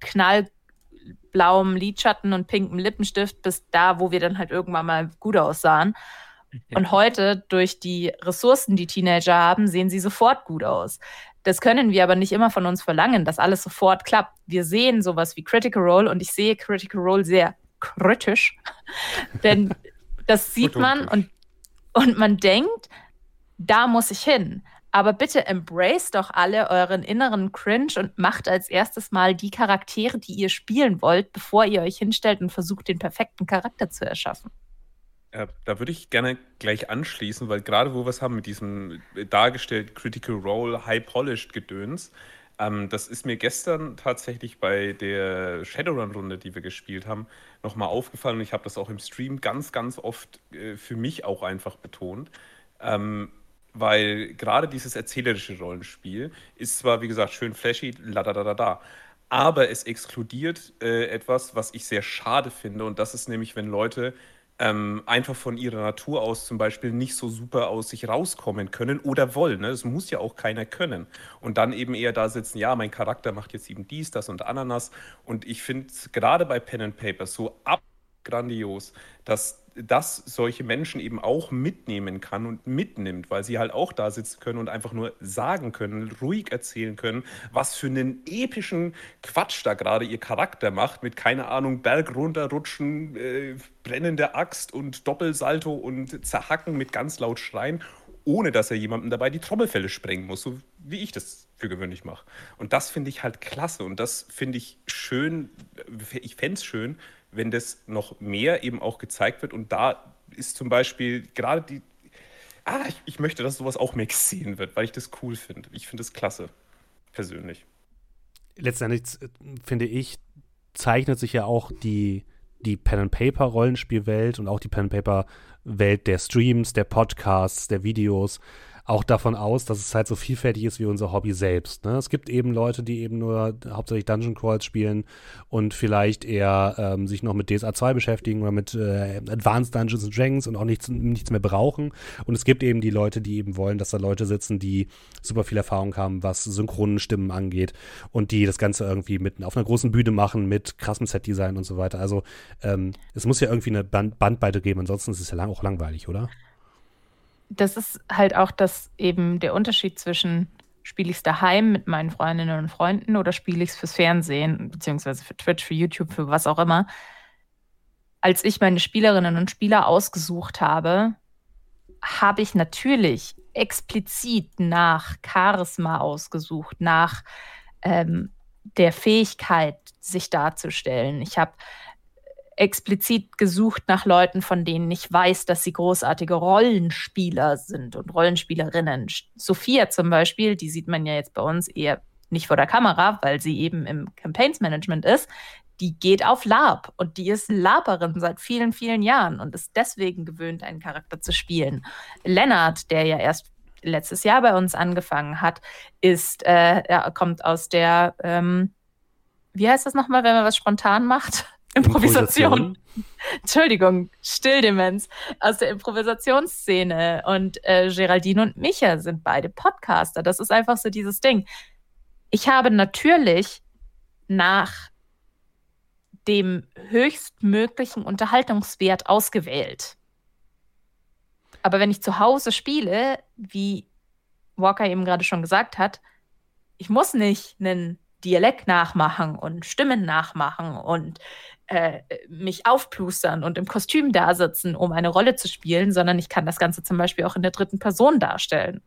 Speaker 3: knallblauem Lidschatten und pinkem Lippenstift bis da, wo wir dann halt irgendwann mal gut aussahen. Und heute, durch die Ressourcen, die Teenager haben, sehen sie sofort gut aus. Das können wir aber nicht immer von uns verlangen, dass alles sofort klappt. Wir sehen sowas wie Critical Role und ich sehe Critical Role sehr kritisch, (laughs) denn das sieht man und, und man denkt, da muss ich hin. Aber bitte embrace doch alle euren inneren Cringe und macht als erstes mal die Charaktere, die ihr spielen wollt, bevor ihr euch hinstellt und versucht, den perfekten Charakter zu erschaffen.
Speaker 4: Ja, da würde ich gerne gleich anschließen, weil gerade wo wir es haben mit diesem dargestellt Critical Role, High Polished Gedöns, ähm, das ist mir gestern tatsächlich bei der Shadowrun-Runde, die wir gespielt haben, nochmal aufgefallen und ich habe das auch im Stream ganz, ganz oft äh, für mich auch einfach betont. Ähm, weil gerade dieses erzählerische Rollenspiel ist zwar, wie gesagt, schön flashy, la da da da da, aber es exkludiert äh, etwas, was ich sehr schade finde, und das ist nämlich, wenn Leute ähm, einfach von ihrer Natur aus zum Beispiel nicht so super aus sich rauskommen können oder wollen. Ne? Das muss ja auch keiner können. Und dann eben eher da sitzen, ja, mein Charakter macht jetzt eben dies, das und Ananas. Und ich finde gerade bei Pen and Paper so ab grandios, dass das solche Menschen eben auch mitnehmen kann und mitnimmt, weil sie halt auch da sitzen können und einfach nur sagen können, ruhig erzählen können, was für einen epischen Quatsch da gerade ihr Charakter macht, mit keine Ahnung, Berg runterrutschen, äh, brennende Axt und Doppelsalto und Zerhacken mit ganz laut Schreien, ohne dass er jemandem dabei die Trommelfälle sprengen muss, so wie ich das für gewöhnlich mache. Und das finde ich halt klasse und das finde ich schön, ich fände es schön, wenn das noch mehr eben auch gezeigt wird. Und da ist zum Beispiel gerade die. Ah, ich, ich möchte, dass sowas auch mehr gesehen wird, weil ich das cool finde. Ich finde das klasse, persönlich.
Speaker 1: Letztendlich äh, finde ich, zeichnet sich ja auch die, die Pen-and-Paper-Rollenspielwelt und auch die Pen-and-Paper-Welt der Streams, der Podcasts, der Videos auch davon aus, dass es halt so vielfältig ist wie unser Hobby selbst. Ne? Es gibt eben Leute, die eben nur hauptsächlich Dungeon Crawls spielen und vielleicht eher ähm, sich noch mit DSA 2 beschäftigen oder mit äh, Advanced Dungeons and Dragons und auch nichts, nichts mehr brauchen. Und es gibt eben die Leute, die eben wollen, dass da Leute sitzen, die super viel Erfahrung haben, was synchronen Stimmen angeht und die das Ganze irgendwie mitten auf einer großen Bühne machen mit krassem Set-Design und so weiter. Also ähm, es muss ja irgendwie eine Band Bandbreite geben, ansonsten ist es ja lang auch langweilig, oder?
Speaker 3: Das ist halt auch das eben der Unterschied zwischen spiele ich es daheim mit meinen Freundinnen und Freunden oder spiele ich es fürs Fernsehen, beziehungsweise für Twitch, für YouTube, für was auch immer. Als ich meine Spielerinnen und Spieler ausgesucht habe, habe ich natürlich explizit nach Charisma ausgesucht, nach ähm, der Fähigkeit, sich darzustellen. Ich habe explizit gesucht nach Leuten, von denen ich weiß, dass sie großartige Rollenspieler sind und Rollenspielerinnen. Sophia zum Beispiel, die sieht man ja jetzt bei uns eher nicht vor der Kamera, weil sie eben im Campaigns Management ist. Die geht auf Lab und die ist Laberin seit vielen, vielen Jahren und ist deswegen gewöhnt, einen Charakter zu spielen. Lennart, der ja erst letztes Jahr bei uns angefangen hat, ist, äh, er kommt aus der, ähm, wie heißt das nochmal, wenn man was spontan macht? Improvisation. Entschuldigung, Stilldemenz aus der Improvisationsszene. Und äh, Geraldine und Micha sind beide Podcaster. Das ist einfach so dieses Ding. Ich habe natürlich nach dem höchstmöglichen Unterhaltungswert ausgewählt. Aber wenn ich zu Hause spiele, wie Walker eben gerade schon gesagt hat, ich muss nicht einen Dialekt nachmachen und Stimmen nachmachen und äh, mich aufplustern und im Kostüm da sitzen, um eine Rolle zu spielen, sondern ich kann das Ganze zum Beispiel auch in der dritten Person darstellen.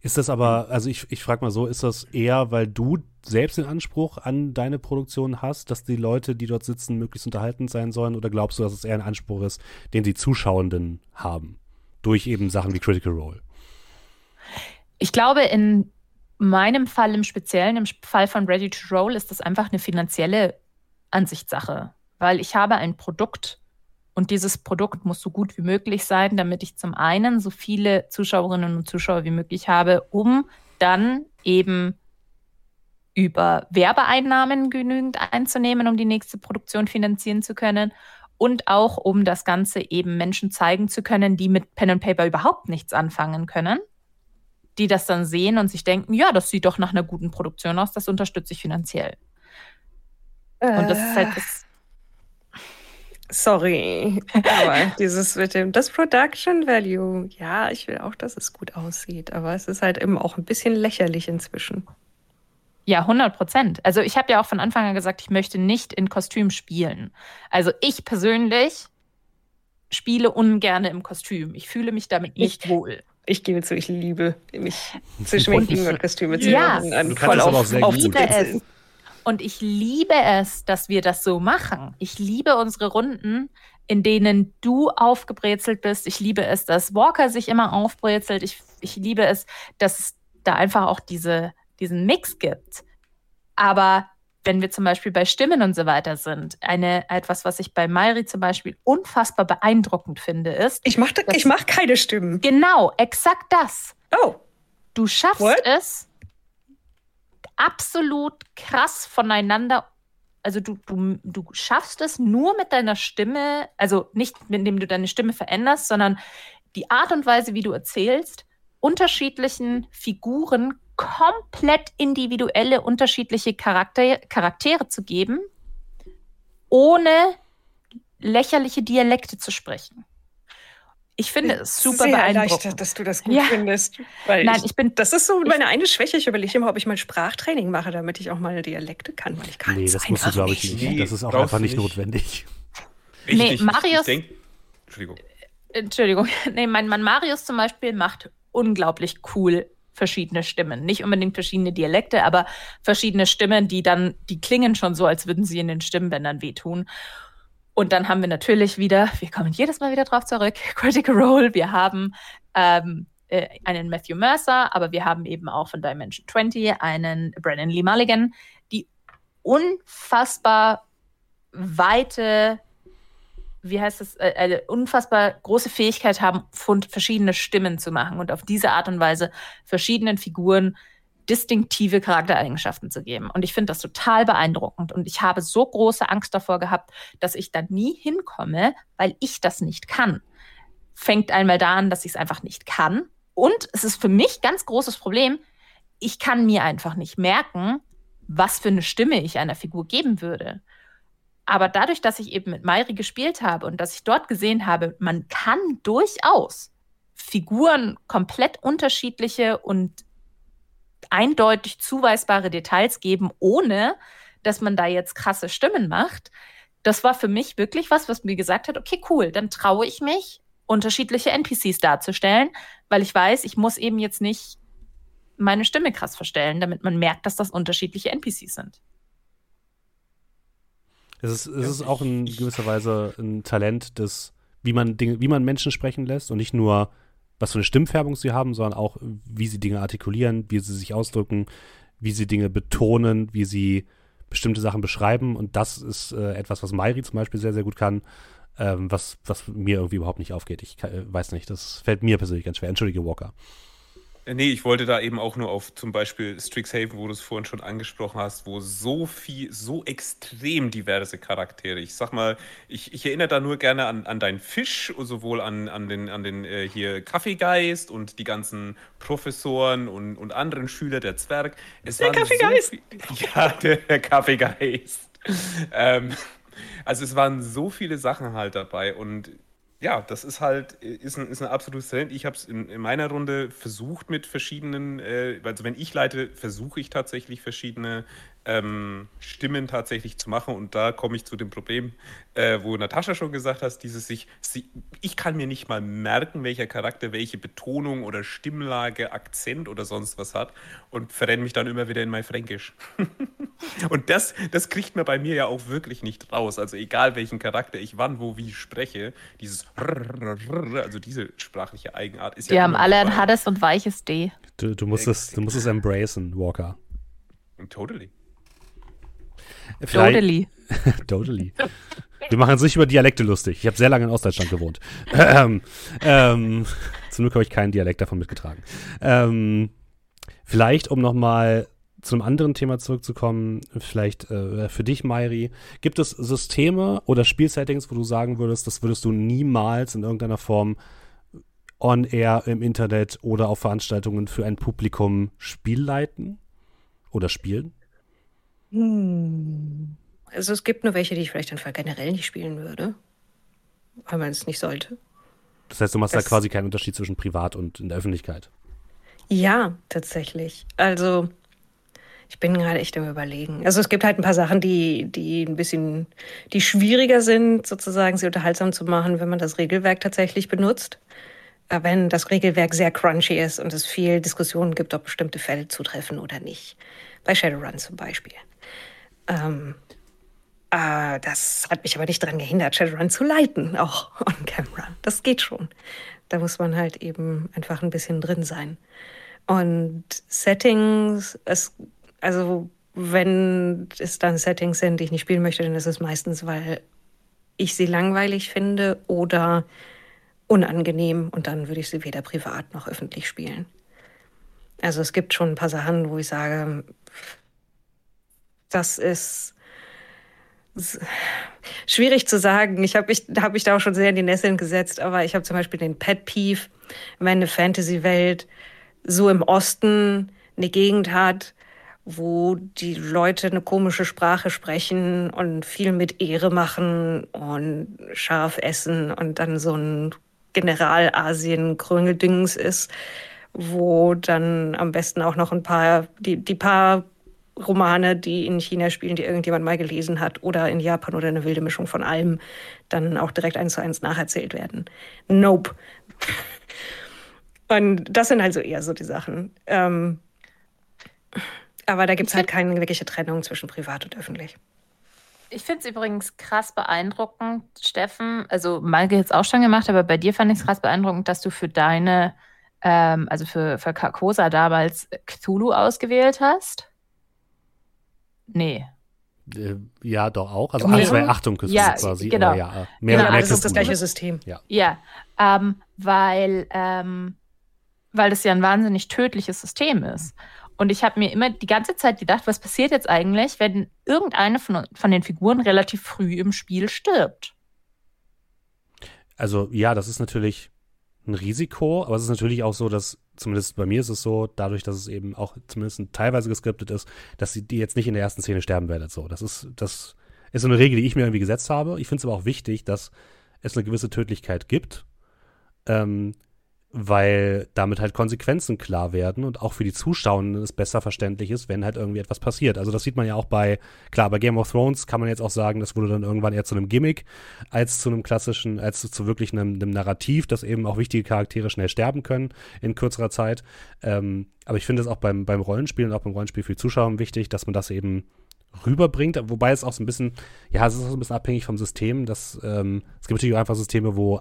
Speaker 1: Ist das aber, also ich, ich frage mal so, ist das eher, weil du selbst den Anspruch an deine Produktion hast, dass die Leute, die dort sitzen, möglichst unterhaltend sein sollen? Oder glaubst du, dass es eher ein Anspruch ist, den die Zuschauenden haben? Durch eben Sachen wie Critical Role?
Speaker 3: Ich glaube, in meinem Fall im Speziellen, im Fall von Ready to Roll, ist das einfach eine finanzielle Ansichtssache, weil ich habe ein Produkt und dieses Produkt muss so gut wie möglich sein, damit ich zum einen so viele Zuschauerinnen und Zuschauer wie möglich habe, um dann eben über Werbeeinnahmen genügend einzunehmen, um die nächste Produktion finanzieren zu können und auch um das Ganze eben Menschen zeigen zu können, die mit Pen and Paper überhaupt nichts anfangen können die das dann sehen und sich denken, ja, das sieht doch nach einer guten Produktion aus, das unterstütze ich finanziell. Äh, und das ist halt das.
Speaker 2: Sorry, (laughs) aber dieses mit dem, das Production Value, ja, ich will auch, dass es gut aussieht, aber es ist halt eben auch ein bisschen lächerlich inzwischen.
Speaker 3: Ja, 100 Prozent. Also ich habe ja auch von Anfang an gesagt, ich möchte nicht in Kostüm spielen. Also ich persönlich spiele ungern im Kostüm. Ich fühle mich damit nicht ich, wohl
Speaker 2: ich gebe zu, ich liebe mich zu schminken und Kostüme zu
Speaker 3: ja. machen. voll auf, auch sehr auf gut. Es. Und ich liebe es, dass wir das so machen. Ich liebe unsere Runden, in denen du aufgebrezelt bist. Ich liebe es, dass Walker sich immer aufbrezelt. Ich, ich liebe es, dass es da einfach auch diese, diesen Mix gibt. Aber wenn wir zum Beispiel bei Stimmen und so weiter sind, eine, etwas, was ich bei Mayri zum Beispiel unfassbar beeindruckend finde, ist.
Speaker 2: Ich mache ich mach keine Stimmen.
Speaker 3: Genau, exakt das.
Speaker 2: Oh.
Speaker 3: Du schaffst
Speaker 2: What?
Speaker 3: es absolut krass voneinander. Also du, du, du schaffst es nur mit deiner Stimme, also nicht indem du deine Stimme veränderst, sondern die Art und Weise, wie du erzählst, unterschiedlichen Figuren komplett individuelle, unterschiedliche Charakter, Charaktere zu geben, ohne lächerliche Dialekte zu sprechen. Ich finde es super
Speaker 2: Sehr
Speaker 3: beeindruckend.
Speaker 2: dass du das gut
Speaker 3: Ja.
Speaker 2: findest. Weil
Speaker 3: Nein,
Speaker 2: ich,
Speaker 3: ich bin
Speaker 2: das ist so meine eine Schwäche. Ich überlege immer, ob ich mal Sprachtraining mache, damit ich auch mal Dialekte kann, weil ich kann
Speaker 1: Nee, das musst du, glaube ich, nicht.
Speaker 4: Nee,
Speaker 1: Das ist auch einfach nicht
Speaker 4: nicht.
Speaker 1: notwendig.
Speaker 4: Ich,
Speaker 3: Nee,
Speaker 4: ich,
Speaker 3: Marius-
Speaker 4: Ich denk, Entschuldigung.
Speaker 3: Entschuldigung, (laughs) nee, mein Mann Marius zum Beispiel macht unglaublich cool verschiedene Stimmen. Nicht unbedingt verschiedene Dialekte, aber verschiedene Stimmen, die dann, die klingen schon so, als würden sie in den Stimmbändern wehtun. Und dann haben wir natürlich wieder, wir kommen jedes Mal wieder drauf zurück, (laughs) Critical Role. Wir haben ähm, äh, einen Matthew Mercer, aber wir haben eben auch von Dimension 20 einen Brennan Lee Mulligan, die unfassbar weite wie heißt es, äh, eine unfassbar große Fähigkeit haben, verschiedene Stimmen zu machen und auf diese Art und Weise verschiedenen Figuren distinktive Charaktereigenschaften zu geben. Und ich finde das total beeindruckend. Und ich habe so große Angst davor gehabt, dass ich da nie hinkomme, weil ich das nicht kann. Fängt einmal da an, dass ich es einfach nicht kann. Und es ist für mich ganz großes Problem, ich kann mir einfach nicht merken, was für eine Stimme ich einer Figur geben würde. Aber dadurch, dass ich eben mit Mayri gespielt habe und dass ich dort gesehen habe, man kann durchaus Figuren komplett unterschiedliche und eindeutig zuweisbare Details geben, ohne dass man da jetzt krasse Stimmen macht. Das war für mich wirklich was, was mir gesagt hat, okay, cool, dann traue ich mich, unterschiedliche NPCs darzustellen, weil ich weiß, ich muss eben jetzt nicht meine Stimme krass verstellen, damit man merkt, dass das unterschiedliche NPCs sind.
Speaker 1: Es ist, es ist auch in gewisser Weise ein Talent des, wie man Dinge, wie man Menschen sprechen lässt und nicht nur, was für eine Stimmfärbung sie haben, sondern auch, wie sie Dinge artikulieren, wie sie sich ausdrücken, wie sie Dinge betonen, wie sie bestimmte Sachen beschreiben. Und das ist äh, etwas, was Mairi zum Beispiel sehr, sehr gut kann, ähm, was, was mir irgendwie überhaupt nicht aufgeht. Ich kann, äh, weiß nicht, das fällt mir persönlich ganz schwer. Entschuldige, Walker.
Speaker 4: Nee, ich wollte da eben auch nur auf zum Beispiel Strixhaven, wo du es vorhin schon angesprochen hast, wo so viel, so extrem diverse Charaktere. Ich sag mal, ich, ich erinnere da nur gerne an, an deinen Fisch, sowohl an, an den, an den äh, hier Kaffeegeist und die ganzen Professoren und, und anderen Schüler der Zwerg. Es
Speaker 2: Der Kaffeegeist!
Speaker 4: So viel, (laughs) ja, der, der Kaffeegeist. ähm, also es waren so viele Sachen halt dabei und ja, das ist halt, ist ein, ist ein absolutes Talent. Ich habe es in, in meiner Runde versucht mit verschiedenen, äh, also wenn ich leite, versuche ich tatsächlich verschiedene ähm, Stimmen tatsächlich zu machen und da komme ich zu dem Problem, äh, wo Natascha schon gesagt hat, dieses sich, sie, ich kann mir nicht mal merken, welcher Charakter welche Betonung oder Stimmlage, Akzent oder sonst was hat und verrenne mich dann immer wieder in mein Fränkisch. (laughs) Und das, das kriegt man bei mir ja auch wirklich nicht raus. Also egal welchen Charakter ich wann, wo, wie spreche, dieses also diese sprachliche Eigenart ist
Speaker 3: Die
Speaker 4: ja
Speaker 3: haben
Speaker 4: immer
Speaker 3: alle ein hartes und weiches D.
Speaker 1: Du, du, musst es, du musst es embracen, Walker.
Speaker 4: Totally.
Speaker 3: Totally. (laughs)
Speaker 1: Totally. Wir machen uns nicht über Dialekte lustig. Ich habe sehr lange in Ostdeutschland gewohnt. Ähm, ähm, zum Glück habe ich keinen Dialekt davon mitgetragen. Ähm, vielleicht, um nochmal zum anderen Thema zurückzukommen, vielleicht äh, für dich, Mairi, gibt es Systeme oder Spielsettings, wo du sagen würdest, das würdest du niemals in irgendeiner Form on air im Internet oder auf Veranstaltungen für ein Publikum spielleiten oder spielen?
Speaker 2: Hm. Also es gibt nur welche, die ich vielleicht einfach generell nicht spielen würde. Weil man es nicht sollte.
Speaker 1: Das heißt, du machst
Speaker 2: Das-
Speaker 1: da quasi keinen Unterschied zwischen privat und in der Öffentlichkeit.
Speaker 2: Ja, tatsächlich. Also, ich bin gerade echt am Überlegen. Also, es gibt halt ein paar Sachen, die, die ein bisschen, die schwieriger sind, sozusagen, sie unterhaltsam zu machen, wenn man das Regelwerk tatsächlich benutzt. Äh, Wenn das Regelwerk sehr crunchy ist und es viel Diskussionen gibt, ob bestimmte Fälle zutreffen oder nicht. Bei Shadowrun zum Beispiel. Ähm, äh, das hat mich aber nicht daran gehindert, Shadowrun zu leiten, auch (laughs) on camera. Das geht schon. Da muss man halt eben einfach ein bisschen drin sein. Und Settings, es, also wenn es dann Settings sind, die ich nicht spielen möchte, dann ist es meistens, weil ich sie langweilig finde oder unangenehm und dann würde ich sie weder privat noch öffentlich spielen. Also es gibt schon ein paar Sachen, wo ich sage, das ist schwierig zu sagen. Ich habe mich, hab mich da auch schon sehr in die Nesseln gesetzt, aber ich habe zum Beispiel den Pet Peeve, wenn eine Fantasy-Welt so im Osten eine Gegend hat, wo die Leute eine komische Sprache sprechen und viel mit Ehre machen und scharf essen und dann so ein General-Asien-Kröngeldings ist, wo dann am besten auch noch ein paar, die, die paar Romane, die in China spielen, die irgendjemand mal gelesen hat, oder in Japan oder eine wilde Mischung von allem, dann auch direkt eins zu eins nacherzählt werden. Nope. Und das sind also eher so die Sachen. Ähm, aber da gibt es halt keine wirkliche Trennung zwischen privat und öffentlich.
Speaker 3: Ich finde es übrigens krass beeindruckend, Steffen. Also, Malge jetzt auch schon gemacht, aber bei dir fand ich es krass beeindruckend, dass du für deine, ähm, also für, für Carcosa damals Cthulhu ausgewählt hast. Nee.
Speaker 1: Äh, ja, doch auch. Also nee. zwei Achtung
Speaker 3: ja,
Speaker 1: quasi.
Speaker 3: Genau.
Speaker 1: ja,
Speaker 2: mehr, ja, mehr das ist das gleiche System.
Speaker 3: Ja, ja ähm, weil, ähm, weil das ja ein wahnsinnig tödliches System ist. Und ich habe mir immer die ganze Zeit gedacht, was passiert jetzt eigentlich, wenn irgendeine von, von den Figuren relativ früh im Spiel stirbt?
Speaker 1: Also ja, das ist natürlich ein Risiko, aber es ist natürlich auch so, dass, zumindest bei mir ist es so, dadurch, dass es eben auch zumindest teilweise geskriptet ist, dass sie die jetzt nicht in der ersten Szene sterben werden. So, das ist, das ist so eine Regel, die ich mir irgendwie gesetzt habe. Ich finde es aber auch wichtig, dass es eine gewisse Tödlichkeit gibt. Ähm, weil damit halt Konsequenzen klar werden und auch für die Zuschauenden es besser verständlich ist, wenn halt irgendwie etwas passiert. Also das sieht man ja auch bei, klar, bei Game of Thrones kann man jetzt auch sagen, das wurde dann irgendwann eher zu einem Gimmick als zu einem klassischen, als zu wirklich einem, einem Narrativ, dass eben auch wichtige Charaktere schnell sterben können in kürzerer Zeit. Ähm, aber ich finde es auch beim, beim Rollenspiel und auch beim Rollenspiel für Zuschauer wichtig, dass man das eben rüberbringt, wobei es auch so ein bisschen, ja, es ist auch so ein bisschen abhängig vom System, dass ähm, es gibt natürlich auch einfach Systeme, wo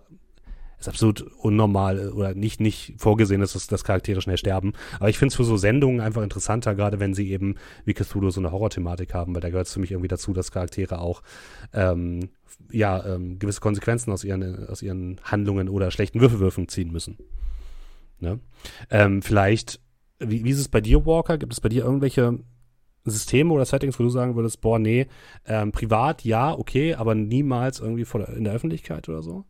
Speaker 1: ist absolut unnormal oder nicht, nicht vorgesehen ist, dass, dass Charaktere schnell sterben. Aber ich finde es für so Sendungen einfach interessanter, gerade wenn sie eben wie Cthulhu so eine Horrorthematik haben, weil da gehört es für mich irgendwie dazu, dass Charaktere auch ähm, ja, ähm, gewisse Konsequenzen aus ihren, aus ihren Handlungen oder schlechten Würfelwürfen ziehen müssen. Ne? Ähm, vielleicht, wie, wie ist es bei dir, Walker? Gibt es bei dir irgendwelche Systeme oder Settings, wo du sagen würdest, boah, nee, ähm, privat ja, okay, aber niemals irgendwie vor, in der Öffentlichkeit oder so?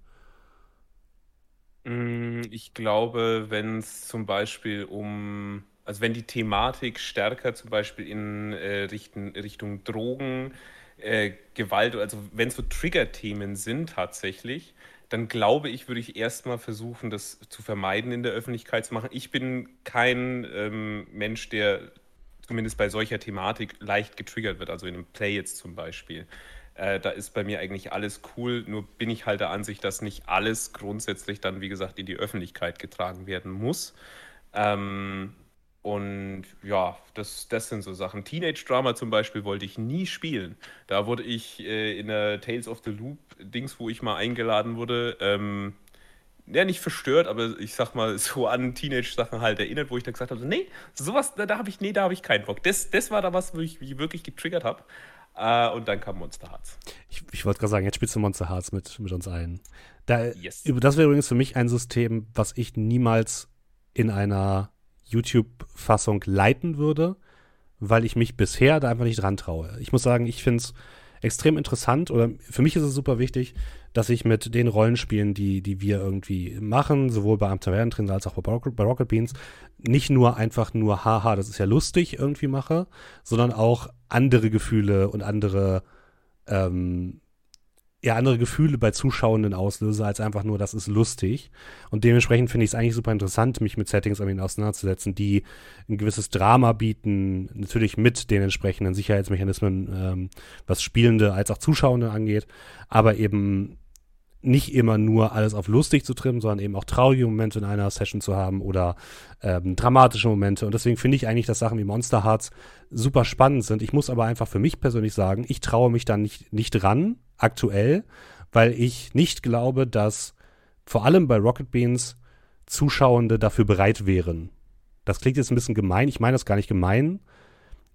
Speaker 4: Mm, ich glaube, wenn es zum Beispiel um, also wenn die Thematik stärker zum Beispiel in äh, Richten, Richtung Drogen, äh, Gewalt, also wenn es so Trigger-Themen sind tatsächlich, dann glaube ich, würde ich erstmal versuchen, das zu vermeiden, in der Öffentlichkeit zu machen. Ich bin kein ähm, Mensch, der zumindest bei solcher Thematik leicht getriggert wird, also in einem Play jetzt zum Beispiel. Äh, da ist bei mir eigentlich alles cool, nur bin ich halt der Ansicht, dass nicht alles grundsätzlich dann, wie gesagt, in die Öffentlichkeit getragen werden muss. Ähm, und ja, das, das sind so Sachen. Teenage Drama zum Beispiel wollte ich nie spielen. Da wurde ich äh, in der Tales of the Loop Dings, wo ich mal eingeladen wurde, ähm, ja, nicht verstört, aber ich sag mal so an Teenage-Sachen halt erinnert, wo ich dann gesagt habe: Nee, sowas, da, da habe ich, nee, da habe ich keinen Bock. Das, das war da was, wo ich mich wirklich getriggert habe. Äh, und dann kam Monster Hearts.
Speaker 1: Ich, ich wollte gerade sagen, jetzt spielst du Monster Hearts mit, mit uns ein. Da, yes. Das wäre übrigens für mich ein System, was ich niemals in einer YouTube-Fassung leiten würde, weil ich mich bisher da einfach nicht dran traue. Ich muss sagen, ich finde es extrem interessant oder für mich ist es super wichtig, dass ich mit den Rollenspielen, die, die wir irgendwie machen, sowohl bei Amsterdam als auch bei, bei Rocket Beans, nicht nur einfach nur, haha, das ist ja lustig irgendwie mache, sondern auch andere Gefühle und andere, ähm, ja, andere Gefühle bei Zuschauenden auslöse, als einfach nur, das ist lustig. Und dementsprechend finde ich es eigentlich super interessant, mich mit Settings irgendwie auseinanderzusetzen, die ein gewisses Drama bieten, natürlich mit den entsprechenden Sicherheitsmechanismen, ähm, was Spielende als auch Zuschauende angeht, aber eben nicht immer nur alles auf lustig zu trimmen, sondern eben auch traurige Momente in einer Session zu haben oder ähm, dramatische Momente. Und deswegen finde ich eigentlich, dass Sachen wie Monster Hearts super spannend sind. Ich muss aber einfach für mich persönlich sagen, ich traue mich da nicht, nicht ran, aktuell, weil ich nicht glaube, dass vor allem bei Rocket Beans Zuschauende dafür bereit wären. Das klingt jetzt ein bisschen gemein, ich meine das gar nicht gemein,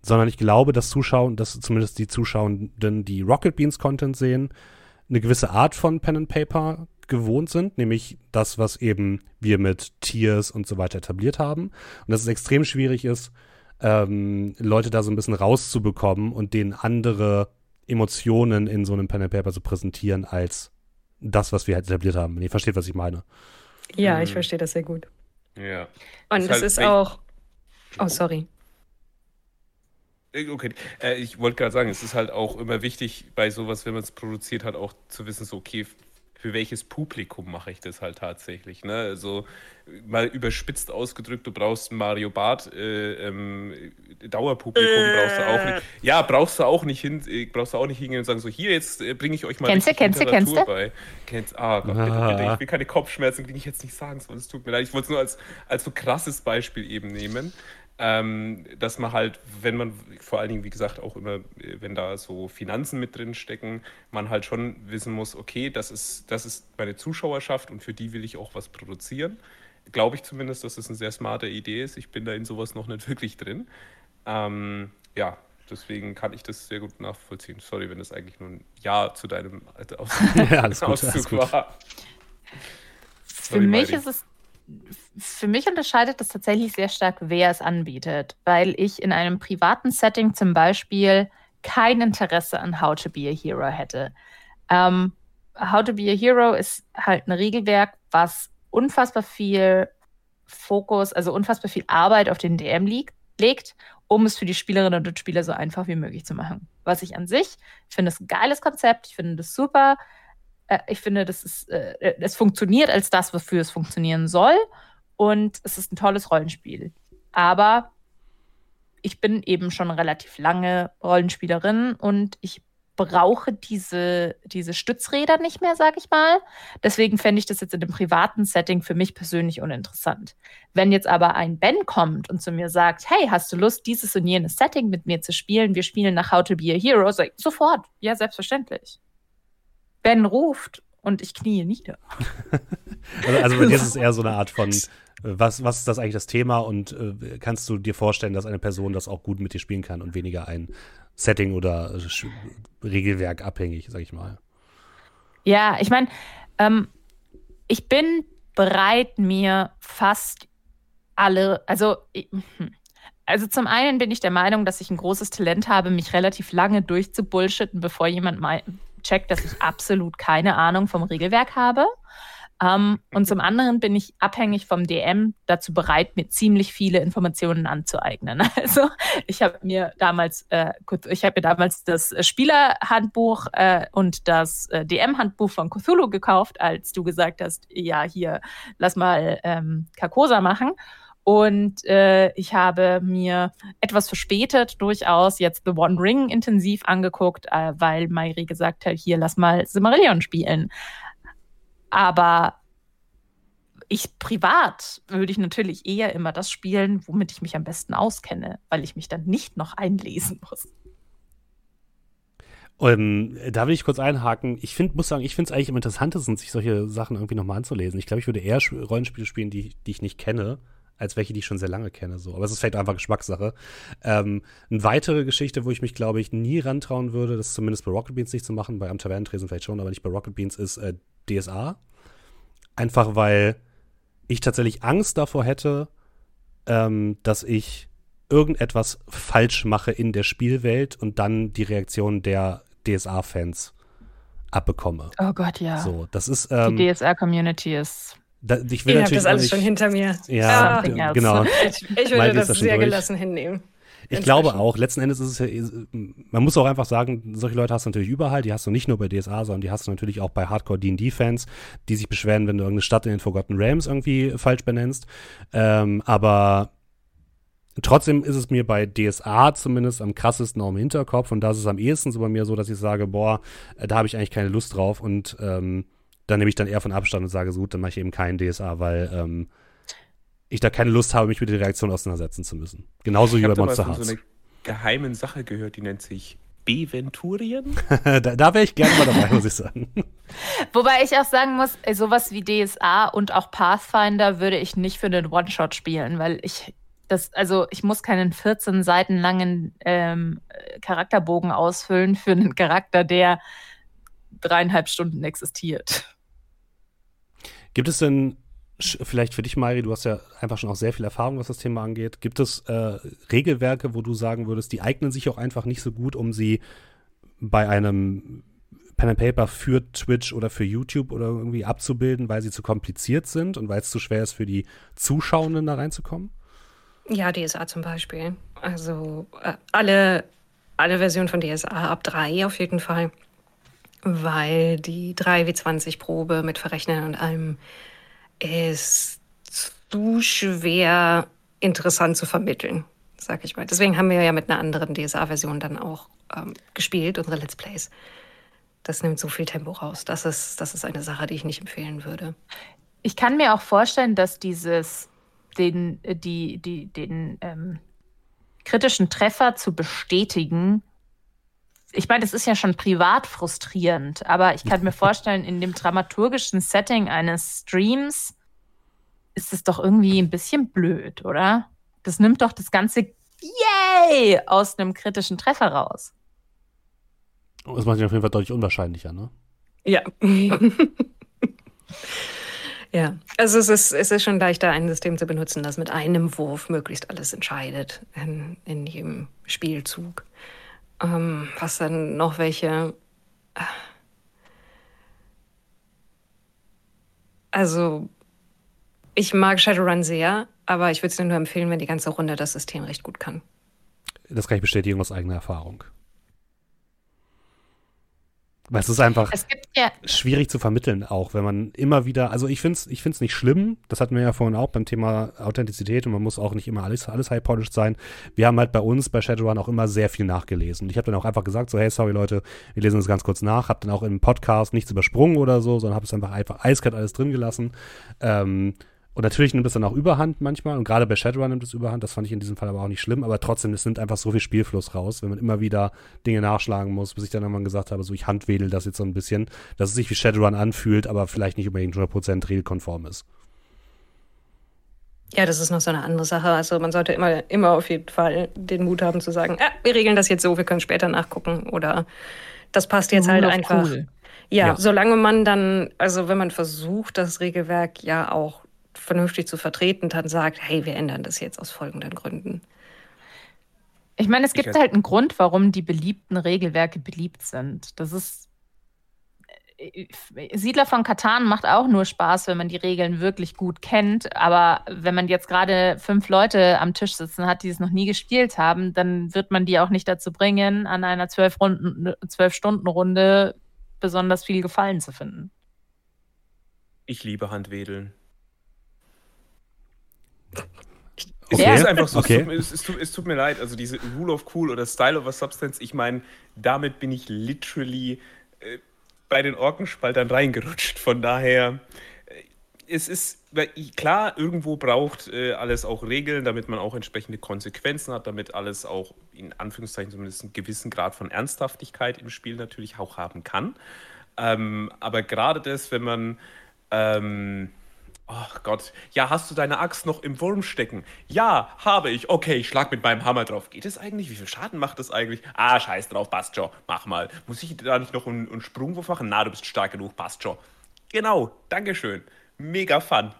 Speaker 1: sondern ich glaube, dass Zuschauer, dass zumindest die Zuschauenden, die Rocket Beans Content sehen, eine gewisse Art von Pen and Paper gewohnt sind, nämlich das, was eben wir mit Tiers und so weiter etabliert haben. Und dass es extrem schwierig ist, ähm, Leute da so ein bisschen rauszubekommen und denen andere Emotionen in so einem Pen and Paper zu präsentieren als das, was wir halt etabliert haben. Ihr versteht, was ich meine.
Speaker 2: Ja, ich verstehe das sehr gut.
Speaker 4: Ja.
Speaker 2: Und
Speaker 4: Ist
Speaker 2: es
Speaker 4: halt
Speaker 2: ist auch. Oh, sorry.
Speaker 4: Äh, Okay, äh, ich wollte gerade sagen, es ist halt auch immer wichtig bei sowas, wenn man es produziert hat, auch zu wissen, so, okay, für welches Publikum mache ich das halt tatsächlich. Ne? Also mal überspitzt ausgedrückt, du brauchst Mario Bart äh, ähm, Dauerpublikum, brauchst du auch nicht. Ja, brauchst du auch nicht hin, äh, brauchst du auch nicht hingehen und sagen, so hier, jetzt äh, bringe ich euch mal
Speaker 3: Kennst du, kennst du,
Speaker 4: Literatur
Speaker 3: kennst du?
Speaker 4: bei. Kennst Ah Gott, bitte,
Speaker 1: Ah.
Speaker 4: bitte, ich will keine Kopfschmerzen, kriege ich jetzt nicht sagen, so, es tut mir leid. Ich wollte es nur als, als so krasses Beispiel eben nehmen. Ähm, dass man halt, wenn man, vor allen Dingen, wie gesagt, auch immer, äh, wenn da so Finanzen mit drin stecken, man halt schon wissen muss, okay, das ist, das ist meine Zuschauerschaft und für die will ich auch was produzieren. Glaube ich zumindest, dass das eine sehr smarte Idee ist. Ich bin da in sowas noch nicht (laughs) wirklich drin. Ähm, ja, deswegen kann ich das sehr gut nachvollziehen. Sorry, wenn das eigentlich nur ein Ja zu deinem Aus (laughs)
Speaker 1: Ja, alles gut, (laughs)
Speaker 4: Auszug
Speaker 1: alles gut.
Speaker 4: war.
Speaker 3: Für
Speaker 4: Sorry,
Speaker 3: mich
Speaker 4: Mairi.
Speaker 3: ist es, für mich unterscheidet das tatsächlich sehr stark, wer es anbietet, weil ich in einem privaten Setting zum Beispiel kein Interesse an How to be a Hero hätte. Ähm, How to be a Hero ist halt ein Regelwerk, was unfassbar viel Fokus, also unfassbar viel Arbeit auf den DM liegt, legt, um es für die Spielerinnen und Spieler so einfach wie möglich zu machen. Was ich an sich finde, ist ein geiles Konzept, ich finde das super. Äh, ich finde, das ist, äh, es funktioniert als das, wofür es funktionieren soll. Und es ist ein tolles Rollenspiel. Aber ich bin eben schon relativ lange Rollenspielerin und ich brauche diese, diese Stützräder nicht mehr, sag ich mal. Deswegen fände ich das jetzt in einem privaten Setting für mich persönlich uninteressant. Wenn jetzt aber ein Ben kommt und zu mir sagt, hey, hast du Lust, dieses und jenes Setting mit mir zu spielen? Wir spielen nach How to be a Hero. Ich, sofort. Ja, selbstverständlich. Ben ruft und ich knie nieder. (laughs)
Speaker 1: Also, also bei dir ist es eher so eine Art von, was, was ist das eigentlich das Thema und äh, kannst du dir vorstellen, dass eine Person das auch gut mit dir spielen kann und weniger ein Setting oder äh, Regelwerk abhängig, sag ich mal.
Speaker 3: Ja, ich meine, ähm, ich bin bereit, mir fast alle, also, hm. also zum einen bin ich der Meinung, dass ich ein großes Talent habe, mich relativ lange durchzubullshitten, bevor jemand checkt, dass ich absolut keine Ahnung vom Regelwerk habe. Ähm, und zum anderen bin ich abhängig vom DM dazu bereit, mir ziemlich viele Informationen anzueignen. (laughs) Also ich habe mir damals, äh, ich habe mir damals das äh, Spielerhandbuch äh, und das äh, DM-Handbuch von Cthulhu gekauft, als du gesagt hast, ja hier, lass mal ähm, Carcosa machen. Und äh, ich habe mir etwas verspätet durchaus jetzt The One Ring intensiv angeguckt, äh, weil Mairi gesagt hat, hier lass mal Silmarillion spielen. Aber ich privat würde ich natürlich eher immer das spielen, womit ich mich am besten auskenne, weil ich mich dann nicht noch einlesen muss.
Speaker 1: Ähm, da will ich kurz einhaken. Ich find, muss sagen, ich finde es eigentlich am interessantesten, sich solche Sachen irgendwie nochmal anzulesen. Ich glaube, ich würde eher Sp- Rollenspiele spielen, die, die ich nicht kenne, als welche, die ich schon sehr lange kenne. So. Aber es ist vielleicht einfach Geschmackssache. Ähm, eine weitere Geschichte, wo ich mich, glaube ich, nie rantrauen würde, das zumindest bei Rocket Beans nicht zu machen, bei Am Tavernentresen vielleicht schon, aber nicht bei Rocket Beans, ist äh, DSA. Einfach weil ich tatsächlich Angst davor hätte, ähm, dass ich irgendetwas falsch mache in der Spielwelt und dann die Reaktion der DSA-Fans abbekomme.
Speaker 3: Oh Gott, ja.
Speaker 1: So, das ist, ähm,
Speaker 3: Die DSR-Community ist.
Speaker 1: Da, ich
Speaker 2: Ich
Speaker 1: will
Speaker 2: habe
Speaker 1: natürlich
Speaker 2: das alles
Speaker 1: auch
Speaker 2: schon
Speaker 1: nicht,
Speaker 2: hinter mir.
Speaker 1: ja, d-
Speaker 3: else.
Speaker 1: genau. (laughs)
Speaker 2: Ich, ich würde das
Speaker 1: da schon
Speaker 2: sehr
Speaker 1: durch.
Speaker 2: gelassen hinnehmen.
Speaker 1: Ich glaube auch, letzten Endes ist es ja, man muss auch einfach sagen, solche Leute hast du natürlich überall, die hast du nicht nur bei DSA, sondern die hast du natürlich auch bei Hardcore D&D-Fans, die sich beschweren, wenn du irgendeine Stadt in den Forgotten Realms irgendwie falsch benennst. Ähm, aber trotzdem ist es mir bei DSA zumindest am krassesten auch im Hinterkopf und da ist es am ehesten so bei mir so, dass ich sage, boah, äh, da habe ich eigentlich keine Lust drauf und ähm, dann nehme ich dann eher von Abstand und sage, so gut, dann mache ich eben keinen DSA, weil ähm, ich da keine Lust habe, mich mit der Reaktion auseinandersetzen zu müssen. Genauso
Speaker 4: Ich
Speaker 1: wie bei
Speaker 4: habe da
Speaker 1: Monster
Speaker 4: von
Speaker 1: Hearts.
Speaker 4: so einer geheimen Sache gehört, die nennt sich Beventurien. (laughs)
Speaker 1: da da wäre ich gerne mal dabei, muss ich sagen. (laughs)
Speaker 3: Wobei ich auch sagen muss, ey, sowas wie DSA und auch Pathfinder würde ich nicht für den One-Shot spielen, weil ich das, also ich muss keinen 14 Seiten langen ähm, Charakterbogen ausfüllen für einen Charakter, der dreieinhalb Stunden existiert.
Speaker 1: Gibt es denn vielleicht für dich, Mari, du hast ja einfach schon auch sehr viel Erfahrung, was das Thema angeht. Gibt es äh, Regelwerke, wo du sagen würdest, die eignen sich auch einfach nicht so gut, um sie bei einem Pen and Paper für Twitch oder für YouTube oder irgendwie abzubilden, weil sie zu kompliziert sind und weil es zu schwer ist für die Zuschauenden da reinzukommen?
Speaker 2: Ja, DSA zum Beispiel. Also äh, alle, alle Versionen von DSA ab 3 auf jeden Fall. Weil die 3W20-Probe mit Verrechnen und allem ist zu schwer interessant zu vermitteln, sag ich mal. Deswegen haben wir ja mit einer anderen DSA-Version dann auch ähm, gespielt, unsere Let's Plays. Das nimmt so viel Tempo raus. Das ist, das ist eine Sache, die ich nicht empfehlen würde.
Speaker 3: Ich kann mir auch vorstellen, dass dieses, den, die, die, den ähm, kritischen Treffer zu bestätigen, ich meine, das ist ja schon privat frustrierend, aber ich kann mir vorstellen, in dem dramaturgischen Setting eines Streams ist es doch irgendwie ein bisschen blöd, oder? Das nimmt doch das ganze Yay aus einem kritischen Treffer raus.
Speaker 1: Das macht ihn auf jeden Fall deutlich unwahrscheinlicher, ne?
Speaker 2: Ja. (laughs) ja, also es ist, es ist schon leichter, ein System zu benutzen, das mit einem Wurf möglichst alles entscheidet in, in jedem Spielzug. Ähm, was dann noch welche. Also, ich mag Shadowrun sehr, aber ich würde es dir nur empfehlen, wenn die ganze Runde das System recht gut kann.
Speaker 1: Das kann ich bestätigen aus eigener Erfahrung. Weil es ist einfach
Speaker 3: Es gibt ja,
Speaker 1: schwierig zu vermitteln, auch wenn man immer wieder, also ich finde es ich find's nicht schlimm, das hatten wir ja vorhin auch beim Thema Authentizität und man muss auch nicht immer alles, alles high-polished sein. Wir haben halt bei uns bei Shadowrun auch immer sehr viel nachgelesen. Ich habe dann auch einfach gesagt, so hey, sorry Leute, wir lesen das ganz kurz nach, habe dann auch im Podcast nichts übersprungen oder so, sondern habe es einfach, einfach eiskalt alles drin gelassen. Ähm, und natürlich nimmt es dann auch Überhand manchmal. Und gerade bei Shadowrun nimmt es Überhand. Das fand ich in diesem Fall aber auch nicht schlimm. Aber trotzdem, es nimmt einfach so viel Spielfluss raus, wenn man immer wieder Dinge nachschlagen muss, bis ich dann irgendwann gesagt habe, so ich handwedel das jetzt so ein bisschen, dass es sich wie Shadowrun anfühlt, aber vielleicht nicht unbedingt 100% regelkonform ist.
Speaker 2: Ja, das ist noch so eine andere Sache. Also man sollte immer, immer auf jeden Fall den Mut haben zu sagen, ah, wir regeln das jetzt so, wir können später nachgucken oder das passt jetzt halt einfach.
Speaker 3: cool.
Speaker 2: Ja,
Speaker 1: Ja.
Speaker 2: solange man dann, also wenn man versucht, das Regelwerk ja auch vernünftig zu vertreten, dann sagt, hey, wir ändern das jetzt aus folgenden Gründen.
Speaker 3: Ich meine, es gibt halt einen Grund, warum die beliebten Regelwerke beliebt sind. Das ist. äh, Siedler von Katan macht auch nur Spaß, wenn man die Regeln wirklich gut kennt. Aber wenn man jetzt gerade fünf Leute am Tisch sitzen hat, die es noch nie gespielt haben, dann wird man die auch nicht dazu bringen, an einer zwölf Runden, zwölf Stunden Runde besonders viel Gefallen zu finden.
Speaker 4: Ich liebe Handwedeln.
Speaker 1: Okay.
Speaker 4: Es ist einfach so,
Speaker 1: Okay.
Speaker 4: es, tut, mir- es, es, tut, es tut mir leid, also diese Rule of Cool oder Style over Substance, ich meine, damit bin ich literally äh, bei den Orkenspaltern reingerutscht. Von daher, äh, es ist, klar, irgendwo braucht äh, alles auch Regeln, damit man auch entsprechende Konsequenzen hat, damit alles auch in Anführungszeichen zumindest einen gewissen Grad von Ernsthaftigkeit im Spiel natürlich auch haben kann. Ähm, aber gerade das, wenn man ähm, Ach Gott. Ja, hast du deine Axt noch im Wurm stecken? Ja, habe ich. Okay, ich schlag mit meinem Hammer drauf. Geht es eigentlich? Wie viel Schaden macht das eigentlich? Ah, scheiß drauf, passt schon. Mach mal. Muss ich da nicht noch einen, einen Sprungwurf machen? Na, du bist stark genug, passt schon. Genau, Dankeschön. Mega fun.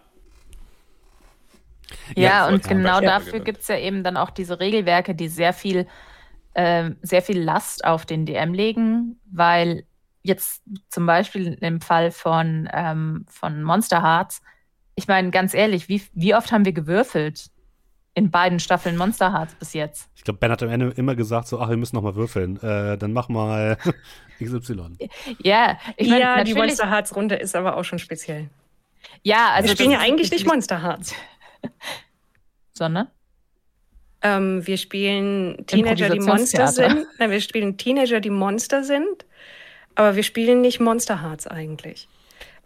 Speaker 3: Ja,
Speaker 1: Ja,
Speaker 3: und genau dafür gibt es ja eben dann auch diese Regelwerke, die sehr viel, ähm, sehr viel Last auf den DM legen, weil jetzt zum Beispiel im Fall von, ähm, von Monster Hearts, ich meine, ganz ehrlich, wie, wie oft haben wir gewürfelt in beiden Staffeln Monster Hearts bis jetzt?
Speaker 1: Ich glaube, Ben hat am Ende immer gesagt, so, ach, wir müssen noch mal würfeln. Äh, dann mach mal (laughs) XY.
Speaker 3: Ja, ich meine,
Speaker 2: ja, die Monster Hearts Runde ist aber auch schon speziell.
Speaker 3: ja, also
Speaker 2: wir spielen ja eigentlich nicht Monster Hearts. (laughs)
Speaker 3: sondern
Speaker 2: Ähm, wir spielen Teenager, die Monster sind. Nein, wir spielen Teenager, die Monster sind. Aber wir spielen nicht Monster Hearts eigentlich.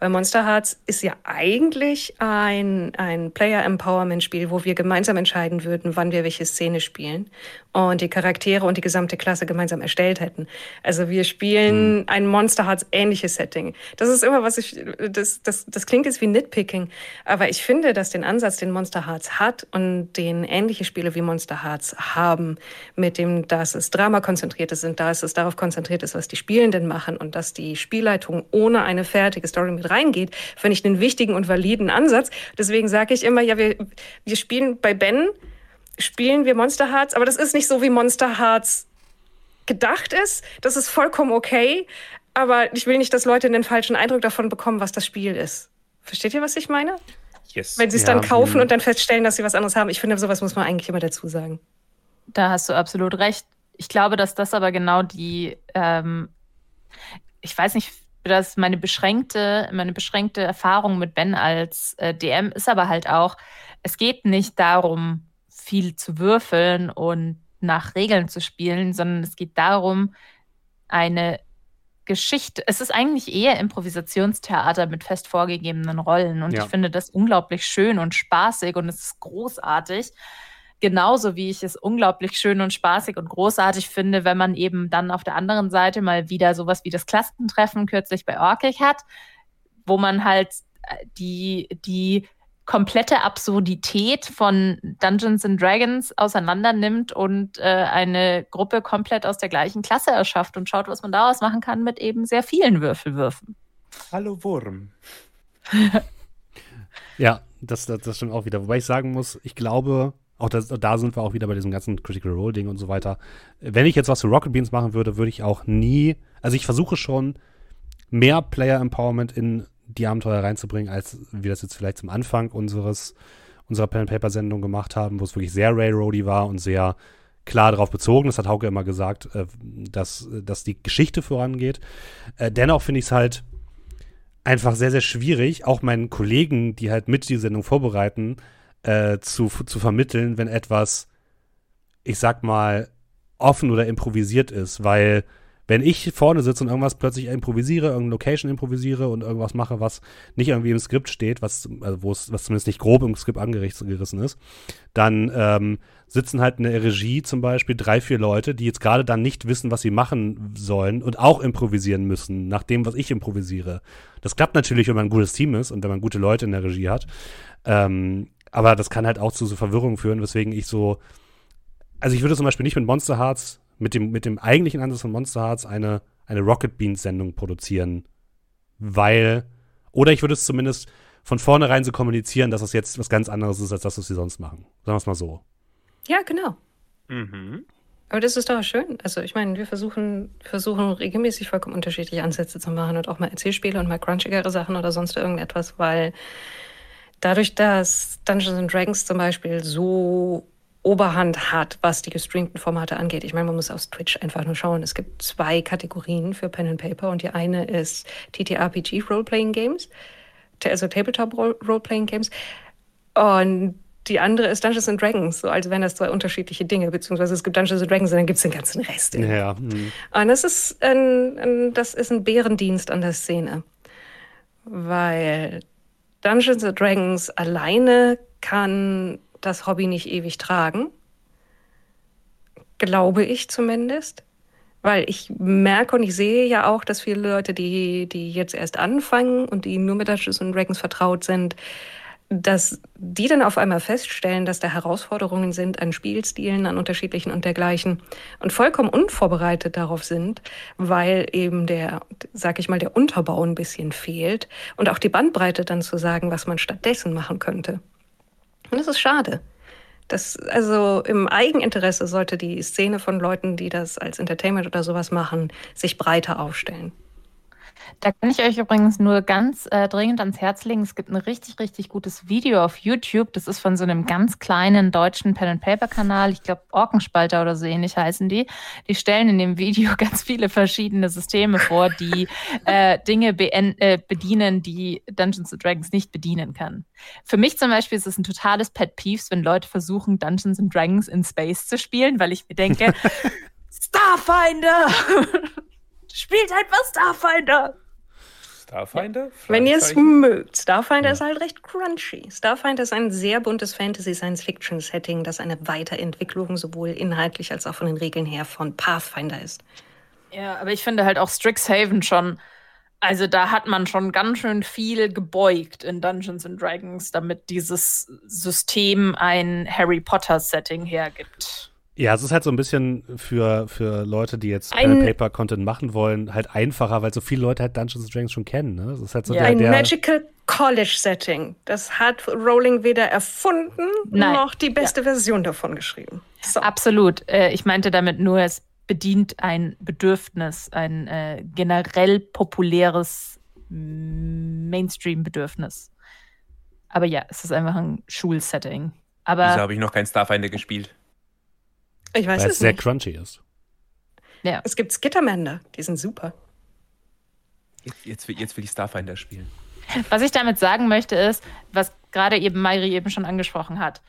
Speaker 2: Weil Monster Hearts ist ja eigentlich ein, ein Player-Empowerment-Spiel, wo wir gemeinsam entscheiden würden, wann wir welche Szene spielen und die Charaktere und die gesamte Klasse gemeinsam erstellt hätten. Also wir spielen mhm. ein Monster Hearts ähnliches Setting. Das ist immer was ich, das, das, das klingt jetzt wie Nitpicking, aber ich finde, dass den Ansatz, den Monster Hearts hat und den ähnliche Spiele wie Monster Hearts haben, mit dem, dass es Drama konzentriert ist und dass es darauf konzentriert ist, was die Spielenden machen und dass die Spielleitung ohne eine fertige Story mit reingeht, finde ich einen wichtigen und validen Ansatz. Deswegen sage ich immer, ja, wir, wir spielen bei Ben, spielen wir Monster Hearts, aber das ist nicht so, wie Monster Hearts gedacht ist. Das ist vollkommen okay, aber ich will nicht, dass Leute den falschen Eindruck davon bekommen, was das Spiel ist. Versteht ihr, was ich meine? Yes. Wenn sie es ja, dann kaufen mh. und dann feststellen, dass sie was anderes haben. Ich finde, sowas muss man eigentlich immer dazu sagen.
Speaker 3: Da hast du absolut recht. Ich glaube, dass das aber genau die, ähm, ich weiß nicht, das meine beschränkte, meine beschränkte Erfahrung mit Ben als äh, DM ist aber halt auch, es geht nicht darum, viel zu würfeln und nach Regeln zu spielen, sondern es geht darum, eine Geschichte. Es ist eigentlich eher Improvisationstheater mit fest vorgegebenen Rollen. Und ja. ich finde das unglaublich schön und spaßig und es ist großartig. Genauso wie ich es unglaublich schön und spaßig und großartig finde, wenn man eben dann auf der anderen Seite mal wieder sowas wie das Klassentreffen kürzlich bei Orkig hat, wo man halt äh, die, die komplette Absurdität von Dungeons and Dragons auseinander nimmt und äh, eine Gruppe komplett aus der gleichen Klasse erschafft und schaut, was man daraus machen kann mit eben sehr vielen Würfelwürfen.
Speaker 4: Hallo Wurm. (laughs)
Speaker 1: ja, das, das, das stimmt auch wieder. Wobei ich sagen muss, ich glaube, auch das, da sind wir auch wieder bei diesem ganzen Critical Role Ding und so weiter. Wenn ich jetzt was für Rocket Beans machen würde, würde ich auch nie, also ich versuche schon mehr Player Empowerment in die Abenteuer reinzubringen, als wir das jetzt vielleicht zum Anfang unseres unserer Pen Paper Sendung gemacht haben, wo es wirklich sehr Railroady war und sehr klar darauf bezogen. Das hat Hauke immer gesagt, äh, dass, dass die Geschichte vorangeht. Äh, dennoch finde ich es halt einfach sehr, sehr schwierig, auch meinen Kollegen, die halt mit die Sendung vorbereiten, äh, zu, zu vermitteln, wenn etwas, ich sag mal, offen oder improvisiert ist, weil wenn ich vorne sitze und irgendwas plötzlich improvisiere, irgendeine Location improvisiere und irgendwas mache, was nicht irgendwie im Skript steht, was, also wo es, was zumindest nicht grob im Skript angerissen ist, dann ähm, sitzen halt in der Regie zum Beispiel drei, vier Leute, die jetzt gerade dann nicht wissen, was sie machen sollen und auch improvisieren müssen, nach dem, was ich improvisiere. Das klappt natürlich, wenn man ein gutes Team ist und wenn man gute Leute in der Regie hat. Ähm, aber das kann halt auch zu so Verwirrung führen, weswegen ich so. Also ich würde zum Beispiel nicht mit Monster Hearts, mit dem, mit dem eigentlichen Ansatz von Monster Hearts eine, eine Rocket Beans-Sendung produzieren. Weil. Oder ich würde es zumindest von vornherein so kommunizieren, dass es jetzt was ganz anderes ist, als das, was sie sonst machen. Sagen wir es mal so.
Speaker 2: Ja, genau. Mhm. Aber das ist doch schön. Also ich meine, wir versuchen, versuchen regelmäßig vollkommen unterschiedliche Ansätze zu machen und auch mal Erzählspiele und mal crunchigere Sachen oder sonst irgendetwas, weil dadurch, dass Dungeons and Dragons zum Beispiel so Oberhand hat, was die gestreamten Formate angeht. Ich meine, man muss auf Twitch einfach nur schauen. Es gibt zwei Kategorien für Pen and Paper und die eine ist TTRPG Roleplaying Games, also Tabletop Roleplaying Games und die andere ist Dungeons and Dragons, so als wären das zwei unterschiedliche Dinge, beziehungsweise es gibt Dungeons and Dragons und dann gibt es den ganzen Rest. Ja. Mh. Und das ist ein, ein, das ist ein Bärendienst an der Szene, weil Dungeons and Dragons alleine kann das Hobby nicht ewig tragen. Glaube ich zumindest. Weil ich merke und ich sehe ja auch, dass viele Leute, die, die jetzt erst anfangen und die nur mit Dungeons and Dragons vertraut sind, dass die dann auf einmal feststellen, dass da Herausforderungen sind an Spielstilen, an unterschiedlichen und dergleichen und vollkommen unvorbereitet darauf sind, weil eben der, sag ich mal, der Unterbau ein bisschen fehlt und auch die Bandbreite dann zu sagen, was man stattdessen machen könnte. Und das ist schade. Das, also im Eigeninteresse sollte die Szene von Leuten, die das als Entertainment oder sowas machen, sich breiter aufstellen.
Speaker 3: Da kann ich euch übrigens nur ganz äh, dringend ans Herz legen. Es gibt ein richtig, richtig gutes Video auf YouTube. Das ist von so einem ganz kleinen deutschen Pen-and-Paper-Kanal. Ich glaube, Orkenspalter oder so ähnlich heißen die. Die stellen in dem Video (laughs) ganz viele verschiedene Systeme vor, die äh, Dinge äh, bedienen, die Dungeons Dragons nicht bedienen kann. Für mich zum Beispiel ist es ein totales Pet Peeves, wenn Leute versuchen, Dungeons Dragons in Space zu spielen, weil ich mir denke, (laughs) Starfinder! (laughs) Spielt einfach Starfinder!
Speaker 4: Starfinder?
Speaker 2: Wenn ihr es mögt. Starfinder
Speaker 1: Ja.
Speaker 2: ist halt recht crunchy. Starfinder ist ein sehr buntes Fantasy-Science-Fiction-Setting, das eine Weiterentwicklung sowohl inhaltlich als auch von den Regeln her von Pathfinder ist.
Speaker 3: Ja, aber ich finde halt auch Strixhaven schon, also da hat man schon ganz schön viel gebeugt in Dungeons and Dragons, damit dieses System ein Harry Potter-Setting hergibt.
Speaker 1: Ja, es ist halt so ein bisschen für, für Leute, die jetzt
Speaker 2: Ein-
Speaker 1: Pen Paper Content machen wollen, halt einfacher, weil so viele Leute halt Dungeons and Dragons schon kennen. Ne? Das ist halt so
Speaker 3: Ja.
Speaker 1: der,
Speaker 2: Ein
Speaker 1: der
Speaker 2: Magical College-Setting. Das hat Rowling weder erfunden
Speaker 3: Nein.
Speaker 2: noch die beste Version davon geschrieben. So.
Speaker 3: Absolut. Äh, ich meinte damit nur, es bedient ein Bedürfnis, ein äh, generell populäres Mainstream-Bedürfnis. Aber ja, es ist einfach ein Schulsetting.
Speaker 4: Wieso
Speaker 3: Aber
Speaker 4: habe ich noch kein Starfinder gespielt?
Speaker 2: Ich weiß
Speaker 1: weil es
Speaker 2: es
Speaker 1: sehr
Speaker 2: nicht.
Speaker 1: crunchy ist.
Speaker 3: ja,
Speaker 2: Es gibt Skittermender, die sind super.
Speaker 4: Jetzt, jetzt, will- jetzt will ich Starfinder spielen.
Speaker 3: Was ich damit sagen möchte, ist, was gerade eben Mayri eben schon angesprochen hat.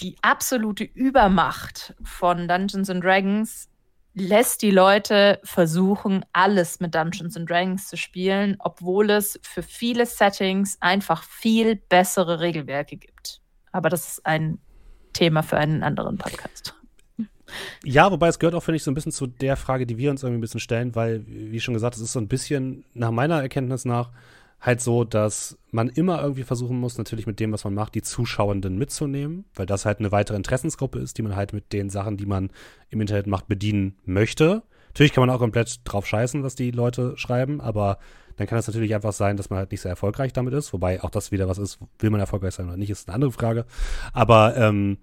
Speaker 3: Die absolute Übermacht von Dungeons and Dragons lässt die Leute versuchen, alles mit Dungeons and Dragons zu spielen, obwohl es für viele Settings einfach viel bessere Regelwerke gibt. Aber das ist ein Thema für einen anderen Podcast.
Speaker 1: Ja, wobei es gehört auch, finde ich, so ein bisschen zu der Frage, die wir uns irgendwie ein bisschen stellen, weil, wie schon gesagt, es ist so ein bisschen, nach meiner Erkenntnis nach, halt so, dass man immer irgendwie versuchen muss, natürlich mit dem, was man macht, die Zuschauenden mitzunehmen, weil das halt eine weitere Interessensgruppe ist, die man halt mit den Sachen, die man im Internet macht, bedienen möchte. Natürlich kann man auch komplett drauf scheißen, was die Leute schreiben, aber dann kann es natürlich einfach sein, dass man halt nicht sehr erfolgreich damit ist, wobei auch das wieder was ist, will man erfolgreich sein oder nicht, ist eine andere Frage. Aber ähm,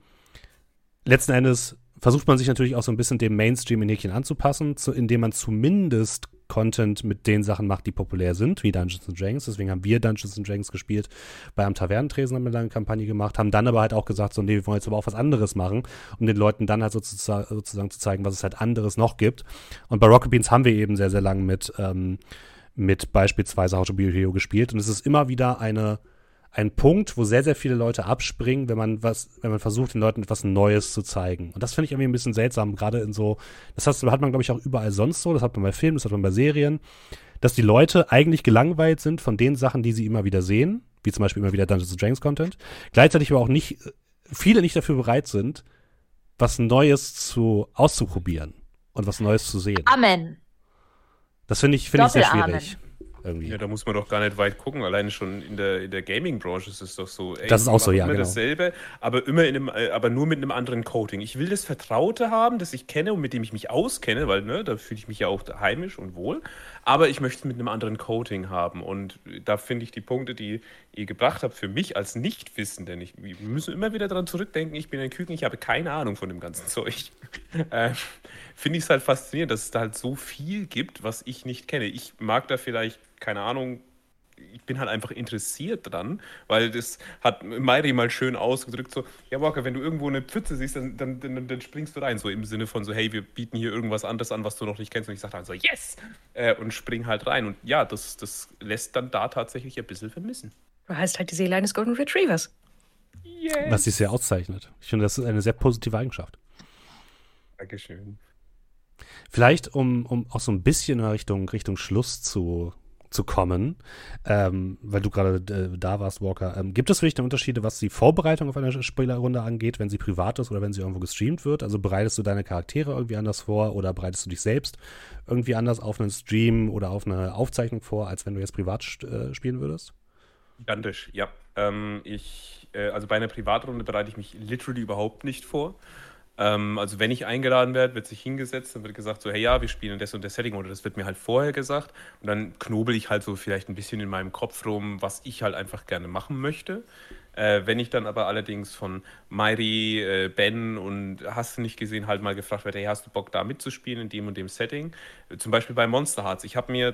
Speaker 1: letzten Endes versucht man sich natürlich auch so ein bisschen dem Mainstream in Häkchen anzupassen, zu, indem man zumindest Content mit den Sachen macht, die populär sind, wie Dungeons and Dragons. Deswegen haben wir Dungeons and Dragons gespielt. Bei am Tavernentresen haben wir eine Kampagne gemacht, haben dann aber halt auch gesagt, so, nee, wir wollen jetzt aber auch was anderes machen, um den Leuten dann halt sozusagen, sozusagen zu zeigen, was es halt anderes noch gibt. Und bei Rocket Beans haben wir eben sehr, sehr lang mit, ähm, mit beispielsweise How to Be a Hero gespielt. Und es ist immer wieder eine, ein Punkt, wo sehr, sehr viele Leute abspringen, wenn man was, wenn man versucht, den Leuten etwas Neues zu zeigen. Und das finde ich irgendwie ein bisschen seltsam, gerade in so, das heißt, hat man, glaube ich, auch überall sonst so, das hat man bei Filmen, das hat man bei Serien, dass die Leute eigentlich gelangweilt sind von den Sachen, die sie immer wieder sehen, wie zum Beispiel immer wieder Dungeons Dragons Content, gleichzeitig aber auch nicht, viele nicht dafür bereit sind, was Neues zu auszuprobieren und was Neues zu sehen.
Speaker 3: Amen.
Speaker 1: Das finde ich, finde ich sehr schwierig. Irgendwie.
Speaker 4: Ja, da muss man doch gar nicht weit gucken. Alleine schon in der, in der Gaming-Branche ist es doch so. Ey,
Speaker 1: Das ist auch so, ja,
Speaker 4: Immer
Speaker 1: genau.
Speaker 4: dasselbe, aber immer in einem, äh, aber nur mit einem anderen Coating. Ich will das Vertraute haben, das ich kenne und mit dem ich mich auskenne, weil ne, da fühle ich mich ja auch heimisch und wohl. Aber ich möchte es mit einem anderen Coating haben. Und da finde ich die Punkte, die ihr gebracht habt, für mich als Nichtwissenden, ich, wir müssen immer wieder daran zurückdenken, ich bin ein Küken, ich habe keine Ahnung von dem ganzen (laughs) Zeug. äh, finde ich es halt faszinierend, dass es da halt so viel gibt, was ich nicht kenne. Ich mag da vielleicht, keine Ahnung, ich bin halt einfach interessiert dran, weil das hat Mairi mal schön ausgedrückt, so, ja Walker, wenn du irgendwo eine Pfütze siehst, dann, dann, dann, dann springst du rein, so im Sinne von so, hey, wir bieten hier irgendwas anderes an, was du noch nicht kennst und ich sage dann so, yes, äh, und spring halt rein und ja, das, das lässt dann da tatsächlich ein bisschen vermissen.
Speaker 2: Du heißt halt die Seele eines Golden Retrievers.
Speaker 1: Was sich sehr auszeichnet. Ich finde, das ist eine sehr positive Eigenschaft.
Speaker 4: Dankeschön.
Speaker 1: Vielleicht, um, um auch so ein bisschen in Richtung, Richtung Schluss zu, zu kommen, ähm, weil du gerade äh, da warst, Walker, ähm, gibt es denn Unterschiede, was die Vorbereitung auf eine Spielerrunde angeht, wenn sie privat ist oder wenn sie irgendwo gestreamt wird? Also bereitest du deine Charaktere irgendwie anders vor oder bereitest du dich selbst irgendwie anders auf einen Stream oder auf eine Aufzeichnung vor, als wenn du jetzt privat äh, spielen würdest?
Speaker 4: Gigantisch, ja. Ähm, ich, äh, also bei einer Privatrunde bereite ich mich literally überhaupt nicht vor. Ähm, also wenn ich eingeladen werde, wird sich hingesetzt, dann wird gesagt so, hey ja, wir spielen das und das Setting oder das wird mir halt vorher gesagt und dann knobel ich halt so vielleicht ein bisschen in meinem Kopf rum, was ich halt einfach gerne machen möchte. Äh, wenn ich dann aber allerdings von Mairi, äh, Ben und hast du nicht gesehen, halt mal gefragt werde, hey, hast du Bock da mitzuspielen in dem und dem Setting? Zum Beispiel bei Monster Hearts. Ich habe mir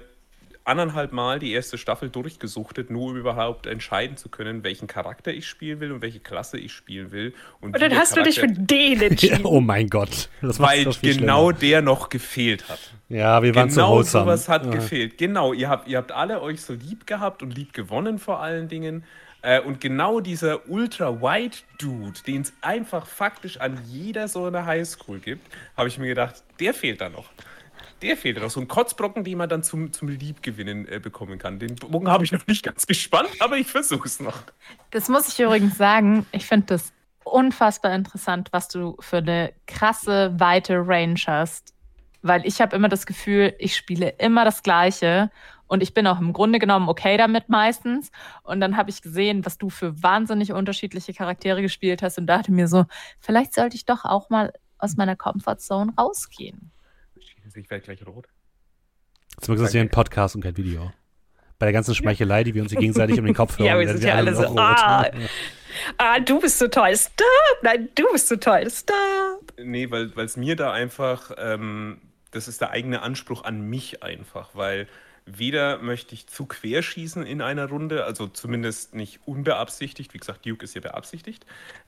Speaker 4: anderthalb Mal die erste Staffel durchgesuchtet, nur um überhaupt entscheiden zu können, welchen Charakter ich spielen will und welche Klasse ich spielen will. Und,
Speaker 2: Und dann hast du dich für
Speaker 4: Charakter-
Speaker 2: den entschieden. (laughs)
Speaker 1: oh mein Gott. Das
Speaker 4: weil genau
Speaker 1: schlimmer.
Speaker 4: der noch gefehlt hat.
Speaker 1: Ja, wir waren zu
Speaker 4: Genau
Speaker 1: wholesome.
Speaker 4: sowas hat
Speaker 1: Ja.
Speaker 4: gefehlt. Genau, ihr habt, ihr habt alle euch so lieb gehabt und lieb gewonnen vor allen Dingen. Äh, und genau dieser Ultra-White-Dude, den es einfach faktisch an jeder so einer Highschool gibt, habe ich mir gedacht, der fehlt da noch. Der fehlt noch. So ein Kotzbrocken, den man dann zum, zum Liebgewinnen äh, bekommen kann. Den Bogen habe ich noch nicht ganz gespannt, aber ich versuche es noch.
Speaker 3: Das muss ich übrigens sagen. Ich finde das unfassbar interessant, was du für eine krasse, weite Range hast. Weil ich habe immer das Gefühl, ich spiele immer das Gleiche und ich bin auch im Grunde genommen okay damit meistens. Und dann habe ich gesehen, was du für wahnsinnig unterschiedliche Charaktere gespielt hast und dachte mir so, vielleicht sollte ich doch auch mal aus meiner Comfortzone rausgehen.
Speaker 4: Ich werde gleich rot.
Speaker 1: Zum Glück ist das hier ein Podcast und kein Video. Bei der ganzen Schmeichelei, die wir uns hier gegenseitig um den Kopf (laughs) hören.
Speaker 2: Ja, wir sind ja alle so, ah, (laughs) ah, du bist so toll, stop! Nein, du bist so toll, stop!
Speaker 4: Nee, weil es mir da einfach, ähm, das ist der eigene Anspruch an mich einfach, weil weder möchte ich zu querschießen in einer Runde, also zumindest nicht unbeabsichtigt, wie gesagt, Duke ist ja beabsichtigt.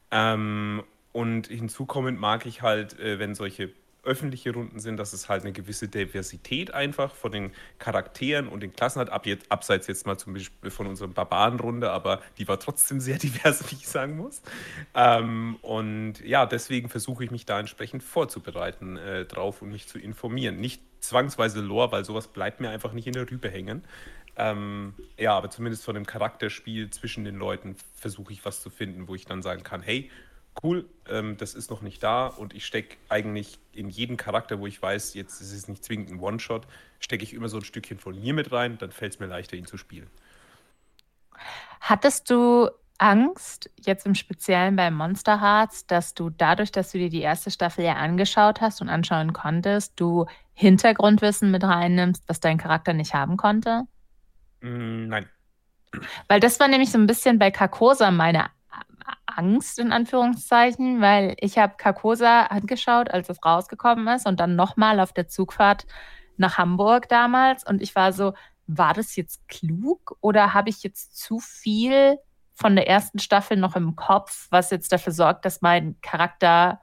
Speaker 4: Ähm, und hinzukommend mag ich halt, äh, wenn solche öffentliche Runden sind, dass es halt eine gewisse Diversität einfach von den Charakteren und den Klassen hat. Ab jetzt, abseits jetzt mal zum Beispiel von unserer Barbarenrunde, aber die war trotzdem sehr (laughs) divers, wie ich sagen muss. Ähm, und ja, deswegen versuche ich mich da entsprechend vorzubereiten äh, drauf und mich zu informieren. Nicht zwangsweise Lore, weil sowas bleibt mir einfach nicht in der Rübe hängen. Ähm, ja, aber zumindest von dem Charakterspiel zwischen den Leuten versuche ich was zu finden, wo ich dann sagen kann, hey, cool, ähm, das ist noch nicht da und ich stecke eigentlich in jeden Charakter, wo ich weiß, jetzt ist es nicht zwingend ein One-Shot, stecke ich immer so ein Stückchen von mir mit rein, dann fällt es mir leichter, ihn zu spielen.
Speaker 3: Hattest du Angst, jetzt im Speziellen bei Monster Hearts, dass du dadurch, dass du dir die erste Staffel ja angeschaut hast und anschauen konntest, du Hintergrundwissen mit reinnimmst, was dein Charakter nicht haben konnte?
Speaker 4: Mm, nein.
Speaker 3: Weil das war nämlich so ein bisschen bei Carcosa meine Angst, in Anführungszeichen, weil ich habe Carcosa angeschaut, als es rausgekommen ist und dann nochmal auf der Zugfahrt nach Hamburg damals und ich war so, war das jetzt klug oder habe ich jetzt zu viel von der ersten Staffel noch im Kopf, was jetzt dafür sorgt, dass mein Charakter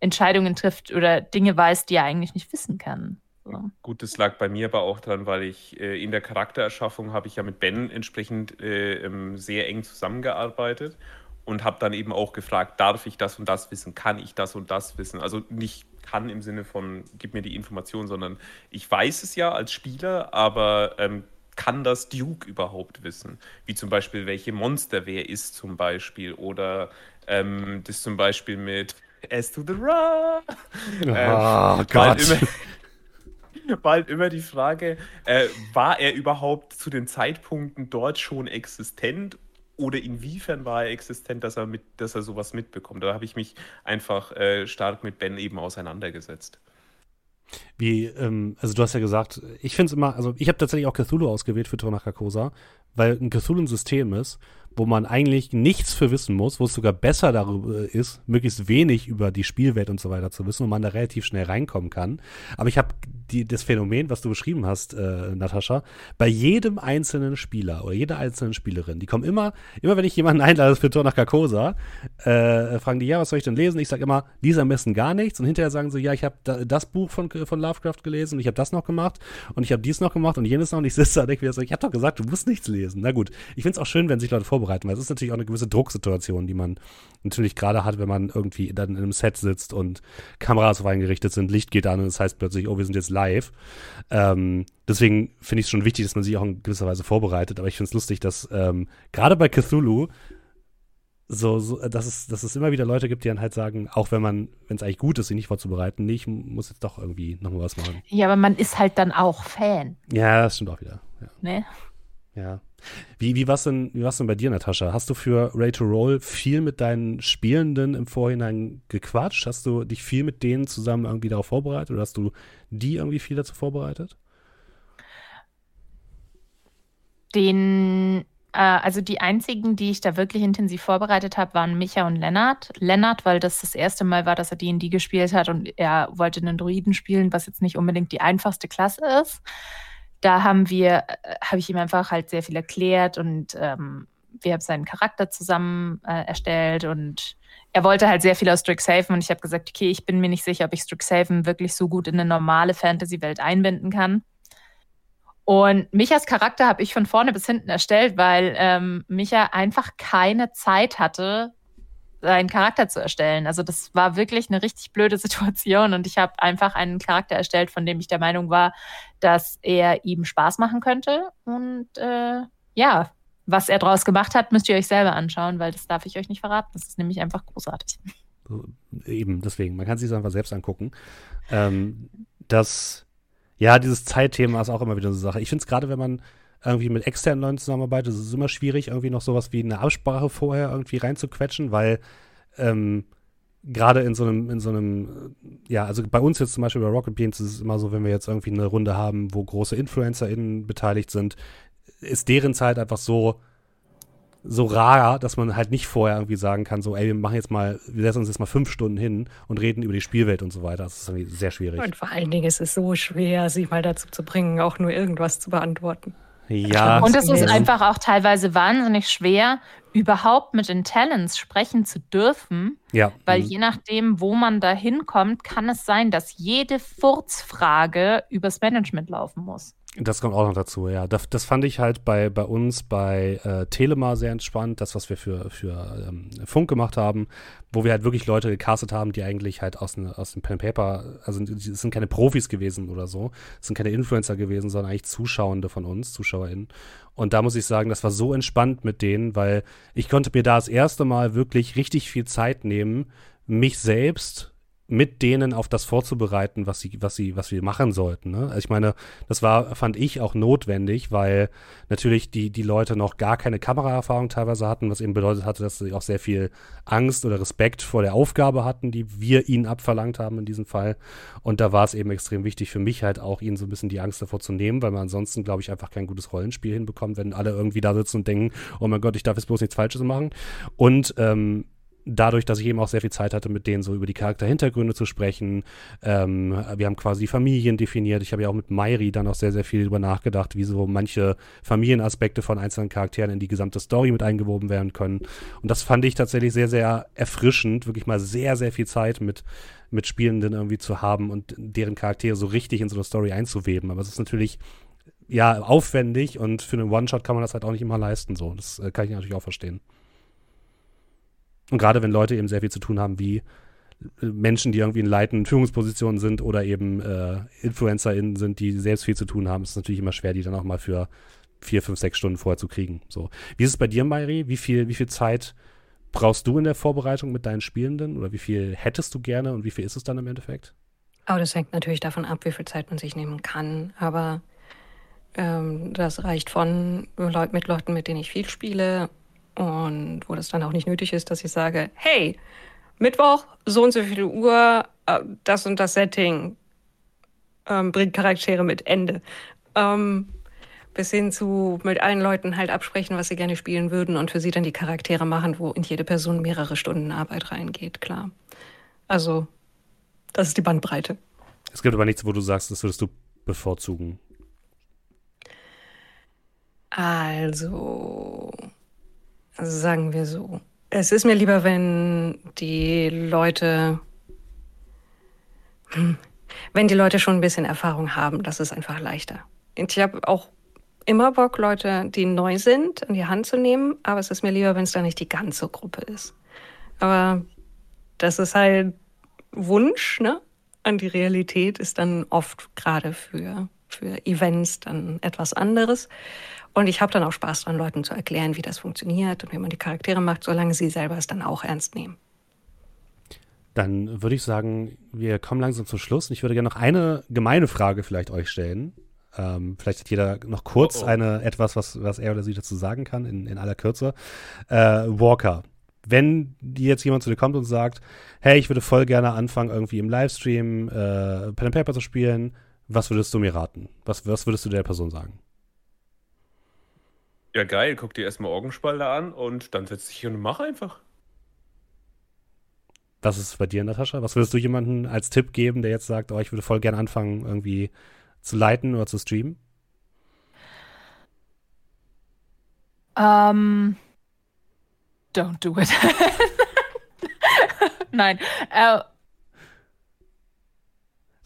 Speaker 3: Entscheidungen trifft oder Dinge weiß, die er eigentlich nicht wissen kann.
Speaker 4: So. Gut, das lag bei mir aber auch dran, weil ich äh, in der Charaktererschaffung habe ich ja mit Ben entsprechend äh, ähm, sehr eng zusammengearbeitet und habe dann eben auch gefragt, darf ich das und das wissen, kann ich das und das wissen? Also nicht kann im Sinne von, gib mir die Information, sondern ich weiß es ja als Spieler, aber ähm, kann das Duke überhaupt wissen? Wie zum Beispiel, welche Monster wer ist zum Beispiel oder ähm, das zum Beispiel mit S to the Ra.
Speaker 1: Oh ähm, Gott (laughs)
Speaker 4: war halt immer die Frage, äh, war er überhaupt zu den Zeitpunkten dort schon existent oder inwiefern war er existent, dass er, mit, dass er sowas mitbekommt? Da habe ich mich einfach äh, stark mit Ben eben auseinandergesetzt.
Speaker 1: Wie, ähm, also du hast ja gesagt, ich finde es immer, also ich habe tatsächlich auch Cthulhu ausgewählt für Tornach Carcosa, weil ein Cthulhu ein System ist, wo man eigentlich nichts für wissen muss, wo es sogar besser darüber ist, möglichst wenig über die Spielwelt und so weiter zu wissen, wo man da relativ schnell reinkommen kann. Aber ich habe das Phänomen, was du beschrieben hast, äh, Natascha, bei jedem einzelnen Spieler oder jeder einzelnen Spielerin, die kommen immer, immer wenn ich jemanden einlade für Tor nach Carcosa, äh, fragen die, ja, was soll ich denn lesen? Ich sage immer, lies am besten gar nichts und hinterher sagen sie, ja, ich habe da, das Buch von, von Lovecraft gelesen und ich habe das noch gemacht und ich habe dies noch gemacht und jenes noch und ich sitze da und denke mir so, ich habe doch gesagt, du musst nichts lesen. Na gut, ich finde es auch schön, wenn sich Leute vorbereiten vorbereiten, weil es ist natürlich auch eine gewisse Drucksituation, die man natürlich gerade hat, wenn man irgendwie dann in einem Set sitzt und Kameras auf eingerichtet sind, Licht geht an und es das heißt plötzlich, oh, wir sind jetzt live. Ähm, deswegen finde ich es schon wichtig, dass man sich auch in gewisser Weise vorbereitet, aber ich finde es lustig, dass ähm, gerade bei Cthulhu so, so dass, es, dass es immer wieder Leute gibt, die dann halt sagen, auch wenn man, wenn es eigentlich gut ist, sich nicht vorzubereiten, nee, ich muss jetzt doch irgendwie nochmal was machen.
Speaker 3: Ja, aber man ist halt dann auch Fan.
Speaker 1: Ja, das stimmt auch wieder. Ja.
Speaker 3: Ne?
Speaker 1: Ja. Wie, wie war es denn, denn bei dir, Natascha? Hast du für Ray to Roll viel mit deinen Spielenden im Vorhinein gequatscht? Hast du dich viel mit denen zusammen irgendwie darauf vorbereitet oder hast du die irgendwie viel dazu vorbereitet?
Speaker 3: Den, äh, also die einzigen, die ich da wirklich intensiv vorbereitet habe, waren Micha und Lennart. Lennart, weil das das erste Mal war, dass er D&D gespielt hat und er wollte einen Druiden spielen, was jetzt nicht unbedingt die einfachste Klasse ist da haben wir, äh, habe ich ihm einfach halt sehr viel erklärt und ähm, wir haben seinen Charakter zusammen äh, erstellt und er wollte halt sehr viel aus Strixhaven und ich habe gesagt, okay, ich bin mir nicht sicher, ob ich Strixhaven wirklich so gut in eine normale Fantasy-Welt einbinden kann. Und Michas Charakter habe ich von vorne bis hinten erstellt, weil ähm, Micha einfach keine Zeit hatte, seinen Charakter zu erstellen. Also das war wirklich eine richtig blöde (laughs) Situation und ich habe einfach einen Charakter erstellt, von dem ich der Meinung war, dass er ihm Spaß machen könnte. Und äh, ja, was er daraus gemacht hat, müsst ihr euch selber anschauen, weil das darf ich euch nicht verraten. Das ist nämlich einfach großartig.
Speaker 1: Eben, deswegen, man kann sich das einfach selbst angucken. Ähm, das, ja, dieses Zeitthema ist auch immer wieder so eine Sache. Ich finde es gerade, wenn man irgendwie mit externen Leuten zusammenarbeitet, ist es immer schwierig, irgendwie noch sowas wie eine Absprache vorher irgendwie reinzuquetschen, weil ähm, gerade in so einem, in so einem, ja, also bei uns jetzt zum Beispiel bei Rocket Beans ist es immer so, wenn wir jetzt irgendwie eine Runde haben, wo große InfluencerInnen beteiligt sind, ist deren Zeit einfach so, so rar, dass man halt nicht vorher irgendwie sagen kann, so, ey, wir machen jetzt mal, wir setzen uns jetzt mal fünf Stunden hin und reden über die Spielwelt und so weiter. Das ist irgendwie sehr schwierig.
Speaker 2: Und vor allen Dingen ist es so schwer, sich mal dazu zu bringen, auch nur irgendwas zu beantworten.
Speaker 1: Ja.
Speaker 3: Und es ist einfach auch teilweise wahnsinnig schwer, überhaupt mit den Talents sprechen zu dürfen.
Speaker 1: Ja.
Speaker 3: Weil
Speaker 1: Mhm.
Speaker 3: je nachdem, wo man da hinkommt, kann es sein, dass jede Furzfrage übers Management laufen muss.
Speaker 1: Das kommt auch noch dazu, ja. Das, das fand ich halt bei, bei uns bei äh, Telema sehr entspannt, das, was wir für, für ähm, Funk gemacht haben, wo wir halt wirklich Leute gecastet haben, die eigentlich halt aus, ne, aus dem Pen Paper, also die sind keine Profis gewesen oder so, es sind keine Influencer gewesen, sondern eigentlich Zuschauende von uns, ZuschauerInnen. Und da muss ich sagen, das war so entspannt mit denen, weil ich konnte mir da das erste Mal wirklich richtig viel Zeit nehmen, mich selbst mit denen auf das vorzubereiten, was sie, was sie, was wir machen sollten. Ne? Also ich meine, das war, fand ich auch notwendig, weil natürlich die, die Leute noch gar keine Kameraerfahrung teilweise hatten, was eben bedeutet hatte, dass sie auch sehr viel Angst oder Respekt vor der Aufgabe hatten, die wir ihnen abverlangt haben in diesem Fall. Und da war es eben extrem wichtig für mich halt auch, ihnen so ein bisschen die Angst davor zu nehmen, weil man ansonsten, glaube ich, einfach kein gutes Rollenspiel hinbekommt, wenn alle irgendwie da sitzen und denken, oh mein Gott, ich darf jetzt bloß nichts Falsches machen. Und ähm, dadurch, dass ich eben auch sehr viel Zeit hatte, mit denen so über die Charakterhintergründe zu sprechen. Ähm, wir haben quasi Familien definiert. Ich habe ja auch mit Mairi dann auch sehr, sehr viel darüber nachgedacht, wie so manche Familienaspekte von einzelnen Charakteren in die gesamte Story mit eingewoben werden können. Und das fand ich tatsächlich sehr, sehr erfrischend, wirklich mal sehr, sehr viel Zeit mit, mit Spielenden irgendwie zu haben und deren Charaktere so richtig in so eine Story einzuweben. Aber es ist natürlich ja aufwendig und für einen One-Shot kann man das halt auch nicht immer leisten. So, das äh, kann ich natürlich auch verstehen. Und gerade wenn Leute eben sehr viel zu tun haben, wie äh, Menschen, die irgendwie in leitenden Führungspositionen sind oder eben äh, InfluencerInnen sind, die selbst viel zu tun haben, ist es natürlich immer schwer, die dann auch mal für vier, fünf, sechs Stunden vorher zu kriegen. So. Wie ist es bei dir, Mairi? Wie viel, wie viel Zeit brauchst du in der Vorbereitung mit deinen Spielenden? Oder wie viel hättest du gerne und wie viel ist es dann im Endeffekt?
Speaker 2: Aber das hängt natürlich davon ab, wie viel Zeit man sich nehmen kann. Aber ähm, das reicht von Leut mit Leuten, mit denen ich viel spiele und wo das dann auch nicht nötig ist, dass ich sage, hey, Mittwoch, so und so viel Uhr, äh, das und das Setting ähm, bringt Charaktere mit Ende. Ähm, bis hin zu mit allen Leuten halt absprechen, was sie gerne spielen würden und für sie dann die Charaktere machen, wo in jede Person mehrere Stunden Arbeit reingeht, klar. Also, das ist die Bandbreite.
Speaker 1: Es gibt aber nichts, wo du sagst, das würdest du bevorzugen.
Speaker 2: Also, sagen wir so. Es ist mir lieber, wenn die Leute, hm, wenn die Leute schon ein bisschen Erfahrung haben, das ist einfach leichter. Ich habe auch immer Bock, Leute, die neu sind, in die Hand zu nehmen, aber es ist mir lieber, wenn es da nicht die ganze Gruppe ist. Aber das ist halt Wunsch, ne? Und die Realität ist dann oft gerade für, für Events dann etwas anderes. Und ich habe dann auch Spaß dran, Leuten zu erklären, wie das funktioniert und wie man die Charaktere macht, solange sie selber es dann auch ernst nehmen.
Speaker 1: Dann würde ich sagen, wir kommen langsam zum Schluss. Und ich würde gerne noch eine gemeine Frage vielleicht euch stellen. Ähm, vielleicht hat jeder noch kurz
Speaker 4: Oh, oh.
Speaker 1: eine etwas, was, was er oder sie dazu sagen kann, in, in aller Kürze. Äh, Walker, wenn jetzt jemand zu dir kommt und sagt, hey, ich würde voll gerne anfangen, irgendwie im Livestream äh, Pen and Paper zu spielen, was würdest du mir raten? Was, was würdest du der Person sagen?
Speaker 4: Ja, geil. Guck dir erstmal Augenspalter an und dann setz dich hier und mach einfach.
Speaker 1: Was ist bei dir, Natascha? Was würdest du jemandem als Tipp geben, der jetzt sagt, oh, ich würde voll gerne anfangen, irgendwie zu leiten oder zu streamen?
Speaker 3: Ähm, don't do it. (laughs) Nein. Äh,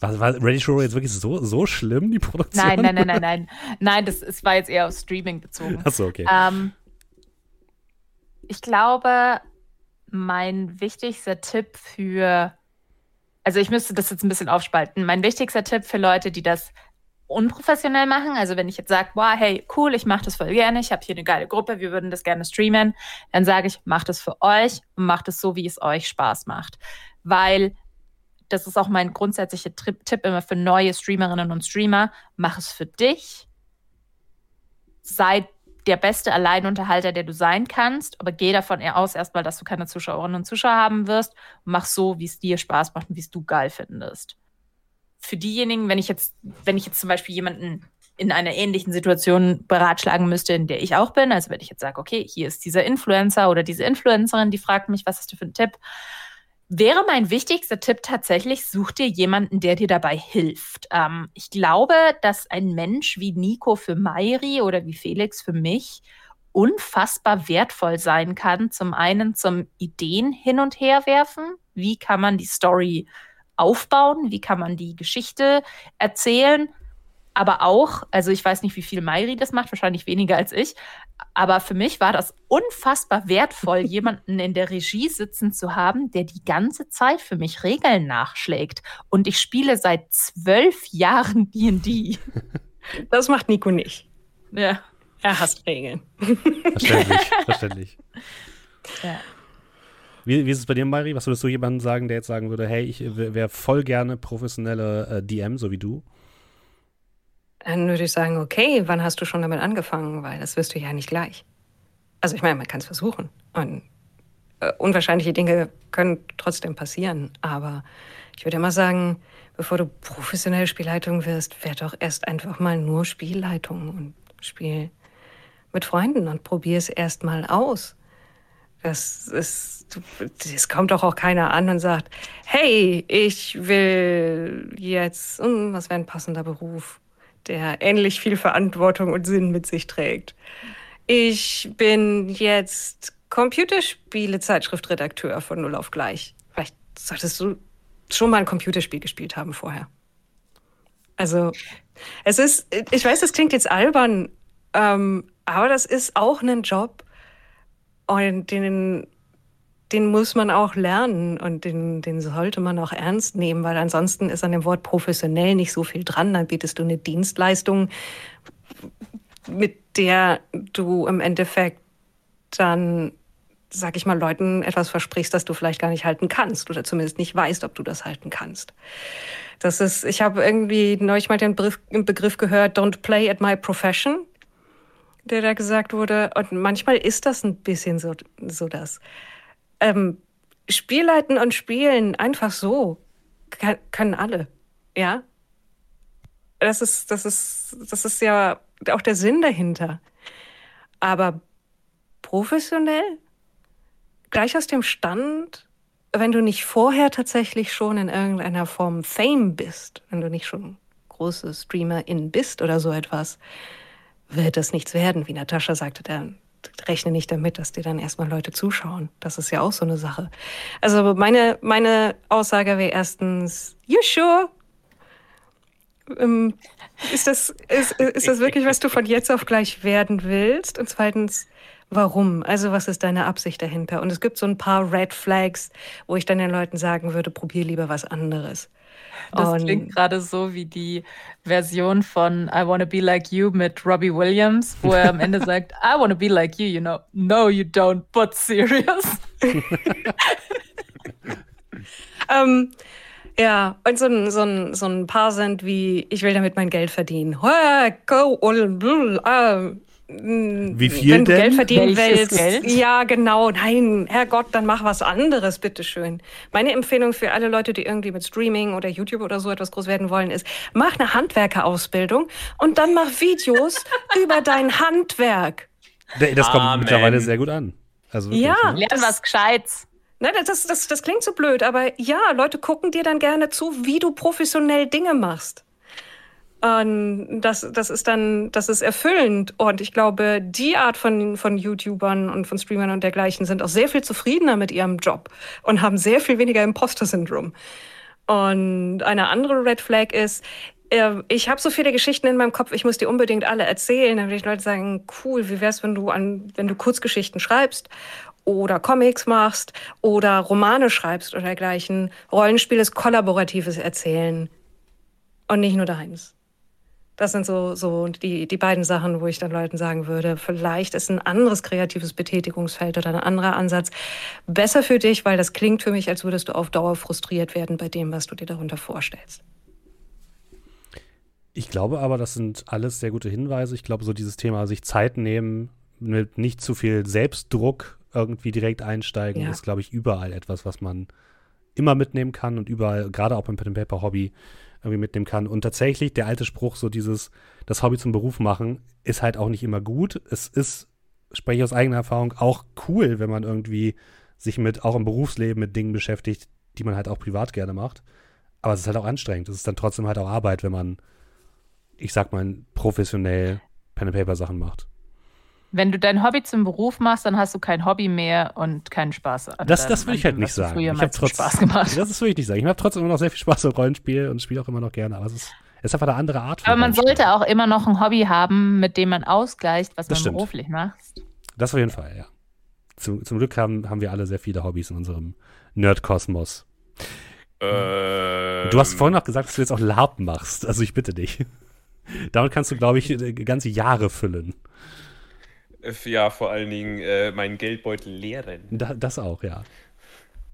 Speaker 1: War, war Ready Show jetzt wirklich so, so schlimm, die Produktion?
Speaker 3: nein, nein, nein, nein, nein. Nein, das, es war jetzt eher auf Streaming bezogen.
Speaker 1: Achso, okay.
Speaker 3: Ähm, ich glaube, mein wichtigster Tipp für, also ich müsste das jetzt ein bisschen aufspalten. Mein wichtigster Tipp für Leute, die das unprofessionell machen, also wenn ich jetzt sage, wow, hey, cool, ich mache das voll gerne, ich habe hier eine geile Gruppe, wir würden das gerne streamen, dann sage ich, macht es für euch und macht es so, wie es euch Spaß macht. Weil das ist auch mein grundsätzlicher Tipp immer für neue Streamerinnen und Streamer, mach es für dich. Sei der beste Alleinunterhalter, der du sein kannst, aber geh davon aus erstmal, dass du keine Zuschauerinnen und Zuschauer haben wirst. Mach so, wie es dir Spaß macht und wie es du geil findest. Für diejenigen, wenn ich jetzt, wenn ich jetzt zum Beispiel jemanden in einer ähnlichen Situation beratschlagen müsste, in der ich auch bin, also wenn ich jetzt sage, okay, hier ist dieser Influencer oder diese Influencerin, die fragt mich, was hast du für einen Tipp? Wäre mein wichtigster Tipp tatsächlich, such dir jemanden, der dir dabei hilft. Ähm, ich glaube, dass ein Mensch wie Nico für Mairi oder wie Felix für mich unfassbar wertvoll sein kann. Zum einen zum Ideen hin und her werfen. Wie kann man die Story aufbauen? Wie kann man die Geschichte erzählen? aber auch, also ich weiß nicht, wie viel Mairi das macht, wahrscheinlich weniger als ich, aber für mich war das unfassbar wertvoll, (laughs) jemanden in der Regie sitzen zu haben, der die ganze Zeit für mich Regeln nachschlägt. Und ich spiele seit zwölf Jahren D&D. (laughs)
Speaker 2: Das macht Nico nicht.
Speaker 3: Ja.
Speaker 2: Er hasst Regeln.
Speaker 1: Verständlich, (laughs) verständlich. Ja. Wie, wie, ist es bei dir, Mairi? Was würdest du jemandem sagen, der jetzt sagen würde, hey, ich wäre voll gerne professionelle äh, DM, so wie du?
Speaker 2: Dann würde ich sagen, okay, wann hast du schon damit angefangen? Weil das wirst du ja nicht gleich. Also ich meine, man kann es versuchen. Und äh, unwahrscheinliche Dinge können trotzdem passieren. Aber ich würde immer sagen, bevor du professionelle Spielleitung wirst, werd doch erst einfach mal nur Spielleitung und spiel mit Freunden und probier es erst mal aus. Das ist, es kommt doch auch keiner an und sagt, hey, ich will jetzt, hm, was wäre ein passender Beruf? Der ähnlich viel Verantwortung und Sinn mit sich trägt. Ich bin jetzt Computerspiele-Zeitschriftredakteur von Null auf Gleich. Vielleicht solltest du schon mal ein Computerspiel gespielt haben vorher. Also, es ist, ich weiß, das klingt jetzt albern, ähm, aber das ist auch ein Job, und den den muss man auch lernen und den, den sollte man auch ernst nehmen, weil ansonsten ist an dem Wort professionell nicht so viel dran. Dann bietest du eine Dienstleistung, mit der du im Endeffekt dann, sag ich mal, Leuten etwas versprichst, das du vielleicht gar nicht halten kannst oder zumindest nicht weißt, ob du das halten kannst. Das ist, ich habe irgendwie neulich mal den Begriff, gehört, don't play at my profession, der da gesagt wurde. Und manchmal ist das ein bisschen so, so das ähm, Spielleiten und Spielen einfach so kann, können alle. Ja. Das ist, das ist, das ist ja auch der Sinn dahinter. Aber professionell, gleich aus dem Stand, wenn du nicht vorher tatsächlich schon in irgendeiner Form Fame bist, wenn du nicht schon große Streamerin bist oder so etwas, wird das nichts werden, wie Natascha sagte, der rechne nicht damit, dass dir dann erstmal Leute zuschauen. Das ist ja auch so eine Sache. Also meine, meine Aussage wäre erstens, you sure? Ähm, ist, das, ist, ist das wirklich, was du von jetzt auf gleich werden willst? Und zweitens, warum? Also was ist deine Absicht dahinter? Und es gibt so ein paar Red Flags, wo ich dann den Leuten sagen würde, probier lieber was anderes.
Speaker 3: Das und klingt gerade so wie die Version von I Wanna Be Like You mit Robbie Williams, wo er am Ende (laughs) sagt, I wanna be like you, you know. No, you don't, but serious. (laughs)
Speaker 2: ähm, ja, und so ein, so, ein, so ein paar sind wie, ich will damit mein Geld verdienen. Go,
Speaker 1: wie viel
Speaker 2: Wenn du
Speaker 1: denn?
Speaker 2: Geld verdienen Welches willst. Geld? Ja, genau. Nein, Herrgott, dann mach was anderes, bitteschön. Meine Empfehlung für alle Leute, die irgendwie mit Streaming oder YouTube oder so etwas groß werden wollen, ist, mach eine Handwerkerausbildung und dann mach Videos (laughs) über dein Handwerk.
Speaker 1: Das kommt Amen. mittlerweile sehr gut an.
Speaker 3: Also wirklich, ja, ne? lern was Gescheites.
Speaker 2: Nein, das, das, das klingt so blöd, aber ja, Leute gucken dir dann gerne zu, wie du professionell Dinge machst. Und das, das ist dann, das ist erfüllend. Und ich glaube, die Art von, von YouTubern und von Streamern und dergleichen sind auch sehr viel zufriedener mit ihrem Job und haben sehr viel weniger Imposter-Syndrom. Und eine andere Red Flag ist, äh, ich habe so viele Geschichten in meinem Kopf, ich muss die unbedingt alle erzählen. Dann würde ich Leute sagen, cool, wie wär's, wenn du an, wenn du Kurzgeschichten schreibst oder Comics machst oder Romane schreibst oder dergleichen. Rollenspiel ist kollaboratives Erzählen und nicht nur deins. Das sind so, so die, die beiden Sachen, wo ich dann Leuten sagen würde, vielleicht ist ein anderes kreatives Betätigungsfeld oder ein anderer Ansatz besser für dich, weil das klingt für mich, als würdest du auf Dauer frustriert werden bei dem, was du dir darunter vorstellst.
Speaker 1: Ich glaube aber, das sind alles sehr gute Hinweise. Ich glaube, so dieses Thema, sich Zeit nehmen, mit nicht zu viel Selbstdruck irgendwie direkt einsteigen,
Speaker 2: Ja.
Speaker 1: ist, glaube ich, überall etwas, was man immer mitnehmen kann und überall, gerade auch beim Pen and Paper Hobby, irgendwie mitnehmen kann. Und tatsächlich, der alte Spruch, so dieses, das Hobby zum Beruf machen, ist halt auch nicht immer gut. Es ist, spreche ich aus eigener Erfahrung, auch cool, wenn man irgendwie sich mit, auch im Berufsleben mit Dingen beschäftigt, die man halt auch privat gerne macht. Aber es ist halt auch anstrengend. Es ist dann trotzdem halt auch Arbeit, wenn man, ich sag mal, professionell Pen and Paper Sachen macht.
Speaker 3: Wenn du dein Hobby zum Beruf machst, dann hast du kein Hobby mehr und keinen Spaß. An
Speaker 1: Das, das will ich halt nicht sagen. Ich habe
Speaker 3: zum
Speaker 1: trotz,
Speaker 3: Spaß gemacht.
Speaker 1: Das will ich nicht sagen. Ich habe trotzdem immer noch sehr viel Spaß am Rollenspiel und spiele auch immer noch gerne. Aber es ist, es ist einfach eine andere Art von
Speaker 3: Aber man sollte auch immer noch ein Hobby haben, mit dem man ausgleicht, was
Speaker 1: Das
Speaker 3: man
Speaker 1: stimmt.
Speaker 3: beruflich macht.
Speaker 1: Das auf jeden Fall, ja. Zum, zum Glück haben, haben wir alle sehr viele Hobbys in unserem Nerdkosmos.
Speaker 4: Ähm,
Speaker 1: Du hast vorhin noch gesagt, dass du jetzt auch LARP machst. Also ich bitte dich. (laughs) Damit kannst du, glaube ich, äh, ganze Jahre füllen.
Speaker 4: Äh, Ja, vor allen Dingen äh, meinen Geldbeutel leeren.
Speaker 1: Da, das auch, ja.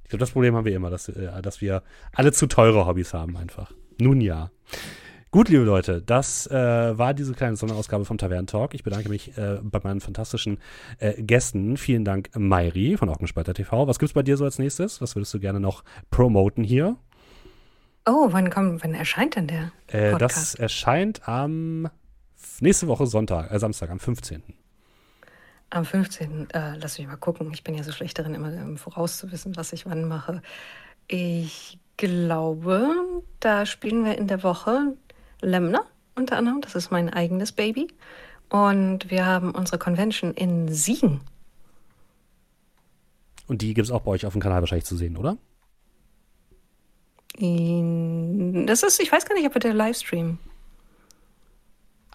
Speaker 1: Ich glaube, das Problem haben wir immer, dass, äh, dass wir alle zu teure Hobbys haben einfach. Nun ja. Gut, liebe Leute, das äh, war diese kleine Sonderausgabe vom Tavern Talk. Ich bedanke mich äh, bei meinen fantastischen äh, Gästen. Vielen Dank, Mairi von Augenspalter TV. Was gibt's bei dir so als nächstes? Was würdest du gerne noch promoten hier?
Speaker 2: Oh, wann kommt, wann erscheint denn der
Speaker 1: Äh, das
Speaker 2: Podcast?
Speaker 1: erscheint am nächste Woche Sonntag, äh, Samstag, am 15.
Speaker 2: Am 15. Äh, lass mich mal gucken. Ich bin ja so schlecht darin, immer im Voraus zu wissen, was ich wann mache. Ich glaube, da spielen wir in der Woche Lemner unter anderem. Das ist mein eigenes Baby. Und wir haben unsere Convention in Siegen.
Speaker 1: Und die gibt's auch bei euch auf dem Kanal wahrscheinlich zu sehen, oder?
Speaker 2: Das ist, ich weiß gar nicht, ob wir der Livestream.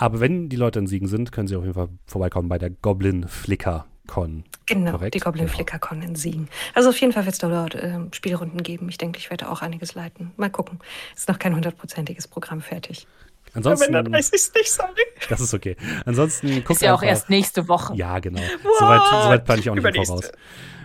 Speaker 1: Aber wenn die Leute in Siegen sind, können sie auf jeden Fall vorbeikommen bei der Goblin Flicker Con.
Speaker 2: Genau,
Speaker 1: Korrekt,
Speaker 2: die Goblin
Speaker 1: genau.
Speaker 2: Flicker Con in Siegen. Also auf jeden Fall wird es dort äh, Spielrunden geben. Ich denke, ich werde auch einiges leiten. Mal gucken. Ist noch kein hundertprozentiges Programm fertig.
Speaker 1: Ansonsten,
Speaker 2: ich es nicht, sorry.
Speaker 1: das ist okay. Ansonsten guckt
Speaker 3: Ist ja auch
Speaker 1: einfach-
Speaker 3: erst nächste Woche.
Speaker 1: Ja, genau. Soweit, soweit plane ich auch nicht im. Voraus.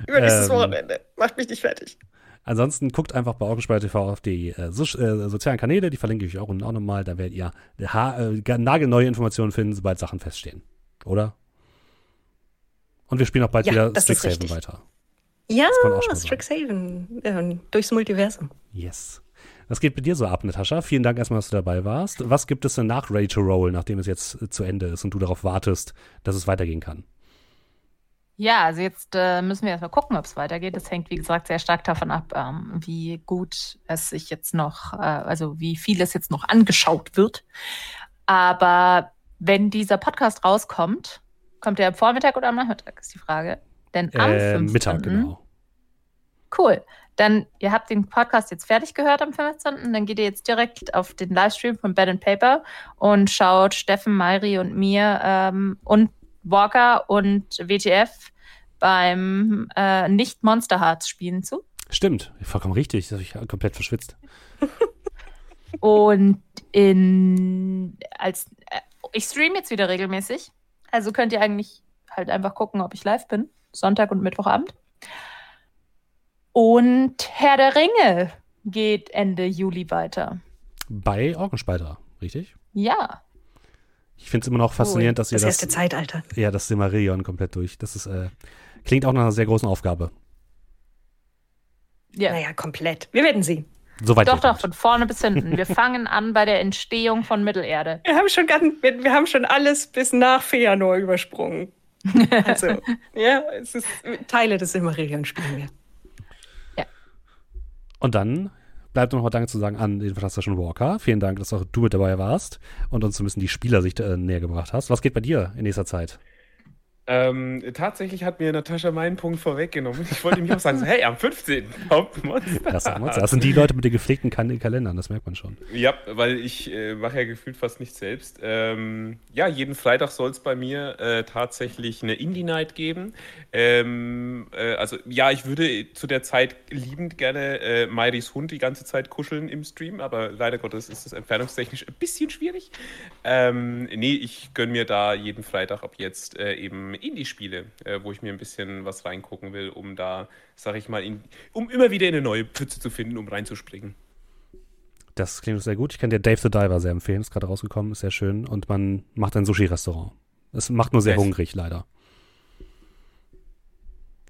Speaker 2: Übernächstes
Speaker 1: Ähm,
Speaker 2: Wochenende. Macht mich nicht fertig.
Speaker 1: Ansonsten guckt einfach bei Augenspeicher TV auf die äh, so, äh, sozialen Kanäle, die verlinke ich euch auch unten auch nochmal. Da werdet ihr ha äh, nagelneue Informationen finden, sobald Sachen feststehen. Oder? Und wir spielen auch bald
Speaker 2: Ja,
Speaker 1: wieder Strixhaven weiter.
Speaker 2: Ja. Strixhaven. Ähm, durchs Multiversum.
Speaker 1: Yes. Was geht bei dir so ab, Natascha? Vielen Dank erstmal, dass du dabei warst. Was gibt es denn nach to Roll, nachdem es jetzt äh, zu Ende ist und du darauf wartest, dass es weitergehen kann?
Speaker 3: Ja, also jetzt äh, müssen wir erstmal gucken, ob es weitergeht. Das hängt, wie gesagt, sehr stark davon ab, ähm, wie gut es sich jetzt noch, äh, also wie viel es jetzt noch angeschaut wird. Aber wenn dieser Podcast rauskommt, kommt der am Vormittag oder am Nachmittag, ist die Frage. Denn am
Speaker 1: Äh,
Speaker 3: 15.
Speaker 1: Mittag, genau.
Speaker 3: Cool. Dann, ihr habt den Podcast jetzt fertig gehört am 15. Dann geht ihr jetzt direkt auf den Livestream von Bed and Paper und schaut Steffen, Mairi und mir ähm, und Walker und WTF beim äh, nicht Monster Hearts spielen zu.
Speaker 1: Stimmt, vollkommen richtig. Das habe ich komplett verschwitzt. (laughs)
Speaker 3: Und in als äh, ich stream jetzt wieder regelmäßig. Also könnt ihr eigentlich halt einfach gucken, ob ich live bin. Sonntag und Mittwochabend. Und Herr der Ringe geht Ende Juli weiter.
Speaker 1: Bei Orgenspalter, richtig?
Speaker 3: Ja.
Speaker 1: Ich finde es immer noch faszinierend, dass ihr
Speaker 2: das
Speaker 1: das,
Speaker 2: erste Zeitalter.
Speaker 1: ja, das Silmarillion komplett durch. Das ist, äh, klingt auch nach einer sehr großen Aufgabe.
Speaker 3: Ja.
Speaker 2: Naja, komplett. Wir werden sehen.
Speaker 1: Soweit
Speaker 3: Doch, doch,
Speaker 1: kommt.
Speaker 3: von vorne bis hinten. Wir fangen an bei der Entstehung von Mittelerde.
Speaker 2: Wir haben schon, ganz, wir, wir haben schon alles bis nach Feanor übersprungen. Also, (laughs) ja, es ist Teile des Silmarillion spielen wir.
Speaker 1: Und dann bleibt noch mal Danke zu sagen an den fantastischen Walker. Vielen Dank, dass auch du mit dabei warst und uns ein bisschen die Spielersicht äh, näher gebracht hast. Was geht bei dir in nächster Zeit?
Speaker 4: Ähm, tatsächlich hat mir Natascha meinen Punkt vorweggenommen. Ich wollte mich auch sagen, so, hey, am 15. kommt Monster.
Speaker 1: Das, das sind die Leute mit den gepflegten Kalendern, das merkt man schon.
Speaker 4: Ja, weil ich äh, mache ja gefühlt fast nichts selbst. Ähm, ja, jeden Freitag soll es bei mir äh, tatsächlich eine Indie-Night geben. Ähm, äh, also ja, ich würde zu der Zeit liebend gerne äh, Mairis Hund die ganze Zeit kuscheln im Stream, aber leider Gottes ist das entfernungstechnisch ein bisschen schwierig. Ähm, nee, ich gönne mir da jeden Freitag ab jetzt äh, eben Indie-Spiele, äh, wo ich mir ein bisschen was reingucken will, um da, sag ich mal, in, um immer wieder in eine neue Pfütze zu finden, um reinzuspringen.
Speaker 1: Das klingt sehr gut. Ich kann dir Dave the Diver sehr empfehlen. Ist gerade rausgekommen, ist sehr schön. Und man macht ein Sushi-Restaurant. Es macht nur sehr
Speaker 4: Nice.
Speaker 1: hungrig, leider.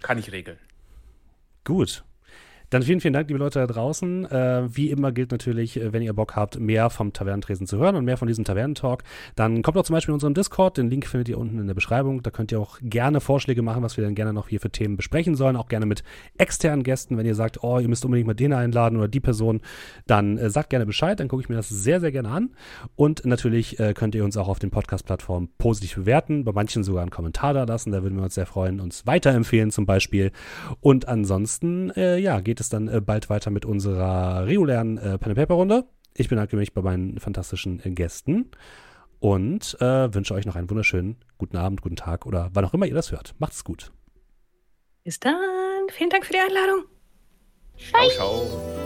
Speaker 4: Kann ich regeln.
Speaker 1: Gut. Dann vielen, vielen Dank, liebe Leute da draußen. Äh, wie immer gilt natürlich, äh, wenn ihr Bock habt, mehr vom Tavernentresen zu hören und mehr von diesem Tavernentalk, dann kommt doch zum Beispiel in unserem Discord. Den Link findet ihr unten in der Beschreibung. Da könnt ihr auch gerne Vorschläge machen, was wir dann gerne noch hier für Themen besprechen sollen. Auch gerne mit externen Gästen. Wenn ihr sagt, oh, ihr müsst unbedingt mal den einladen oder die Person, dann äh, sagt gerne Bescheid. Dann gucke ich mir das sehr, sehr gerne an. Und natürlich äh, könnt ihr uns auch auf den Podcast-Plattformen positiv bewerten. Bei manchen sogar einen Kommentar da lassen. Da würden wir uns sehr freuen. Uns weiterempfehlen zum Beispiel. Und ansonsten, äh, ja, geht es dann äh, bald weiter mit unserer regulären äh, Pen Paper Runde. Ich bedanke mich bei meinen fantastischen äh, Gästen und äh, wünsche euch noch einen wunderschönen guten Abend, guten Tag oder wann auch immer ihr das hört. Macht's gut.
Speaker 2: Bis dann. Vielen Dank für die Einladung.
Speaker 4: Ciao, ciao.